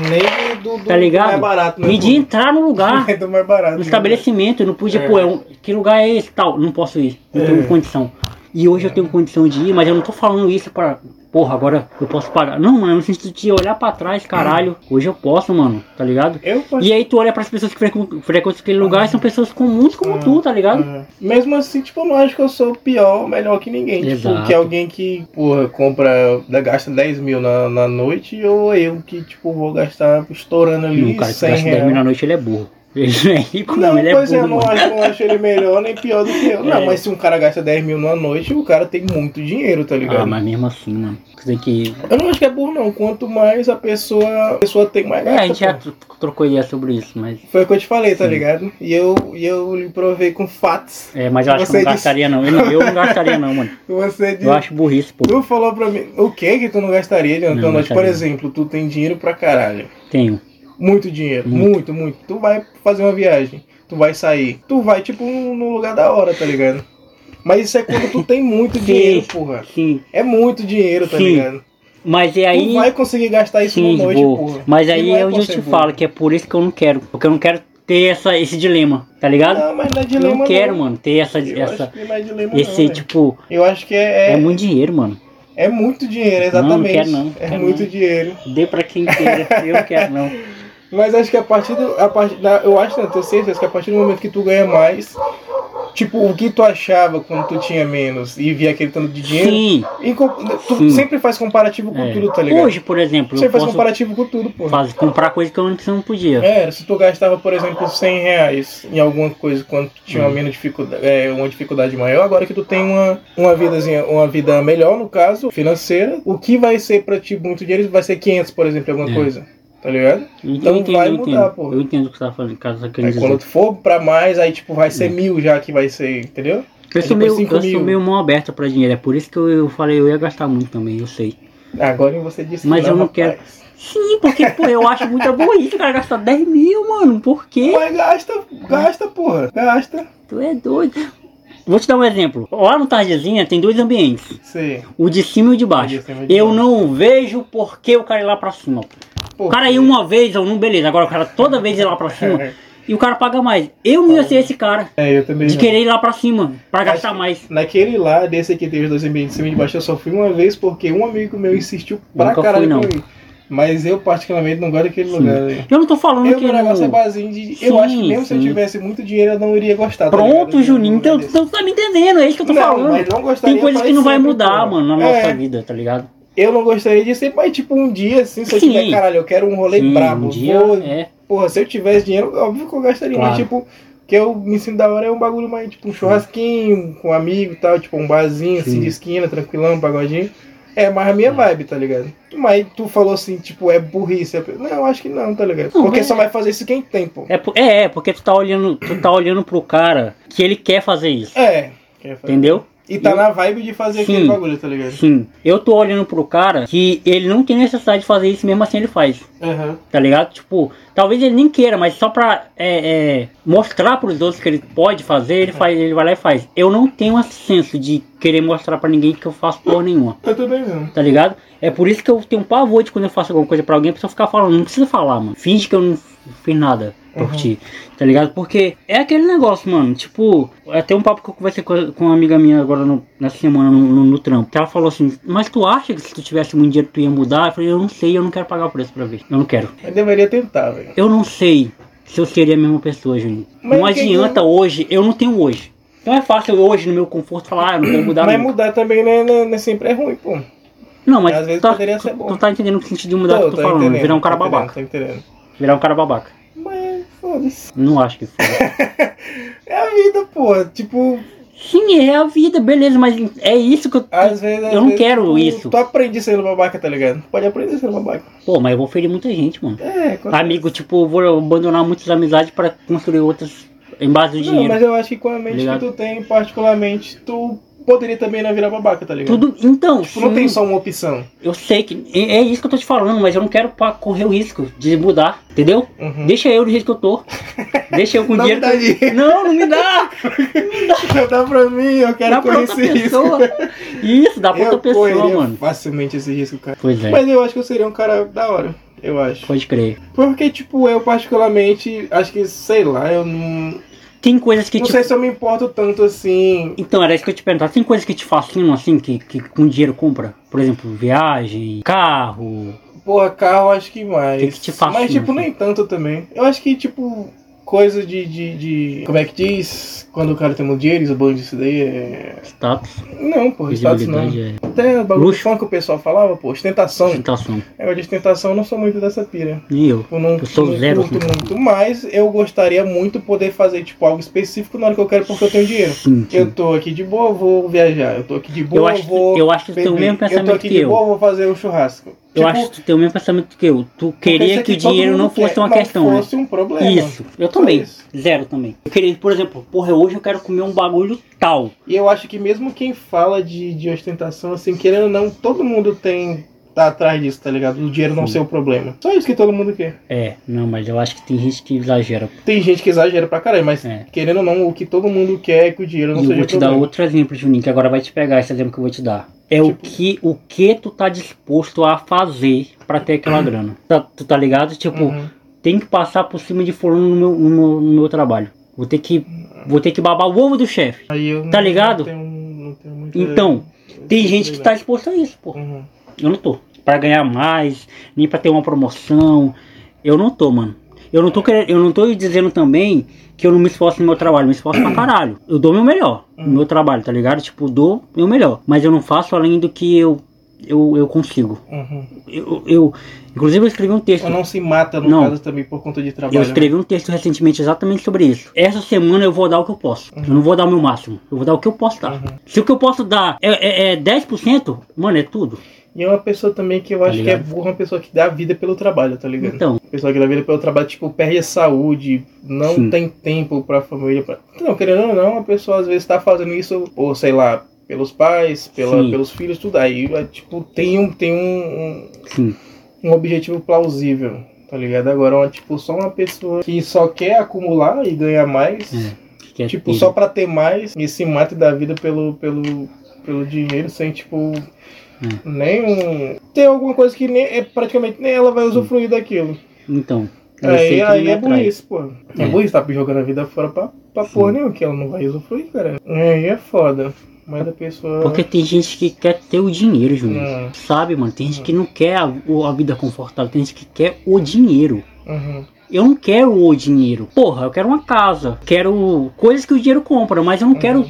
Nem do, do Tá ligado? mais barato, né? Me de entrar no lugar. É do mais barato. no né? estabelecimento, eu não podia, É. pô, é um- que lugar é esse tal? Não posso ir, não É. tenho condição. E hoje eu tenho condição de ir, mas eu não tô falando isso pra porra, agora eu posso pagar. Não, mano, no sentido de olhar pra trás, caralho, hoje eu posso, mano, tá ligado? Eu posso... E aí tu olha pras pessoas que frequ- frequentam aquele lugar e são pessoas comuns como tu, tá ligado? Uhum. Mesmo assim, tipo, eu não acho que eu sou pior, melhor que ninguém. Tipo, Exato. que alguém que, porra, compra, gasta 10 mil na, na noite, ou eu que, tipo, vou gastar estourando ali Não, cara, que 100 gasta 10 mil na noite, ele é burro. Ele não é rico, não, Não, ele é pois é, eu burro. não acho, não acho ele melhor nem pior do que eu. Não, É. mas se um cara gasta 10 mil numa noite, o cara tem muito dinheiro, tá ligado? Ah, mas mesmo assim, mano. Tem que. Eu não acho que é burro, não. Quanto mais a pessoa, a pessoa tem, mais É, gasta. a gente já trocou ideia sobre isso, mas. Foi o que eu te falei, tá Sim. ligado? E eu, e eu lhe provei com fatos. É, mas eu acho que Você não disse- gastaria, não. Eu não, eu não gastaria, não, mano. Você disse. Eu acho burrice, pô. Tu falou pra mim, o que que tu não gastaria Não, noite? Por exemplo, tu tem dinheiro pra caralho. Tenho. Muito dinheiro, Muito. muito, muito. Tu vai fazer uma viagem, tu vai sair, tu vai, tipo, num lugar da hora, tá ligado? Mas isso é quando tu tem muito Sim. dinheiro, porra. Sim. É muito dinheiro, tá Sim. ligado? Mas e aí. Tu vai conseguir gastar isso Sim, noite, vou. porra. Mas aí não é onde eu te falo que é por isso que eu não quero. Porque eu não quero ter essa, esse dilema, tá ligado? Não, mas não é eu dilema, não quero, não. mano, ter essa. Eu essa não é dilema, esse, não, tipo. Eu acho que é, É, é, muito dinheiro, mano. é muito dinheiro, Não, exatamente. não quero não, É quero muito não. dinheiro. Dê pra quem queira. eu não quero, não. Mas acho que a partir do. A partir da, eu acho, não, tenho certeza que a partir do momento que tu ganha mais, tipo, o que tu achava quando tu tinha menos e via aquele tanto de dinheiro, Sim. tu Sim. sempre faz comparativo com é. tudo, tá ligado? Hoje, por exemplo, sempre faz comparativo com tudo, pô. fazer, comprar coisa que eu antes não podia. É, se tu gastava, por exemplo, 100 reais em alguma coisa quando tu tinha uma, Hum. menos dificuldade, é, uma dificuldade maior, agora que tu tem uma, uma, vidazinha, uma vida melhor, no caso, financeira, o que vai ser pra ti muito dinheiro vai ser 500, por exemplo, alguma É. coisa. Tá ligado? Então, eu entendo, vai mudar, entendo. pô. Eu entendo o que você tá falando, caso querendo Aí dizer. quando tu for pra mais, aí tipo, vai ser Hum. mil já que vai ser, entendeu? Eu sou, meio, eu sou meio mão aberta pra dinheiro, é por isso que eu, eu falei eu ia gastar muito também, eu sei. Agora você disse Mas que eu não rapaz. quero. Sim, porque, pô, eu acho muita burrice, cara, gastar 10 mil, mano, por quê? Mas gasta, gasta, porra. Gasta. Tu é doido. Vou te dar um exemplo. Lá no Tardezinha tem dois ambientes, Sei. o de cima e o de baixo. O de cima e de Eu baixo. não vejo por que o cara ir lá pra cima. O cara ir uma vez ou não, beleza, agora o cara toda vez ir lá pra cima e o cara paga mais. Eu não ia ser esse cara É, eu também. de não. querer ir lá pra cima, pra gastar mais. Naquele lá, desse aqui tem os dois ambientes de cima e de baixo, eu só fui uma vez porque um amigo meu insistiu pra Nunca fui, caralho não. pra eu ir. Mas eu particularmente não gosto daquele Sim. lugar. Eu não tô falando Eu, que meu negócio é não... barzinho de. Sim, eu acho que mesmo se eu sim. tivesse muito dinheiro, eu não iria gostar. tá Pronto, ligado? Juninho, então Desse. então tu tá me entendendo, é isso que eu tô Não, falando. não Tem coisas que não vai mudar, porra. mano, na É. nossa vida, tá ligado? Eu não gostaria de ser, mas tipo um dia assim, se eu Sim. tiver, caralho, eu quero um rolê Sim, brabo. um dia vou- é. Porra, se eu tivesse dinheiro, óbvio que eu gastaria, Claro. mas tipo, que eu me sinto da hora é um bagulho mais, tipo, um churrasquinho com um amigo e tal, tipo, um barzinho assim Sim. de esquina, tranquilão, um pagodinho. É mais a minha vibe, tá ligado? Mas tu falou assim, tipo, é burrice. é- Não, eu acho que não, tá ligado? Não, Porque mas- só vai fazer isso quem tem, pô. É, é, é, porque tu tá olhando, tu tá olhando pro cara que ele quer fazer isso. É. Quer fazer. Entendeu? E tá Eu- na vibe de fazer aquele Sim. bagulho, tá ligado? Sim. Eu tô olhando pro cara que ele não tem necessidade de fazer isso, mesmo assim ele faz. Aham. Tá ligado? Tipo, talvez ele nem queira, mas só pra é, é, mostrar pros outros que ele pode fazer, ele faz, ele vai lá e faz. Eu não tenho esse senso de querer mostrar pra ninguém que eu faço porra nenhuma. Eu também não. Tá ligado? É por isso que eu tenho um pavor de quando eu faço alguma coisa pra alguém, a pessoa ficar falando, não precisa falar, mano. Finge que eu não fiz nada por Uhum. ti. Tá ligado? Porque é aquele negócio, mano. Tipo, até um papo que eu conversei com, com uma amiga minha agora no- nessa semana no, no, no trampo. Que ela falou assim, mas tu acha que se tu tivesse muito dinheiro tu ia mudar? Eu falei, eu não sei, eu não quero pagar o preço pra ver. Eu não quero. Eu deveria tentar, velho. Eu não sei se eu seria a mesma pessoa, Juninho. Mas não adianta hoje, eu não tenho hoje. Então é fácil hoje, no meu conforto, falar, ah, eu não vou mudar Mas nunca. mudar também não é, não é- não é sempre é ruim, pô. Não, mas às vezes tá, poderia ser tu, bom. tu tá entendendo o sentido de mudar o que eu tô, falando, entendendo, virar um cara tô entendendo, babaca. Tô entendendo. Virar um cara babaca. Mas, foda-se. Não acho que foi. É a vida, pô. Tipo, Sim, é a vida, beleza, mas é isso que eu. às vezes. Eu não vezes, quero tu, isso. Tu aprende sendo babaca, tá ligado? Pode aprender sendo babaca. Pô, mas eu vou ferir muita gente, mano. É, com- Amigo, tipo, eu vou abandonar muitas amizades pra construir outras em base do Não, dinheiro. mas eu acho que com a mente que tu tem, particularmente, tu poderia também não virar babaca, tá ligado? Tudo. Então, Tipo, não sim, tem só uma opção. eu sei que. É é isso que eu tô te falando, mas eu não quero correr o risco de mudar, entendeu? Uhum. Deixa eu do jeito que eu tô. Deixa eu com Não me dinheiro. dá que dinheiro. Não, não me dá! Dá pra mim, eu quero Dá correr esse risco. pessoa. Isso, dá pra Eu outra pessoa, mano. facilmente esse risco, cara. Pois é, Mas eu acho que eu seria um cara da hora. Eu acho. pode crer. Porque, tipo, eu particularmente, acho que, sei lá, eu não. Tem coisas que Não te. sei se eu me importo tanto assim. Então, era isso que eu te perguntar. Tem coisas que te fascinam, assim, que, que com dinheiro compra? Por exemplo, viagem, carro. Porra, carro acho que mais. Que que te fascina, Mas, tipo, assim? nem tanto também. Eu acho que, tipo, coisa de, de, de- Como é que diz? Quando o cara tem muito dinheiro, isso bom disso daí é. Status, Não, porra, status não. é Até o bagulho Luxo. fã que o pessoal falava, pô, ostentação. ostentação. Negócio de ostentação, eu não sou muito dessa pira. Nem eu. Eu não, Eu sou não zero curto muito, mas eu gostaria muito poder fazer, tipo, algo específico na hora que eu quero porque eu tenho dinheiro. Sim, sim. Eu tô aqui de boa, vou viajar. Eu tô aqui de boa, Eu acho, vou. eu acho que tu tem o mesmo Eu tô pensamento aqui de eu. boa, vou fazer um churrasco. Eu Tipo, acho que tu tem o mesmo pensamento que eu. Tu queria que o aqui todo dinheiro não fosse quer, uma não questão, né? fosse um problema. Isso, eu também. isso. Zero também. Eu queria, por exemplo, porra, hoje eu quero comer um bagulho tal. E eu acho que mesmo quem fala de, de ostentação, assim, querendo ou não, todo mundo tem. Tá atrás disso, tá ligado? O dinheiro não Sim. ser o problema. Só isso que todo mundo quer. É, não, mas eu acho que tem gente que exagera. Tem gente que exagera pra caralho, mas É. querendo ou não, o que todo mundo quer é que o dinheiro não E eu seja vou o te dar problema. outro exemplo, Juninho, que agora vai te pegar esse exemplo que eu vou te dar. É o Tipo? que o que tu tá disposto a fazer pra ter aquela grana. Tá- tu tá ligado? Tipo, Uhum. tem que passar por cima de fulano no meu, no meu, no meu trabalho. Vou ter que vou ter que babar o ovo do chefe. Eu Tá não- ligado? Não tenho, não tenho Então, tem gente que tá disposta a isso, pô. Uhum. Eu não tô. Pra ganhar mais, nem pra ter uma promoção. Eu não tô, mano. Eu não tô querendo, eu não tô dizendo também que eu não me esforço no meu trabalho, eu me esforço pra caralho. Eu dou meu melhor no meu trabalho, tá ligado? Tipo, dou meu melhor. Mas eu não faço além do que eu eu, eu consigo. Uhum. Eu, eu inclusive eu escrevi um texto. Ou não se mata, no Não. caso, também por conta de trabalho. Eu escrevi um texto recentemente exatamente sobre isso. Essa semana eu vou dar o que eu posso. Eu não vou dar o meu máximo. Eu vou dar o que eu posso dar. Uhum. Se o que eu posso dar é, é, é 10%, mano, é tudo. E é uma pessoa também que eu Tá acho que é ligado? burra, uma pessoa que dá vida pelo trabalho, tá ligado? Então, Pessoa que dá vida pelo trabalho, tipo, perde a saúde, não Sim. tem tempo pra família. Pra... Não, querendo ou não, a pessoa às vezes tá fazendo isso, ou sei lá, pelos pais, pela, Sim. pelos filhos, tudo. Aí, é, tipo, tem um, tem um, um, um objetivo plausível, tá ligado? Agora, uma, tipo, só uma pessoa que só quer acumular e ganhar mais. Que é tipo, ter- só pra ter mais, e se mata da vida pelo, pelo, pelo dinheiro, sem, tipo, É. nem um... Tem alguma coisa que nem, é, praticamente nem ela vai usufruir daquilo. Então. Aí, aí é burrice, pô. É, É. burrice, tá jogando a vida fora pra, pra Sim. porra nenhuma, que ela não vai usufruir, cara. Aí é foda. Mas a pessoa... Porque tem gente que quer ter o dinheiro, Júnior. Hum. Sabe, mano? Tem gente que não quer a, a vida confortável, tem gente que quer o dinheiro. Uhum. Eu não quero o dinheiro. Porra, eu quero uma casa. Quero coisas que o dinheiro compra, mas eu não Uhum. quero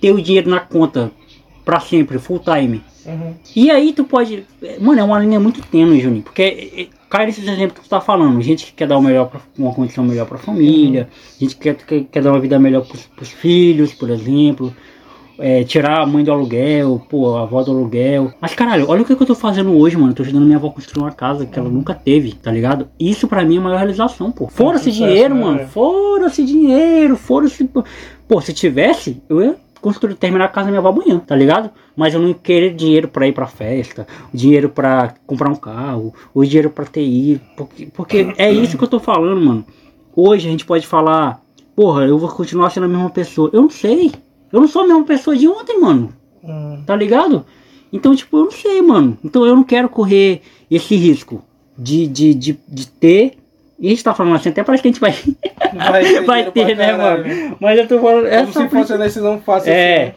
ter o dinheiro na conta pra sempre, full time. Uhum. E aí tu pode. Mano, é uma linha muito tênue, Juninho. Porque é, é, cai nesses exemplos que tu tá falando. Gente que quer dar o melhor pra, uma condição melhor pra família. Gente que quer, quer, dar uma vida melhor pros, pros filhos, por exemplo. É, tirar a mãe do aluguel, pô, a avó do aluguel. Mas caralho, olha o que, que eu tô fazendo hoje, mano. Eu tô ajudando minha avó a construir uma casa que ela nunca teve, tá ligado? Isso pra mim é a maior realização, pô. Fora-se sucesso, dinheiro, né, mano. Fora-se dinheiro, fora-se. Pô, se tivesse, eu ia construir, terminar a casa da minha avó amanhã, tá ligado? Mas eu não querer dinheiro pra ir pra festa, dinheiro pra comprar um carro, ou dinheiro pra ter. Porque, porque é isso que eu tô falando, mano. Hoje a gente pode falar, porra, eu vou continuar sendo a mesma pessoa. Eu não sei. Eu não sou a mesma pessoa de ontem, mano. Uhum. Tá ligado? Então, tipo, eu não sei, mano. Então eu não quero correr esse risco de, de, de, de ter. E a gente tá falando assim, até parece que a gente vai, Vai vai ter, né, caralho. mano? Mas eu tô falando. Como essa se fosse a decisão fácil. É. assim.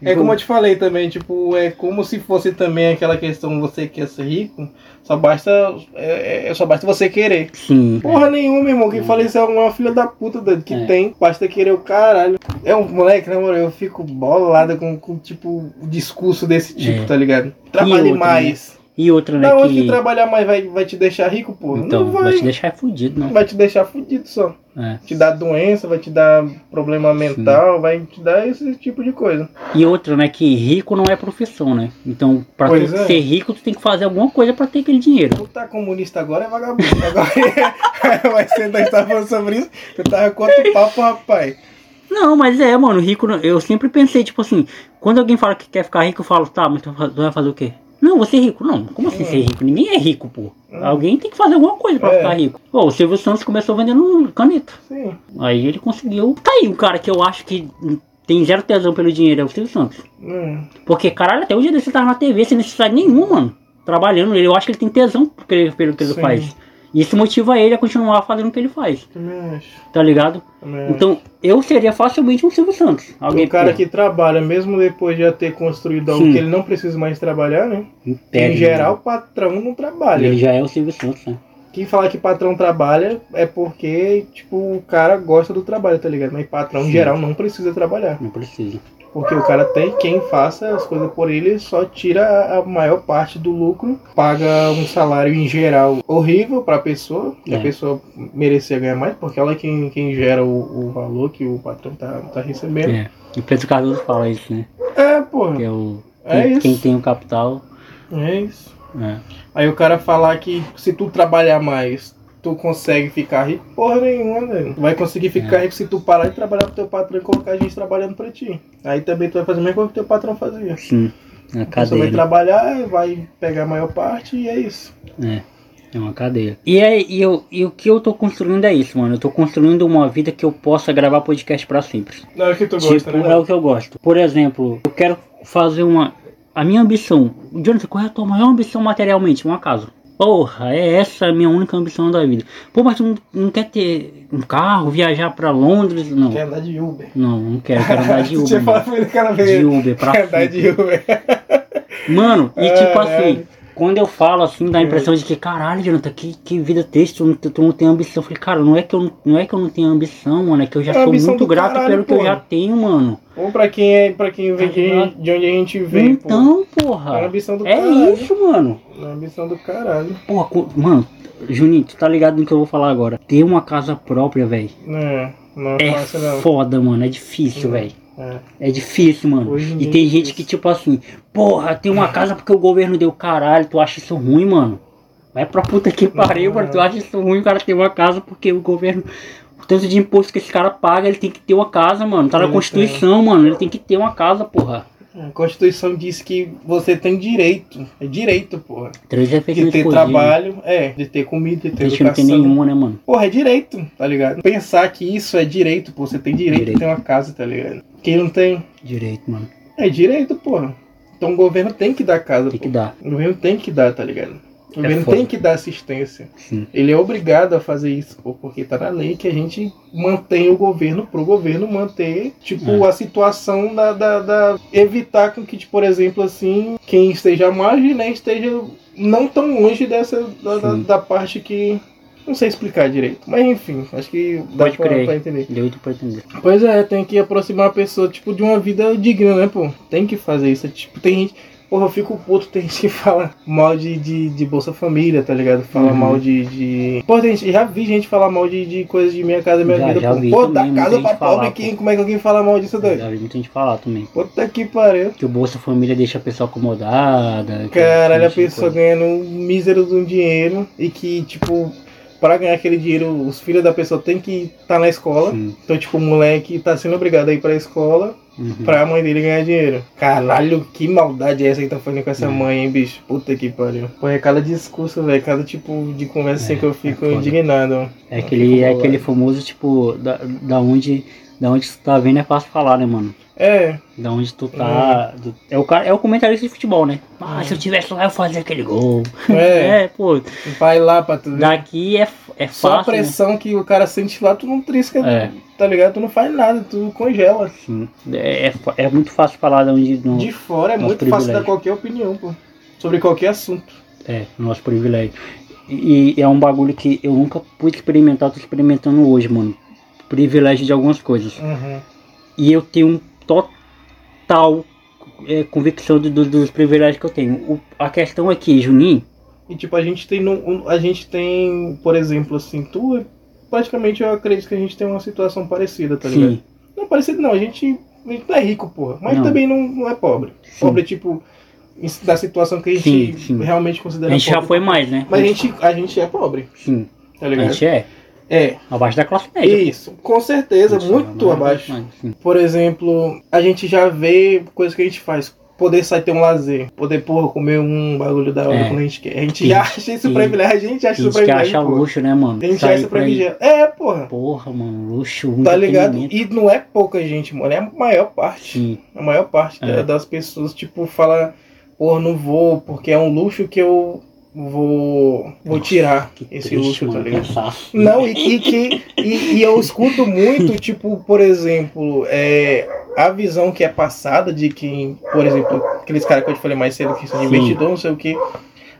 É como eu te falei também, tipo, é como se fosse também aquela questão você quer ser rico, só basta. É, é- só basta você querer. Sim. Porra nenhuma, meu irmão. Quem fala isso é uma filha da puta doido, que É. tem, basta querer o caralho. É um moleque, na moral, eu fico bolada com, com tipo, o discurso desse tipo, É. tá ligado? Trabalhe outra, mais. E outra, né? Onde que Que... trabalhar mais vai, vai te deixar rico, porra? Então, não vai. vai. te deixar fudido, né? Vai te deixar fudido só. É. Te dar doença, vai te dar problema mental, vai te dar esse tipo de coisa. E outra, né? Que rico não é profissão, né? Então, pra tu é. ser rico, tu tem que fazer alguma coisa pra ter aquele dinheiro. Tu tá comunista agora é vagabundo. Agora vai ser nós tá falando sobre isso. Eu tava com outro papo, rapaz. Não, mas é, mano, rico. não- Eu sempre pensei, tipo assim, quando alguém fala que quer ficar rico, eu falo, tá, mas tu tu vai fazer o quê? Não, você é rico. Não, como assim ser rico? Ninguém é rico, pô. Alguém tem que fazer alguma coisa pra É. ficar rico. Pô, o Silvio Santos começou vendendo caneta. Sim. Aí ele conseguiu. Tá aí um cara que eu acho que tem zero tesão pelo dinheiro, é o Silvio Santos. Hum. Porque, caralho, até desse ele tava na TV sem necessidade nenhuma, mano. Trabalhando. Ele, eu acho que ele tem tesão pelo que ele Sim. faz. Isso motiva ele a continuar fazendo o que ele faz, Também acho. tá ligado? Também acho. Então, eu seria facilmente um Silvio Santos. Alguém o cara que trabalha, mesmo depois de já ter construído algo Sim. que ele não precisa mais trabalhar, né? pega, em geral, o patrão não trabalha. Ele já é o Silvio Santos, né? Quem fala que patrão trabalha é porque, tipo, o cara gosta do trabalho, tá ligado? Mas patrão, em Sim. geral, não precisa trabalhar. Não precisa. Porque o cara tem quem faça as coisas por ele, só tira a- a maior parte do lucro, paga um salário em geral horrível pra pessoa, que a pessoa merecia ganhar mais, porque ela é quem, quem gera o, o valor que o patrão tá, tá recebendo. É. E Pedro Cardoso fala isso, né? É, porra. Que é o. É quem, isso. quem tem o capital. É isso. É. Aí o cara falar que se tu trabalhar mais, tu consegue ficar rico, porra nenhuma, velho. Tu vai conseguir ficar É. rico se tu parar de trabalhar pro teu patrão e colocar gente trabalhando pra ti. Aí também tu vai fazer a mesma coisa que teu patrão fazia. Sim. Na Você vai cadeia. trabalhar, vai pegar a maior parte e é isso. É. É uma cadeia. E, é, e, eu, e o que eu tô construindo é isso, mano. Eu tô construindo uma vida que eu possa gravar podcast pra sempre. Não é o que tu tipo, é o que eu gosto. Por exemplo, eu quero fazer uma. A minha ambição. Jonathan, qual é a tua maior ambição materialmente? Uma casa. Porra, é essa a minha única ambição da vida. Pô, mas tu não, não quer ter um carro, viajar pra Londres? Não. Quer andar de Uber. Não, não quero. Quero andar de Uber. falado mano. pra ele aquela De. Uber pra Quer andar de Uber. Mano, e Ah, tipo né? assim, quando eu falo assim, dá a impressão de que, caralho, Jonathan, que, que vida triste, tu, não- tu não tem ambição. Eu falei, cara, não é, que eu, não- é que eu não tenho ambição, mano, é que eu já É sou muito grato caralho, pelo que eu porra. já tenho, mano. Ou pra quem é, pra quem vem de, Tá de onde a gente vem. Então, É a porra. ambição do É caralho. isso, mano. É a ambição do caralho. Porra, mano, Juninho, tu tá ligado no que eu vou falar agora. Ter uma casa própria, velho. Não, não é É fácil não. foda, mano. É difícil, Hum. velho. É. É difícil, mano. Hoje E dia tem é gente que, tipo assim, porra, tem uma casa porque o governo deu caralho. Tu acha isso ruim, mano? Vai pra puta que pariu, mano. Tu acha isso ruim o cara ter uma casa porque o governo. O tanto de imposto que esse cara paga, ele tem que ter uma casa, mano. Tá na Ele Constituição, mano. Ele tem que ter uma casa, porra. A Constituição diz que você tem direito. É direito, porra. Três De ter trabalho, é, de ter comida, de ter A gente não tem educação. nenhuma, né, mano? Porra, é direito, tá ligado? Pensar que isso é direito, pô, você tem direito, Direito. de ter uma casa, tá ligado? Quem não tem, Direito, mano. é direito, porra. Então o governo tem que dar casa, Tem pô. que dar. O governo tem que dar, tá ligado? O É tem que dar assistência. Sim. Ele é obrigado a fazer isso, porque tá na lei que a gente mantém o governo pro governo manter, tipo, É. a situação da, da, da- evitar que, tipo, por exemplo, assim, quem esteja à margem, né, esteja não tão longe dessa da, da, da parte que não sei explicar direito, mas enfim, acho que dá Pode pra, crer. pra entender. Deu pra entender. Pois é, tem que aproximar a pessoa, tipo, de uma vida digna, né, pô? Tem que fazer isso. Tipo, tem gente. Porra, eu fico puto, tem gente que fala mal de, de, de Bolsa Família, tá ligado? Fala Uhum. mal de. de... Pô, tem gente, já vi gente falar mal de, de coisas de minha casa, minha Já- vida. já pô, vi pô também, muita casa pra pobre, quem, como é que alguém fala mal disso daí? Já vi muita gente falar também. Puta que pariu. Que o Bolsa Família deixa a pessoa acomodada. Caralho, a tipo pessoa ganhando um mísero de um dinheiro e que, tipo, pra ganhar aquele dinheiro, os filhos da pessoa tem que estar na escola. Sim. Então, tipo, o moleque tá sendo obrigado a ir pra escola Uhum. pra mãe dele ganhar dinheiro. Caralho, que maldade é essa que tá fazendo com essa É. mãe, hein, bicho? Puta que pariu. Pô, é cada discurso, velho, cada tipo de conversa assim É, que eu fico é indignado. É aquele, é aquele famoso, tipo, da, da onde. Da onde tu tá vendo é fácil falar, né, mano? É, Da onde tu tá. do- é, o cara, é o comentarista de futebol, né? Ah, Hum. se eu tivesse lá, eu fazia aquele gol. é. É, pô. Vai lá pra tu ver. Daqui é, é Só a fácil. né? pressão que o cara sente lá, tu não trisca, É. tá ligado? Tu não faz nada, tu congela. Sim. É, é, é muito fácil falar de onde. No, De fora é muito fácil dar privilégio. qualquer opinião, pô. Sobre qualquer assunto. É, nosso privilégio. E, e é um bagulho que eu nunca pude experimentar, tô experimentando hoje, mano. Privilégio de algumas coisas. Uhum. E eu tenho um total é, convicção do- do- dos privilégios que eu tenho. O- a questão é que, Juninho, E tipo, a gente tem. um- a gente tem, por exemplo, assim, tu. Praticamente eu acredito que a gente tem uma situação parecida, tá ligado? sim, Não, parecido não, a gente, a gente não é rico, porra. Mas Não. também não, não é pobre. Sim. Pobre, tipo, da situação que a gente Sim, sim. realmente a considera gente já pobre. foi mais, né? Mas a gente, a gente é pobre, Sim, tá a ligado? gente é É, abaixo da classe média. isso, com certeza, A gente muito é abaixo. mais. Por exemplo, a gente já vê coisas que a gente faz. Poder sair ter um lazer. Poder, porra, comer um bagulho da hora É. quando a gente quer. A gente Sim. já acha isso Sim. privilégio. A gente acha A isso gente que acha privilégio. porra. luxo, né, mano? A gente Sair acha isso privilégio. É, porra. Porra, mano, luxo, Tá ligado? E não é pouca gente, mano. É a maior parte. Sim, A maior parte É. da- das pessoas, tipo, fala, porra, não vou, porque é um luxo que eu vou, vou tirar Que esse triste, luxo, tá ligado? Não, e, e que e, e eu escuto muito, tipo, por exemplo, é, a visão que é passada de quem, por exemplo, aqueles caras que eu te falei mais cedo que são investidor, não sei o que.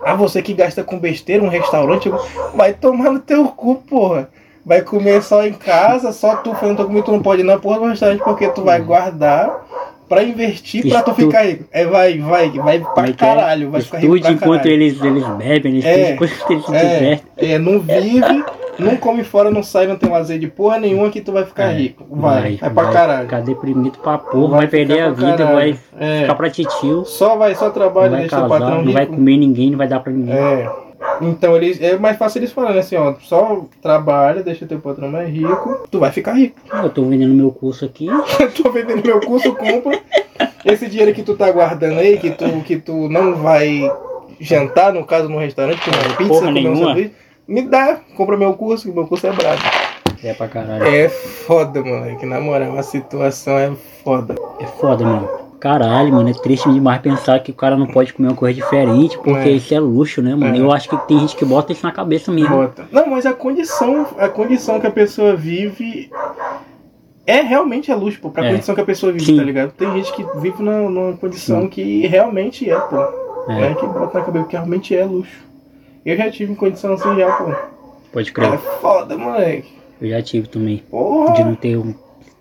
Ah, você que gasta com besteira um restaurante, vai tomar no teu cu, porra. Vai comer só em casa, só tu falando comigo, tu não pode ir na porra do restaurante porque tu vai guardar pra investir pra tu Estu- ficar rico. É, vai, vai, vai pra é que é? caralho, vai ficar rico pra enquanto eles, eles bebem, eles É, enquanto eles se É, é, não vive, não come fora, não sai, não tem lazer de porra nenhuma que tu vai ficar É, rico. Vai, vai, pra caralho. Ficar deprimido pra porra, vai, ficar perder a vida, caralho. vai É. ficar pra titio, Só vai, só não trabalha, vai deixa o casar, patrão não rico. vai comer ninguém, não vai dar pra ninguém. É. Então eles é mais fácil eles falarem assim, ó, só trabalha, deixa teu patrão mais rico, tu vai ficar rico. Eu tô vendendo meu curso aqui, tô vendendo meu curso, compra. Esse dinheiro que tu tá guardando aí, que tu, que tu não vai jantar, no caso, no restaurante, comer pizza, Porra comer um nenhuma. sanduíche, me dá, compra meu curso, que meu curso é brabo. é pra caralho. É foda, moleque. Na moral, a situação é foda. É foda, mano. Caralho, mano, é triste demais pensar que o cara não pode comer uma coisa diferente, porque É. isso é luxo, né, mano? É. Eu acho que tem gente que bota isso na cabeça mesmo. Bota. Não, mas a condição, a condição que a pessoa vive é realmente é luxo, pô. Pra É. condição que a pessoa vive, Sim. tá ligado? Tem gente que vive numa, numa condição que realmente é, pô. É. É. que bota na cabeça que realmente é luxo. Eu já tive condição assim já, pô. Pode É crer. foda, moleque. Eu já tive também. De Porra, não ter um.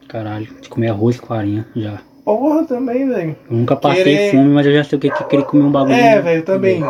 Caralho, de comer arroz com farinha já. Porra também, velho. Nunca passei Querer- fome, mas eu já sei o que que querer comer um bagulho. É, velho, também.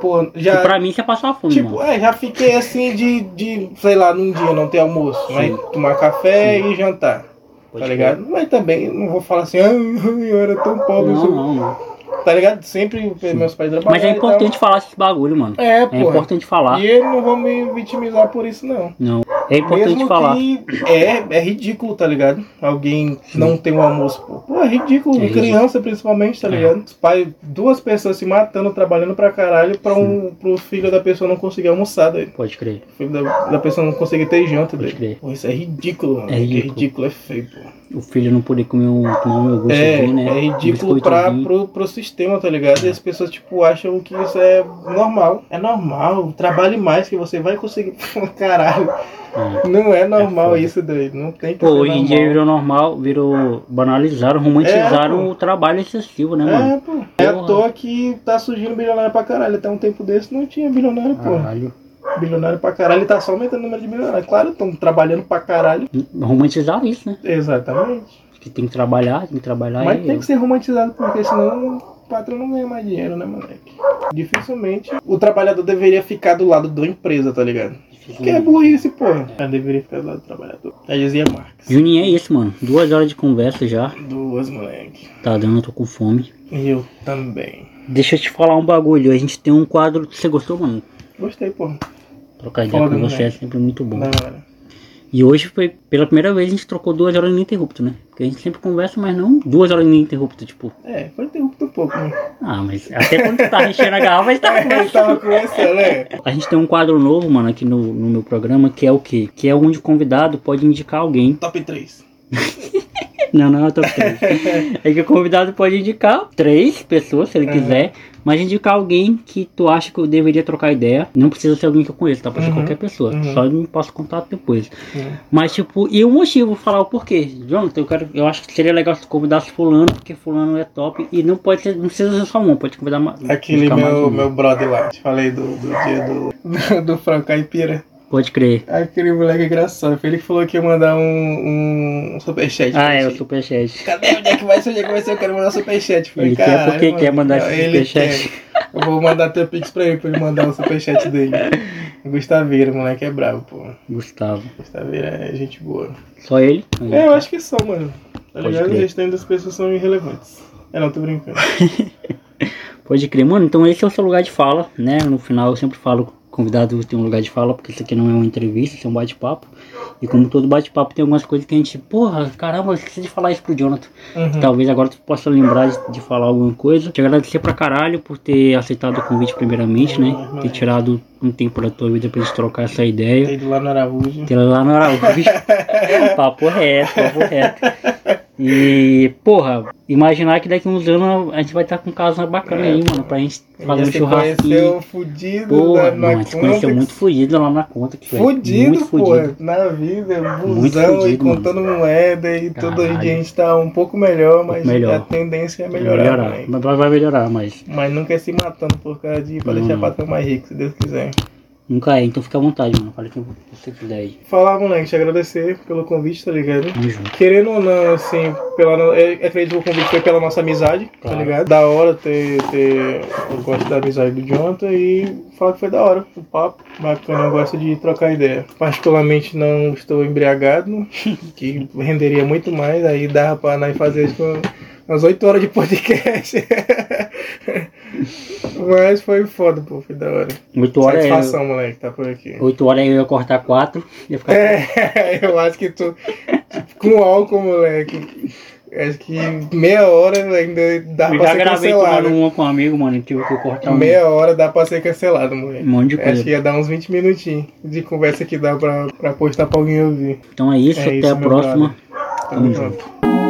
Pô, E já. pra mim, você é passar fome, Tipo, mano. é, já fiquei assim de, de, sei lá, num dia não ter almoço, Sim. mas tomar café e jantar, Pode tá ligado? Mas também não vou falar assim, ah, eu era tão pobre, Não, sou-" não, não. Tá ligado? Sempre meus pais trabalham. Mas é importante falar esses bagulho, mano. É, É pô. importante falar. E eu não vou me vitimizar por isso, não. Não. É importante Mesmo falar. que é, é ridículo, tá ligado? Alguém não tem um almoço, pô. Pô, é ridículo. É Criança, principalmente, tá É. ligado? Os pais, duas pessoas se matando, trabalhando pra caralho, pra um, pro filho da pessoa não conseguir almoçar, daí. Pode crer. O filho da, da pessoa não conseguir ter janta, Pode daí. crer. Pô, isso é ridículo, mano. É É ridículo. ridículo, é feio, pô. O filho não poder comer um, um iogurte É, assim, né? é Um ridículo pra, pro, pro sistema, tá ligado? E as pessoas, tipo, acham que isso é normal. É normal, trabalhe mais que você vai conseguir. Caralho, É. não é normal foda. isso daí. Não tem que Pô, hoje em dia virou normal, virou. banalizaram, romantizaram É, o trabalho excessivo, né, mano? É, pô. É à toa que tá surgindo bilionário pra caralho. Até um tempo desse não tinha bilionário, pô. Caralho. Bilionário pra caralho e tá só aumentando o número de bilionários. Claro, estão trabalhando pra caralho. Romantizaram isso, né? Exatamente. Que tem que trabalhar, tem que trabalhar Mas e. tem que ser romantizado, porque senão o patrão não ganha mais dinheiro, né, moleque? Dificilmente o trabalhador deveria ficar do lado da empresa, tá ligado? Que é burrice, porra. Ela deveria ficar do lado do trabalhador. Já dizia Marx. Juninho é isso, mano. Duas horas de conversa já. Duas, moleque. Tá dando, eu tô com fome. Eu também. Deixa eu te falar um bagulho. A gente tem um quadro. Você gostou, mano? Gostei, porra. Trocar ideia Foda, com você é moleque. sempre muito bom. E hoje foi pela primeira vez a gente trocou duas horas ininterrupto, né? Porque a gente sempre conversa, mas não duas horas ininterrupto, tipo. É, foi interrupto um pouco, né? Ah, mas até quando tu tá enchendo a garrafa, a gente tava É, ele tava conversando, né? A gente tem um quadro novo, mano, aqui no, no meu programa, que é o quê? Que é onde o convidado pode indicar alguém. Top 3. Não, não é o top 3. é que o convidado pode indicar três pessoas, se ele Uhum. quiser, mas indicar alguém que tu acha que eu deveria trocar ideia. Não precisa ser alguém que eu conheço, tá? Pode ser Uhum. qualquer pessoa. Uhum. Só me passa contato depois. Uhum. Mas, tipo, e o motivo, falar o porquê. Jonathan, eu, quero, eu acho que seria legal se tu convidasse fulano, porque fulano é top. E não pode ser, não precisa ser só um, pode convidar mais. Aquele indicar mais meu, um. meu brother lá, te falei do, do dia do, do Franco Caipira. Pode crer. Aquele moleque engraçado. Foi ele que falou que ia mandar um, um superchat. Ah, é, o superchat. Cadê? Onde é que vai ser? Onde é que vai ser? Eu quero mandar superchat. Falei, Ele quer "Caralho, porque mano." quer mandar esse Ele superchat. quer. Eu vou mandar teu pix pra ele, pra ele mandar o superchat dele. Gustaveira, moleque é bravo, pô. Gustavo. Gustaveira é gente boa. Só ele? É, eu acho que são, mano. Tá Pode ligado? O restante das pessoas são irrelevantes. É, não, tô brincando. Pode crer, mano. Então esse é o seu lugar de fala, né? No final eu sempre falo, convidado tem um lugar de fala, porque isso aqui não é uma entrevista, isso é um bate-papo. E como todo bate-papo tem algumas coisas que a gente, porra, caramba, eu esqueci de falar isso pro Jonathan. Uhum. Talvez agora tu possa lembrar de, de falar alguma coisa. Te agradecer pra caralho por ter aceitado o convite primeiramente, né? Uhum. Ter tirado um tempo da tua vida pra gente trocar essa ideia. Tem ido lá no Araújo. Ter lá no Araújo. papo reto, papo reto. E, porra, imaginar que daqui uns anos a gente vai estar com casa bacana É, aí, mano, pra gente fazer um churrasquinho. conheceu fudido Porra, na, na a gente conheceu muito fudido lá na conta. Que. Fudido, muito pô, fudido. na vida, busão e fudido, mano. contando moeda e tudo dia a gente tá um pouco melhor, mas melhor. a tendência é melhorar, melhorar. Mas vai melhorar, mas Mas nunca é se matando por causa de pra Não, deixar patrão mais rico, se Deus quiser. Nunca é. Então fica à vontade, mano. Fala o que você quiser aí. Falar, moleque, te agradecer pelo convite, tá ligado? Tamo junto. Querendo ou não, assim, pela, eu acredito que o convite foi pela nossa amizade, Claro. tá ligado? Da hora ter, ter. Eu gosto da amizade do Jonathan e falar que foi da hora. O papo bacana, eu gosto de trocar ideia. Particularmente não estou embriagado, que renderia muito mais, aí dava pra nós fazer isso com umas 8 horas de podcast. Mas foi foda, pô, foi da hora. 8 horas, é, Satisfação, moleque, tá por aqui. 8 horas eu ia cortar 4. Ia ficar É, eu acho que tu. Com álcool, moleque. Acho que meia hora ainda dá Eu pra já ser gravei cancelado. tomando uma com um amigo, mano. Tive que cortar um, Meia hora dá pra ser cancelado, moleque. um monte de Acho que coisa. ia dar uns 20 minutinhos de conversa que dá pra, pra postar pra alguém ouvir. Então é isso, É até isso, a próxima. brother. Tamo Tamo junto.